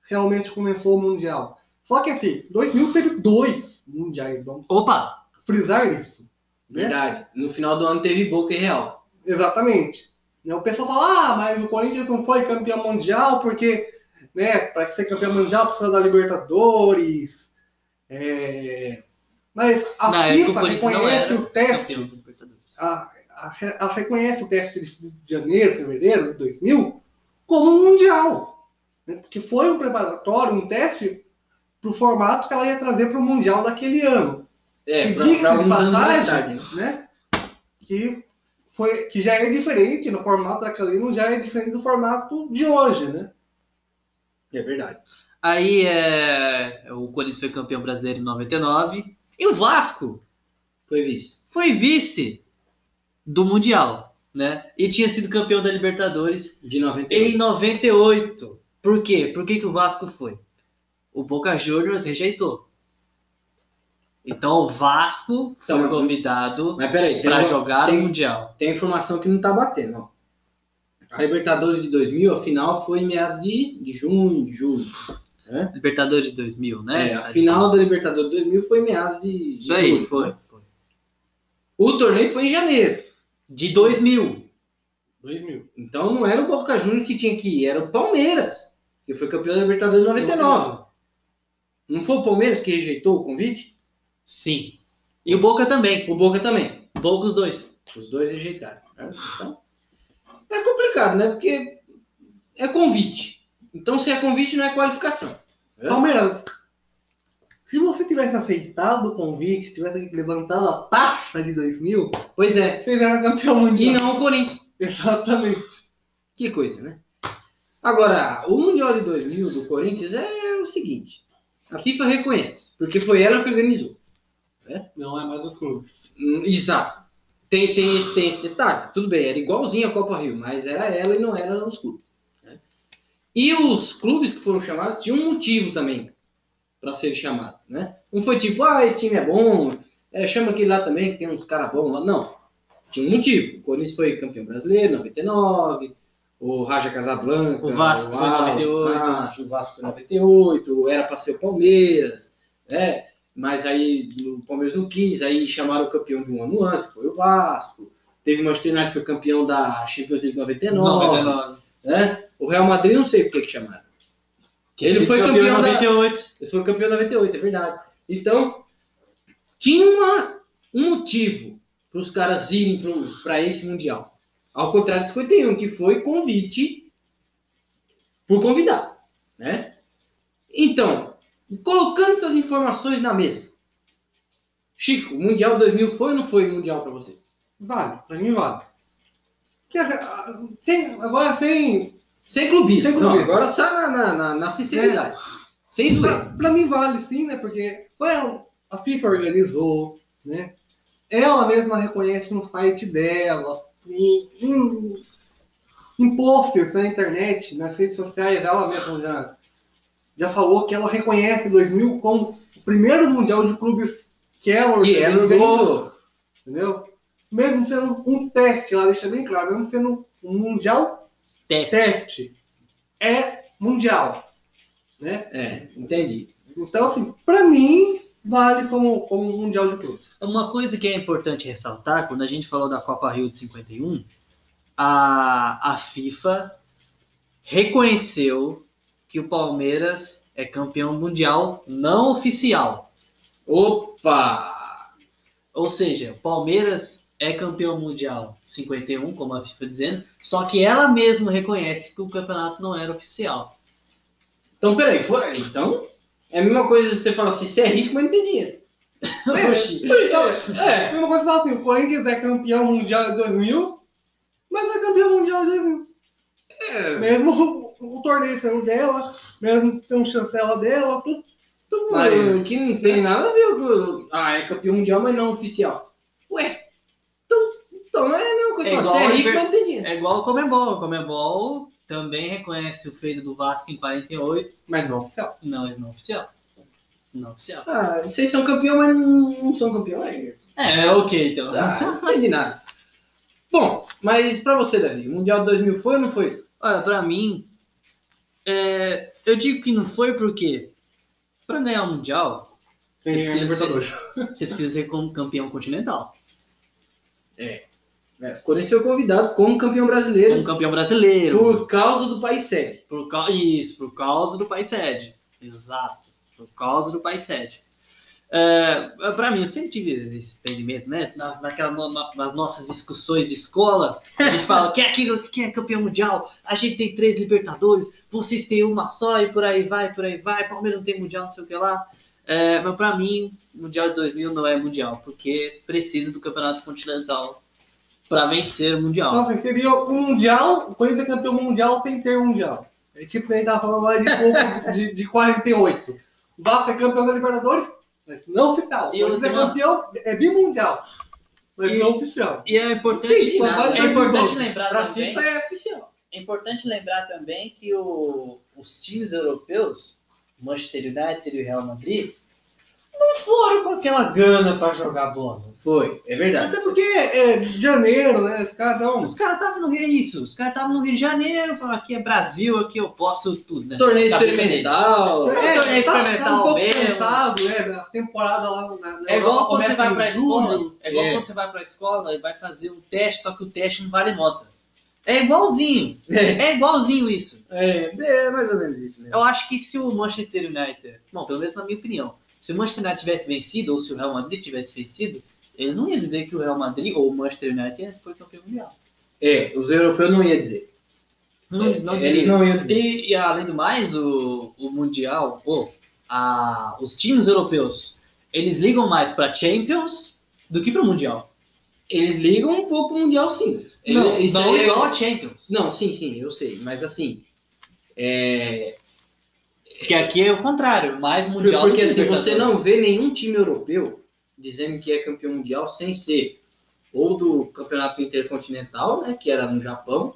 [SPEAKER 2] realmente começou o Mundial. Só que assim, 2000 teve dois Mundiais, vamos
[SPEAKER 3] Opa!
[SPEAKER 2] frisar isso. Né?
[SPEAKER 1] Verdade. No final do ano teve Boca e Real.
[SPEAKER 2] Exatamente. Né, O pessoal fala, ah, mas o Corinthians não foi campeão mundial porque, né, para ser campeão mundial precisa da Libertadores. É... Mas a
[SPEAKER 3] Na
[SPEAKER 2] FIFA reconhece o teste, a, a, ela reconhece o teste de janeiro, fevereiro de 2000 como um mundial. né, Porque foi um preparatório, um teste para o formato que ela ia trazer para o mundial daquele ano.
[SPEAKER 1] É,
[SPEAKER 2] Que
[SPEAKER 1] pra
[SPEAKER 2] de passagem, né? Que, foi, que já é diferente no formato daquele ano, já é diferente do formato de hoje, né?
[SPEAKER 1] É verdade.
[SPEAKER 3] Aí é, o Corinthians foi campeão brasileiro em 99. E o Vasco
[SPEAKER 1] Foi vice.
[SPEAKER 3] foi vice do Mundial, né? E tinha sido campeão da Libertadores
[SPEAKER 1] De 98.
[SPEAKER 3] em 98. Por quê? Por que, que o Vasco foi? O Boca Juniors rejeitou. Então o Vasco foi
[SPEAKER 1] Então,
[SPEAKER 3] convidado
[SPEAKER 1] peraí, tem,
[SPEAKER 3] para jogar
[SPEAKER 1] tem-
[SPEAKER 3] o Mundial.
[SPEAKER 1] tem informação que não tá batendo, ó. A Libertadores de 2000, a final foi em meados de, de junho, de julho.
[SPEAKER 3] Libertadores de 2000, né?
[SPEAKER 1] É, a final da Libertadores de 2000 foi em meados de, de
[SPEAKER 3] Isso aí,
[SPEAKER 1] julho.
[SPEAKER 3] foi, foi.
[SPEAKER 1] O torneio foi em janeiro.
[SPEAKER 3] De 2000.
[SPEAKER 2] 2000.
[SPEAKER 1] Então não era o Boca Juniors que tinha que ir, era o Palmeiras. que foi campeão da Libertadores em 99. Não foi o Palmeiras que rejeitou o convite?
[SPEAKER 3] Sim. E o Boca também.
[SPEAKER 1] O Boca também.
[SPEAKER 3] Boca os dois.
[SPEAKER 1] Os dois rejeitaram. né? Então, é complicado, né? Porque é convite. Então, se é convite, não é qualificação. É?
[SPEAKER 2] Palmeiras, se você tivesse aceitado o convite, tivesse levantado a taça de 2000,
[SPEAKER 1] Pois é.
[SPEAKER 2] vocês eram campeão
[SPEAKER 1] E
[SPEAKER 2] mundial.
[SPEAKER 1] não o Corinthians.
[SPEAKER 2] Exatamente.
[SPEAKER 1] Que coisa, né? Agora, o Mundial de 2000 do Corinthians é o seguinte. A FIFA reconhece, porque foi ela que organizou.
[SPEAKER 2] Não é mais os clubes.
[SPEAKER 1] Hum, Exato. Tem, tem, esse, tem esse detalhe. Tudo bem, era igualzinho a Copa Rio, mas era ela e não era os clubes. E os clubes que foram chamados tinham um motivo também para serem chamados. Né? Não foi tipo, ah, esse time é bom, é, chama aquele lá também que tem uns caras bons lá. Não. Tinha um motivo. O Corinthians foi campeão brasileiro em 99, o Raja Casablanca,
[SPEAKER 3] O Vasco foi em
[SPEAKER 1] Alce,
[SPEAKER 3] 98.
[SPEAKER 1] Vasco, o Vasco foi em 98, era para ser o Palmeiras, né? Mas aí o Palmeiras não quis, aí chamaram o campeão de um ano antes, foi o Vasco. Teve o Manchester United que foi campeão da Champions League 99,
[SPEAKER 3] 99.
[SPEAKER 1] né? O Real Madrid não sei por que que chamaram.
[SPEAKER 3] Que
[SPEAKER 1] Ele foi campeão
[SPEAKER 3] em
[SPEAKER 1] da-
[SPEAKER 3] 98.
[SPEAKER 1] Eles foram campeão em 98, é verdade. Então, tinha uma, um motivo para os caras irem para esse Mundial. Ao contrário de 51, que foi convite por convidado. Né? Então, colocando essas informações na mesa. Chico, o Mundial 2000 foi ou não foi Mundial para você?
[SPEAKER 2] Vale, pra mim vale. Sem, agora sem.
[SPEAKER 1] Sem clubismo.
[SPEAKER 2] Sem
[SPEAKER 1] Não,
[SPEAKER 2] clubismo.
[SPEAKER 1] agora só na, na, na, na sinceridade. Sem zoeira.
[SPEAKER 2] Pra, pra mim vale sim, né? Porque foi a, FIFA organizou, né? Ela mesma reconhece no site dela, em, em, em posts na internet, nas redes sociais, ela mesma já, já falou que ela reconhece 2000 como o primeiro mundial de clubes que ela
[SPEAKER 1] Que
[SPEAKER 2] organizou.
[SPEAKER 1] organizou.
[SPEAKER 2] Entendeu? Mesmo sendo um teste, ela deixa bem claro, mesmo sendo um mundial
[SPEAKER 3] Teste.
[SPEAKER 2] teste, é mundial. Né?
[SPEAKER 1] É, entendi.
[SPEAKER 2] Então, assim, pra mim, vale como, como um mundial de clubes.
[SPEAKER 3] Uma coisa que é importante ressaltar, quando a gente falou da Copa Rio de 51, a, a FIFA reconheceu que o Palmeiras é campeão mundial não oficial.
[SPEAKER 1] Opa!
[SPEAKER 3] Ou seja, o Palmeiras é campeão mundial 51, como a FIFA dizendo, só que ela mesma reconhece que o campeonato não era oficial.
[SPEAKER 1] Então, peraí, foi, então é a mesma coisa você falar assim, você é rico, mas não tem dinheiro.
[SPEAKER 3] Oxi.
[SPEAKER 2] Então,
[SPEAKER 1] É,
[SPEAKER 2] a mesma coisa fala assim, o Corinthians é campeão mundial de 2000, mas é campeão mundial de 2000.
[SPEAKER 1] é,
[SPEAKER 2] Mesmo o, o torneio sendo dela, mesmo tendo chancela dela, tudo. tudo
[SPEAKER 1] mas
[SPEAKER 2] vale.
[SPEAKER 1] que não tem nada a ver com. Ah, é campeão mundial, mas não oficial. Ué, então, então é a mesma coisa.
[SPEAKER 3] É
[SPEAKER 1] falar, você é
[SPEAKER 3] igual
[SPEAKER 1] rico, mas não tem dinheiro.
[SPEAKER 3] É igual o Comebol. O Comebol também reconhece o feito do Vasco em 48.
[SPEAKER 2] Mas não oficial.
[SPEAKER 3] Não, isso não é oficial. Não é oficial.
[SPEAKER 1] Ah, vocês são campeão, mas não, não são campeão. É,
[SPEAKER 3] É, ok, então.
[SPEAKER 1] ah, não entendi nada. Bom, mas pra você, Davi, o Mundial de 2000 foi ou não foi?
[SPEAKER 3] Olha, pra mim, é, eu digo que não foi porque pra ganhar o Mundial, Você precisa
[SPEAKER 2] Libertadores.
[SPEAKER 3] você precisa ser como campeão continental.
[SPEAKER 1] É, o Corinthians foi convidado como campeão brasileiro
[SPEAKER 3] Como campeão brasileiro.
[SPEAKER 1] por causa do país sede.
[SPEAKER 3] Por cau- Isso, por causa do país sede. Exato. Por causa do país sede. É, pra mim, eu sempre tive esse entendimento, né? Nas, naquela, nas nossas discussões de escola, a gente fala, quem é, quem, é campeão mundial? A gente tem três Libertadores, vocês têm uma só e por aí vai, por aí vai. Palmeiras não tem mundial, não sei o que lá. É, mas pra mim, o Mundial de 2000 não é mundial, porque precisa do Campeonato Continental pra vencer o Mundial.
[SPEAKER 2] Assim, seria um mundial, o Corinthians é campeão mundial sem ter um mundial. É tipo que a gente tava falando lá de pouco de, de 48. O Vasco é campeão da Libertadores, mas não oficial. O
[SPEAKER 3] E
[SPEAKER 2] Corinthians é campeão, é bimundial, mas
[SPEAKER 3] E-
[SPEAKER 2] não oficial.
[SPEAKER 3] E é importante,
[SPEAKER 1] Entendi nada.
[SPEAKER 3] é importante lembrar
[SPEAKER 1] Pra
[SPEAKER 3] também.
[SPEAKER 1] FIFA é oficial.
[SPEAKER 3] É importante lembrar também que o- os times europeus, Manchester United e o Real Madrid, não foram com aquela gana para jogar bola.
[SPEAKER 1] Foi, é verdade.
[SPEAKER 2] Até porque é de janeiro, né? Os caras dão.
[SPEAKER 3] Os caras estavam no Rio, é isso, os caras estavam no Rio de Janeiro, falaram, aqui é Brasil, aqui eu posso tudo, né?
[SPEAKER 1] Torneio
[SPEAKER 3] Cabeça
[SPEAKER 1] experimental.
[SPEAKER 3] deles. É, torneio
[SPEAKER 2] tá, tá um
[SPEAKER 3] experimental
[SPEAKER 2] pouco
[SPEAKER 3] mesmo.
[SPEAKER 2] cansado, né? Da temporada lá na, na
[SPEAKER 3] É igual quando você vai pra escola,
[SPEAKER 2] julho.
[SPEAKER 3] é igual
[SPEAKER 1] É.
[SPEAKER 3] quando você vai pra escola e vai fazer um teste, só que o teste não vale nota. É igualzinho.
[SPEAKER 1] É,
[SPEAKER 3] É igualzinho isso.
[SPEAKER 1] é, é mais ou menos isso, né?
[SPEAKER 3] Eu acho que se o Manchester United, bom, pelo menos na minha opinião, se o Manchester United tivesse vencido, ou se o Real Madrid tivesse vencido, eles não iam dizer que o Real Madrid ou o Manchester United foi campeão mundial.
[SPEAKER 1] É, os europeus não iam dizer.
[SPEAKER 3] Não,
[SPEAKER 1] É,
[SPEAKER 3] não
[SPEAKER 1] eles
[SPEAKER 3] diria.
[SPEAKER 1] não iam dizer.
[SPEAKER 3] E, e além do mais, o, o Mundial, ou a, os times europeus, eles ligam mais para Champions do que para o Mundial.
[SPEAKER 1] Eles ligam um pouco pro Mundial, sim. Eles-
[SPEAKER 3] Não,
[SPEAKER 1] isso
[SPEAKER 3] não
[SPEAKER 1] é-
[SPEAKER 3] igual a Champions.
[SPEAKER 1] Não, sim, sim, eu sei. Mas assim, é,
[SPEAKER 3] Porque aqui é o contrário, mais Mundial
[SPEAKER 1] Porque
[SPEAKER 3] do que
[SPEAKER 1] assim, você não vê nenhum time europeu dizendo que é campeão mundial sem ser ou do campeonato intercontinental, né, que era no Japão,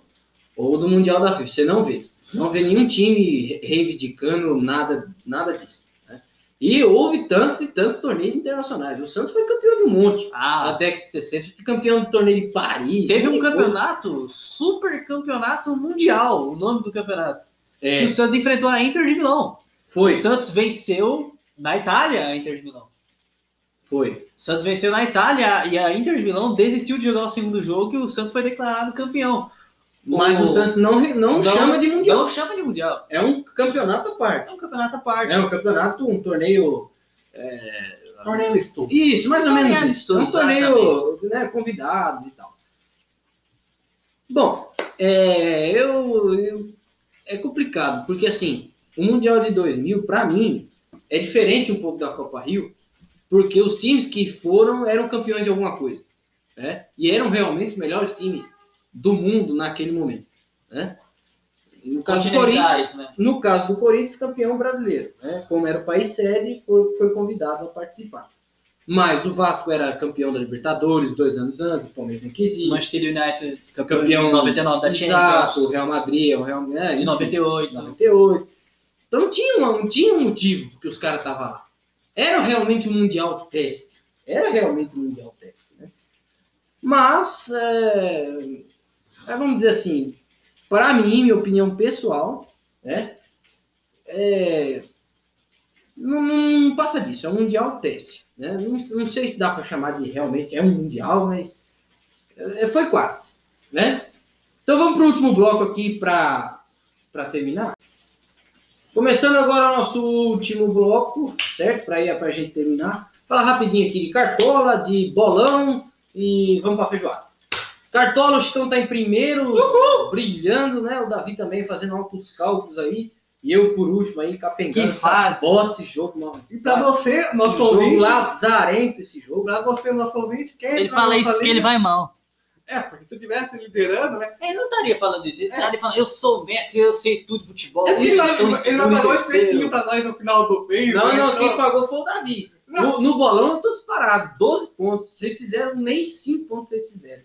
[SPEAKER 1] ou do Mundial da FIFA. Você não vê. Não vê nenhum time reivindicando nada, nada disso. né? E houve tantos e tantos torneios internacionais. O Santos foi campeão de um monte. Na
[SPEAKER 3] Ah,
[SPEAKER 1] década de 60, foi campeão do torneio de Paris.
[SPEAKER 3] teve um campeonato, super campeonato mundial, o nome do campeonato.
[SPEAKER 1] É,
[SPEAKER 3] E o Santos enfrentou a Inter de Milão.
[SPEAKER 1] foi,
[SPEAKER 3] O Santos venceu na Itália a Inter de Milão.
[SPEAKER 1] foi.
[SPEAKER 3] O Santos venceu na Itália e a Inter de Milão desistiu de jogar o segundo jogo e o Santos foi declarado campeão.
[SPEAKER 1] Mas
[SPEAKER 3] O-
[SPEAKER 1] o Santos não, re- não, chama de mundial.
[SPEAKER 3] Não chama de mundial.
[SPEAKER 1] É um campeonato à parte.
[SPEAKER 3] É um campeonato à parte.
[SPEAKER 1] É um campeonato, um torneio.
[SPEAKER 2] Torneio estou.
[SPEAKER 1] Isso, mais ou menos isso. É um
[SPEAKER 3] amistoso,
[SPEAKER 1] torneio, né, convidados e tal. Bom, é, eu, eu- é complicado, porque assim, o Mundial de 2000, para mim, é diferente um pouco da Copa Rio, porque os times que foram eram campeões de alguma coisa, né? E eram realmente os melhores times do mundo naquele momento, né? No caso do Corinthians,
[SPEAKER 3] né?
[SPEAKER 1] no caso do Corinthians, campeão brasileiro. Né? Como era o país sede, foi, foi convidado a participar. Mas o Vasco era campeão da Libertadores dois anos antes, o Palmeiras não quis ir.
[SPEAKER 3] Manchester United, campeão,
[SPEAKER 1] Campeão
[SPEAKER 3] de 99 da
[SPEAKER 1] Exato, o
[SPEAKER 3] Champions,
[SPEAKER 1] Real Madrid, o Real né?
[SPEAKER 3] de
[SPEAKER 1] enfim,
[SPEAKER 3] 98.
[SPEAKER 1] 98. Então não tinha, uma- tinha um motivo que os caras estavam lá. Era realmente um Mundial teste. Era realmente um Mundial teste. Né? Mas, é, é, vamos dizer assim, para mim, minha opinião pessoal, né, é, não, não passa disso. É um Mundial teste. Né? Não, não sei se dá para chamar de realmente é um Mundial, mas é, foi quase. Né? Então vamos para o último bloco aqui para terminar. Começando agora o nosso último bloco, certo? Para ir para a gente terminar. Falar rapidinho aqui de cartola, de bolão e vamos para feijoada. Cartola, o Chicão tá em primeiro, brilhando, né? O Davi também fazendo altos cálculos aí. E eu, por último, aí, capengando
[SPEAKER 3] Que
[SPEAKER 1] essa
[SPEAKER 3] fase.
[SPEAKER 1] bosta, esse jogo, mano.
[SPEAKER 2] E pra você, nosso
[SPEAKER 1] jogo
[SPEAKER 2] ouvinte,
[SPEAKER 1] lazarento esse jogo.
[SPEAKER 2] pra você, nosso ouvinte, quem
[SPEAKER 3] Ele fala isso porque ele vai mal.
[SPEAKER 2] É, porque se eu tivesse liderando, né?
[SPEAKER 3] Ele não estaria falando isso. Ele estaria falando, eu sou o Messi, eu sei tudo de futebol.
[SPEAKER 2] É ele
[SPEAKER 3] em
[SPEAKER 2] ele vai
[SPEAKER 3] segundo
[SPEAKER 2] pagar
[SPEAKER 3] e
[SPEAKER 2] um
[SPEAKER 3] terceiro."
[SPEAKER 2] espetinho pra nós no final do mês.
[SPEAKER 1] Não,
[SPEAKER 2] né?
[SPEAKER 1] não,
[SPEAKER 2] Então,
[SPEAKER 1] quem pagou foi o Davi. No, no bolão eu tô disparado. 12 pontos. Vocês fizeram nem 5 pontos vocês fizeram.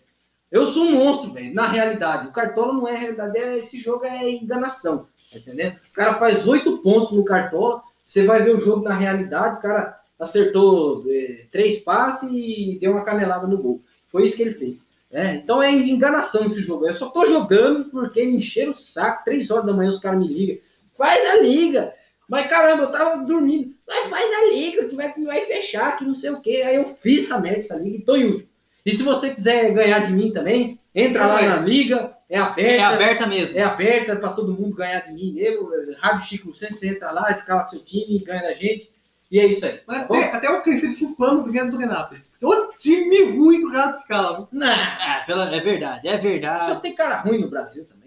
[SPEAKER 1] Eu sou um monstro, velho, na realidade. O Cartola não é realidade, é- esse jogo é enganação. Tá? O cara faz 8 pontos no Cartola, você vai ver o jogo na realidade, o cara acertou 3 passes e deu uma canelada no gol. Foi isso que ele fez. né? então é enganação esse jogo. Eu só tô jogando porque me encheram o saco. 3 horas da manhã os caras me ligam. Faz a liga! Mas caramba, eu tava dormindo. Mas faz a liga, que vai, que vai fechar, que não sei o quê. Aí eu fiz essa merda, essa liga, e tô em último. E se você quiser ganhar de mim também, entra lá na liga, é aberta.
[SPEAKER 3] É aberta mesmo.
[SPEAKER 1] É aberta para todo mundo ganhar de mim. Eu, Rádio Chico Lucena, você entra lá, escala seu time, ganha da gente. E é isso aí.
[SPEAKER 2] Mas
[SPEAKER 1] Bom.
[SPEAKER 2] até, até eu cresci de 5 anos ganhando do Renato. O time ruim que o Renato escala.
[SPEAKER 1] Não,
[SPEAKER 3] É, é verdade, é
[SPEAKER 1] só
[SPEAKER 3] verdade.
[SPEAKER 1] tem cara ruim no Brasil também.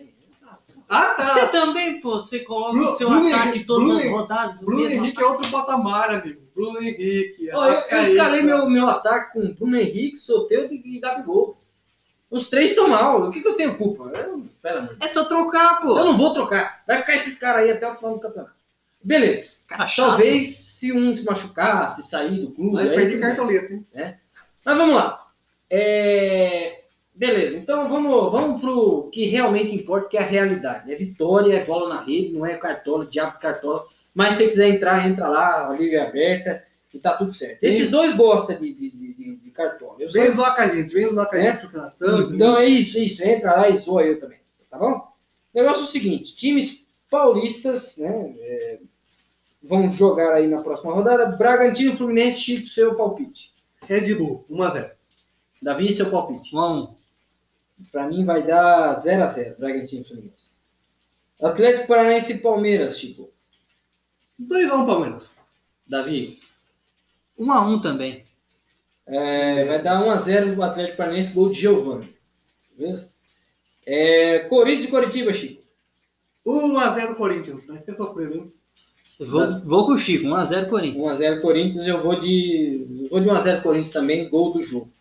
[SPEAKER 2] Ah, tá.
[SPEAKER 3] Você também, pô, você coloca
[SPEAKER 2] Bruno-
[SPEAKER 3] o seu
[SPEAKER 2] Bruno
[SPEAKER 3] ataque
[SPEAKER 2] Henrique-
[SPEAKER 3] todas
[SPEAKER 2] Bruno
[SPEAKER 3] as rodadas.
[SPEAKER 2] Bruno Henrique é
[SPEAKER 3] ataque.
[SPEAKER 2] outro patamar, amigo. Bruno Henrique.
[SPEAKER 1] Eu, eu escalei meu, meu ataque com Bruno Henrique, Soteldo e Gabigol. Os três estão mal. O que, que eu tenho culpa? Eu,
[SPEAKER 3] É só trocar, pô.
[SPEAKER 1] Eu não vou trocar. Vai ficar esses caras aí até o final do campeonato. Beleza.
[SPEAKER 3] Cara chato.
[SPEAKER 1] Talvez se um se machucar, se sair do clube.
[SPEAKER 2] Vai perder cartoleta, hein?
[SPEAKER 1] Mas vamos lá. É, Beleza, então vamos, vamos pro que realmente importa, que é a realidade. É vitória, é bola na rede, não é cartola, diabo de cartola. Mas se você quiser entrar, entra lá, a liga é aberta e tá tudo certo. Esses dois gostam de, de, de, de- de cartola.
[SPEAKER 2] Vem zoar com a gente, vem zoar com a
[SPEAKER 1] É?
[SPEAKER 2] gente pro Canatão.
[SPEAKER 1] Então é isso, isso. Entra lá e zoa eu também. Tá bom? O negócio é o seguinte: times paulistas né, é, vão jogar aí na próxima rodada. Bragantino, Fluminense, Chico, seu palpite.
[SPEAKER 2] Red Bull, 1x0.
[SPEAKER 1] Davi, seu palpite.
[SPEAKER 3] Um a um.
[SPEAKER 1] Pra mim vai dar 0x0, Bragantino e Fluminense. Atlético Paranaense e Palmeiras, Chico.
[SPEAKER 2] 2x1 Palmeiras.
[SPEAKER 1] Davi.
[SPEAKER 3] 1 a 1 também.
[SPEAKER 1] É, vai dar 1x0 do Atlético Paranaense, gol de Giovanni. Beleza? É, Corinthians e Coritiba, Chico.
[SPEAKER 2] 1x0 Corinthians. Vai ser surpresa, hein?
[SPEAKER 3] Eu vou, vou com o Chico, 1 a 0 Corinthians.
[SPEAKER 1] 1x0 Corinthians, eu vou de. Eu vou de 1x0 Corinthians também, gol do jogo.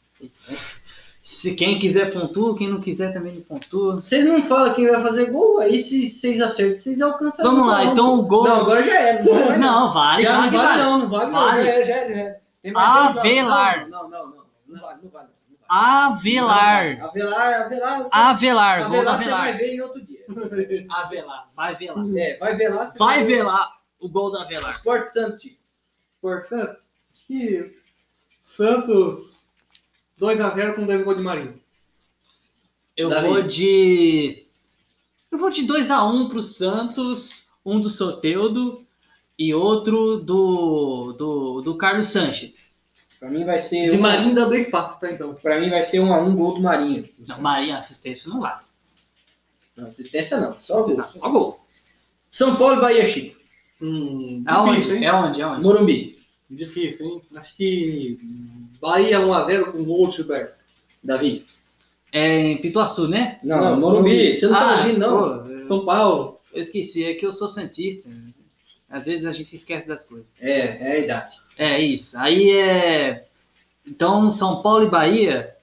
[SPEAKER 3] Se quem quiser pontua, quem não quiser também não pontua.
[SPEAKER 1] Vocês não falam quem vai fazer gol, aí se vocês acertam, vocês alcançam.
[SPEAKER 3] Vamos lá, então o gol.
[SPEAKER 1] Não, agora já era. Não, vale,
[SPEAKER 3] Não, vale,
[SPEAKER 1] já
[SPEAKER 3] vale,
[SPEAKER 1] não vale,
[SPEAKER 3] vale.
[SPEAKER 1] não, não vale,
[SPEAKER 3] Vale.
[SPEAKER 1] não. Já era, já era, já.
[SPEAKER 3] Avelar.
[SPEAKER 1] Não, não, não, não. Não vale, não vale. não vale.
[SPEAKER 3] Avelar.
[SPEAKER 1] Avelar, Avelar. Você,
[SPEAKER 3] Avelar, do
[SPEAKER 1] Avelar você vai
[SPEAKER 3] Avelar.
[SPEAKER 1] ver em outro dia.
[SPEAKER 3] Avelar, vai ver lá.
[SPEAKER 1] É, vai ver lá. você
[SPEAKER 3] Vai
[SPEAKER 1] ver.
[SPEAKER 3] ver lá o gol do Avelar.
[SPEAKER 1] Sport Santos.
[SPEAKER 2] Sport Santos. Acho que Santos 2x0 com 2 gols de Marinho.
[SPEAKER 3] Eu
[SPEAKER 1] Davi.
[SPEAKER 3] vou de. Eu vou de 2x1 pro Santos, um do Soteudo e outro do, do, do Carlos Sanches.
[SPEAKER 1] Pra mim vai ser.
[SPEAKER 2] De
[SPEAKER 1] um-
[SPEAKER 2] Marinho dá dois passos, tá então?
[SPEAKER 1] Pra mim vai ser 1x1 gol do Marinho.
[SPEAKER 3] Não, Marinha, assistência não vale.
[SPEAKER 1] Não, assistência não, só gol.
[SPEAKER 3] Só gol.
[SPEAKER 1] São Paulo e Bahia, Chico.
[SPEAKER 2] Hum,
[SPEAKER 3] Aonde?
[SPEAKER 2] difícil, hein?
[SPEAKER 3] É onde? É onde?
[SPEAKER 1] Morumbi.
[SPEAKER 2] Difícil, hein? Acho que Bahia 1x0 com gol de Gilberto.
[SPEAKER 1] Davi.
[SPEAKER 3] É em Pituaçu, né?
[SPEAKER 1] Não,
[SPEAKER 2] Não,
[SPEAKER 1] Morumbi.
[SPEAKER 2] Morumbi.
[SPEAKER 1] Você não tá
[SPEAKER 3] Ah,
[SPEAKER 1] ouvindo, não?
[SPEAKER 3] pô,
[SPEAKER 2] São Paulo.
[SPEAKER 3] eu esqueci, é que eu sou Santista. Às vezes a gente esquece das coisas.
[SPEAKER 1] É, é a idade.
[SPEAKER 3] É isso. Aí é. Então, São Paulo e Bahia.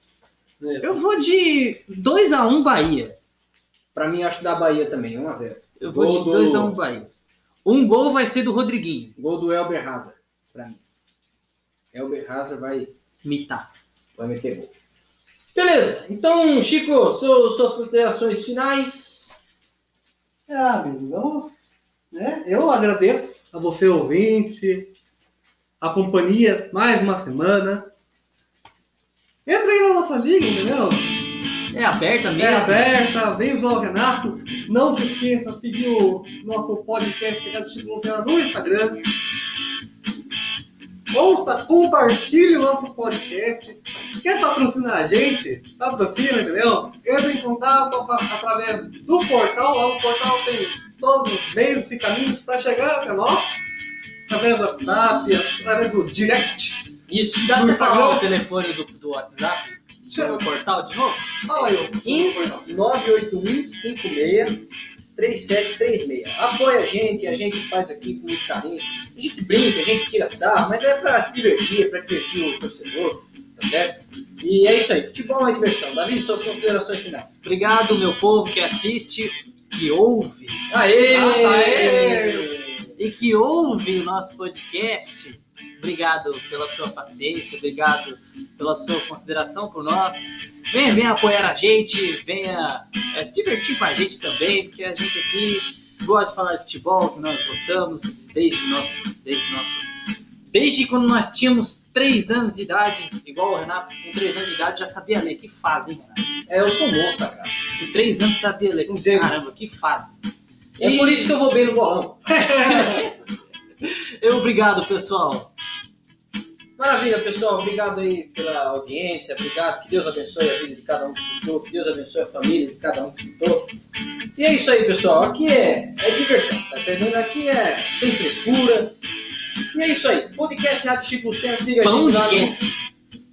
[SPEAKER 2] né?
[SPEAKER 3] Eu vou de 2x1 Bahia.
[SPEAKER 1] Pra mim, acho que dá Bahia também, 1x0.
[SPEAKER 3] Eu vou
[SPEAKER 1] Gol
[SPEAKER 3] de
[SPEAKER 1] do-
[SPEAKER 3] 2x1 Bahia. Um gol vai ser do Rodriguinho.
[SPEAKER 1] Gol do Elber Hazard, pra mim. Elber Hazard vai,
[SPEAKER 3] Mitar.
[SPEAKER 1] vai meter gol. Beleza, então, Chico, seu- suas considerações finais.
[SPEAKER 2] Ah, amigo, vamos. Né? Eu agradeço a você, ouvinte, a companhia, mais uma semana. Entra aí na nossa liga, entendeu?
[SPEAKER 3] É aberta mesmo.
[SPEAKER 2] É aberta, vem zoar o Renato. Não se esqueça de seguir o nosso podcast Pegado Chico Luciano no Instagram. Ouça, compartilhe o nosso podcast. Quer patrocinar a gente? Patrocina, entendeu? Entra em contato através do portal. Lá no portal tem todos os meios e caminhos para chegar até nós. Através do WhatsApp, através do direct.
[SPEAKER 1] Isso,
[SPEAKER 3] Dá
[SPEAKER 2] No
[SPEAKER 3] pra falar o telefone do, do WhatsApp? Do portal de novo?
[SPEAKER 2] Fala aí, ô.
[SPEAKER 1] 15 981 56 3736. Apoia a gente, a gente faz aqui com muito carinho. A gente brinca, a gente tira sarro, mas é pra se divertir, é pra divertir o torcedor, tá certo? E é isso aí, futebol é diversão. Davi, suas considerações finais.
[SPEAKER 3] Obrigado, meu povo que assiste, que ouve
[SPEAKER 1] Aê!
[SPEAKER 2] Aê!
[SPEAKER 3] e que ouve o nosso podcast. Obrigado pela sua paciência, obrigado pela sua consideração por nós. Venha, venha apoiar a gente, venha é, se divertir com a gente também, porque a gente aqui gosta de falar de futebol, que nós gostamos desde nosso, desde nosso Desde quando nós tínhamos 3 anos de idade, igual o Renato, com 3 anos de idade já sabia ler. Que fase, hein, Renato?
[SPEAKER 1] É, eu sou moça, cara.
[SPEAKER 3] Com 3 anos sabia ler.
[SPEAKER 2] Um gênio.
[SPEAKER 3] Caramba, que fase.
[SPEAKER 1] É
[SPEAKER 3] E-
[SPEAKER 1] por isso que eu vou bem no bolão.
[SPEAKER 3] Eu, obrigado, pessoal.
[SPEAKER 1] Maravilha, pessoal. Obrigado aí pela audiência. Obrigado. Que Deus abençoe a vida de cada um que escutou. Que Deus abençoe a família de cada um que escutou. E é isso aí, pessoal. Aqui é, é diversão, tá entendendo? Aqui é sem frescura. E é isso aí. Podcast Rádio Chico Lucena. Siga a gente lá no...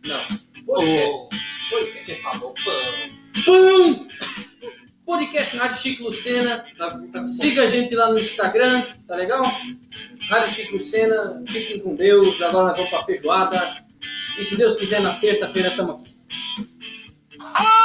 [SPEAKER 1] Não. Podcast.
[SPEAKER 3] Ô,
[SPEAKER 1] Podcast.
[SPEAKER 3] Você falou pão.
[SPEAKER 1] Pão! Podcast Rádio Chico Lucena. Siga a gente lá no Instagram, tá legal? Rádio Chico Lucena, fiquem com Deus. Agora nós vamos pra feijoada. E se Deus quiser, na terça-feira estamos aqui. Ah!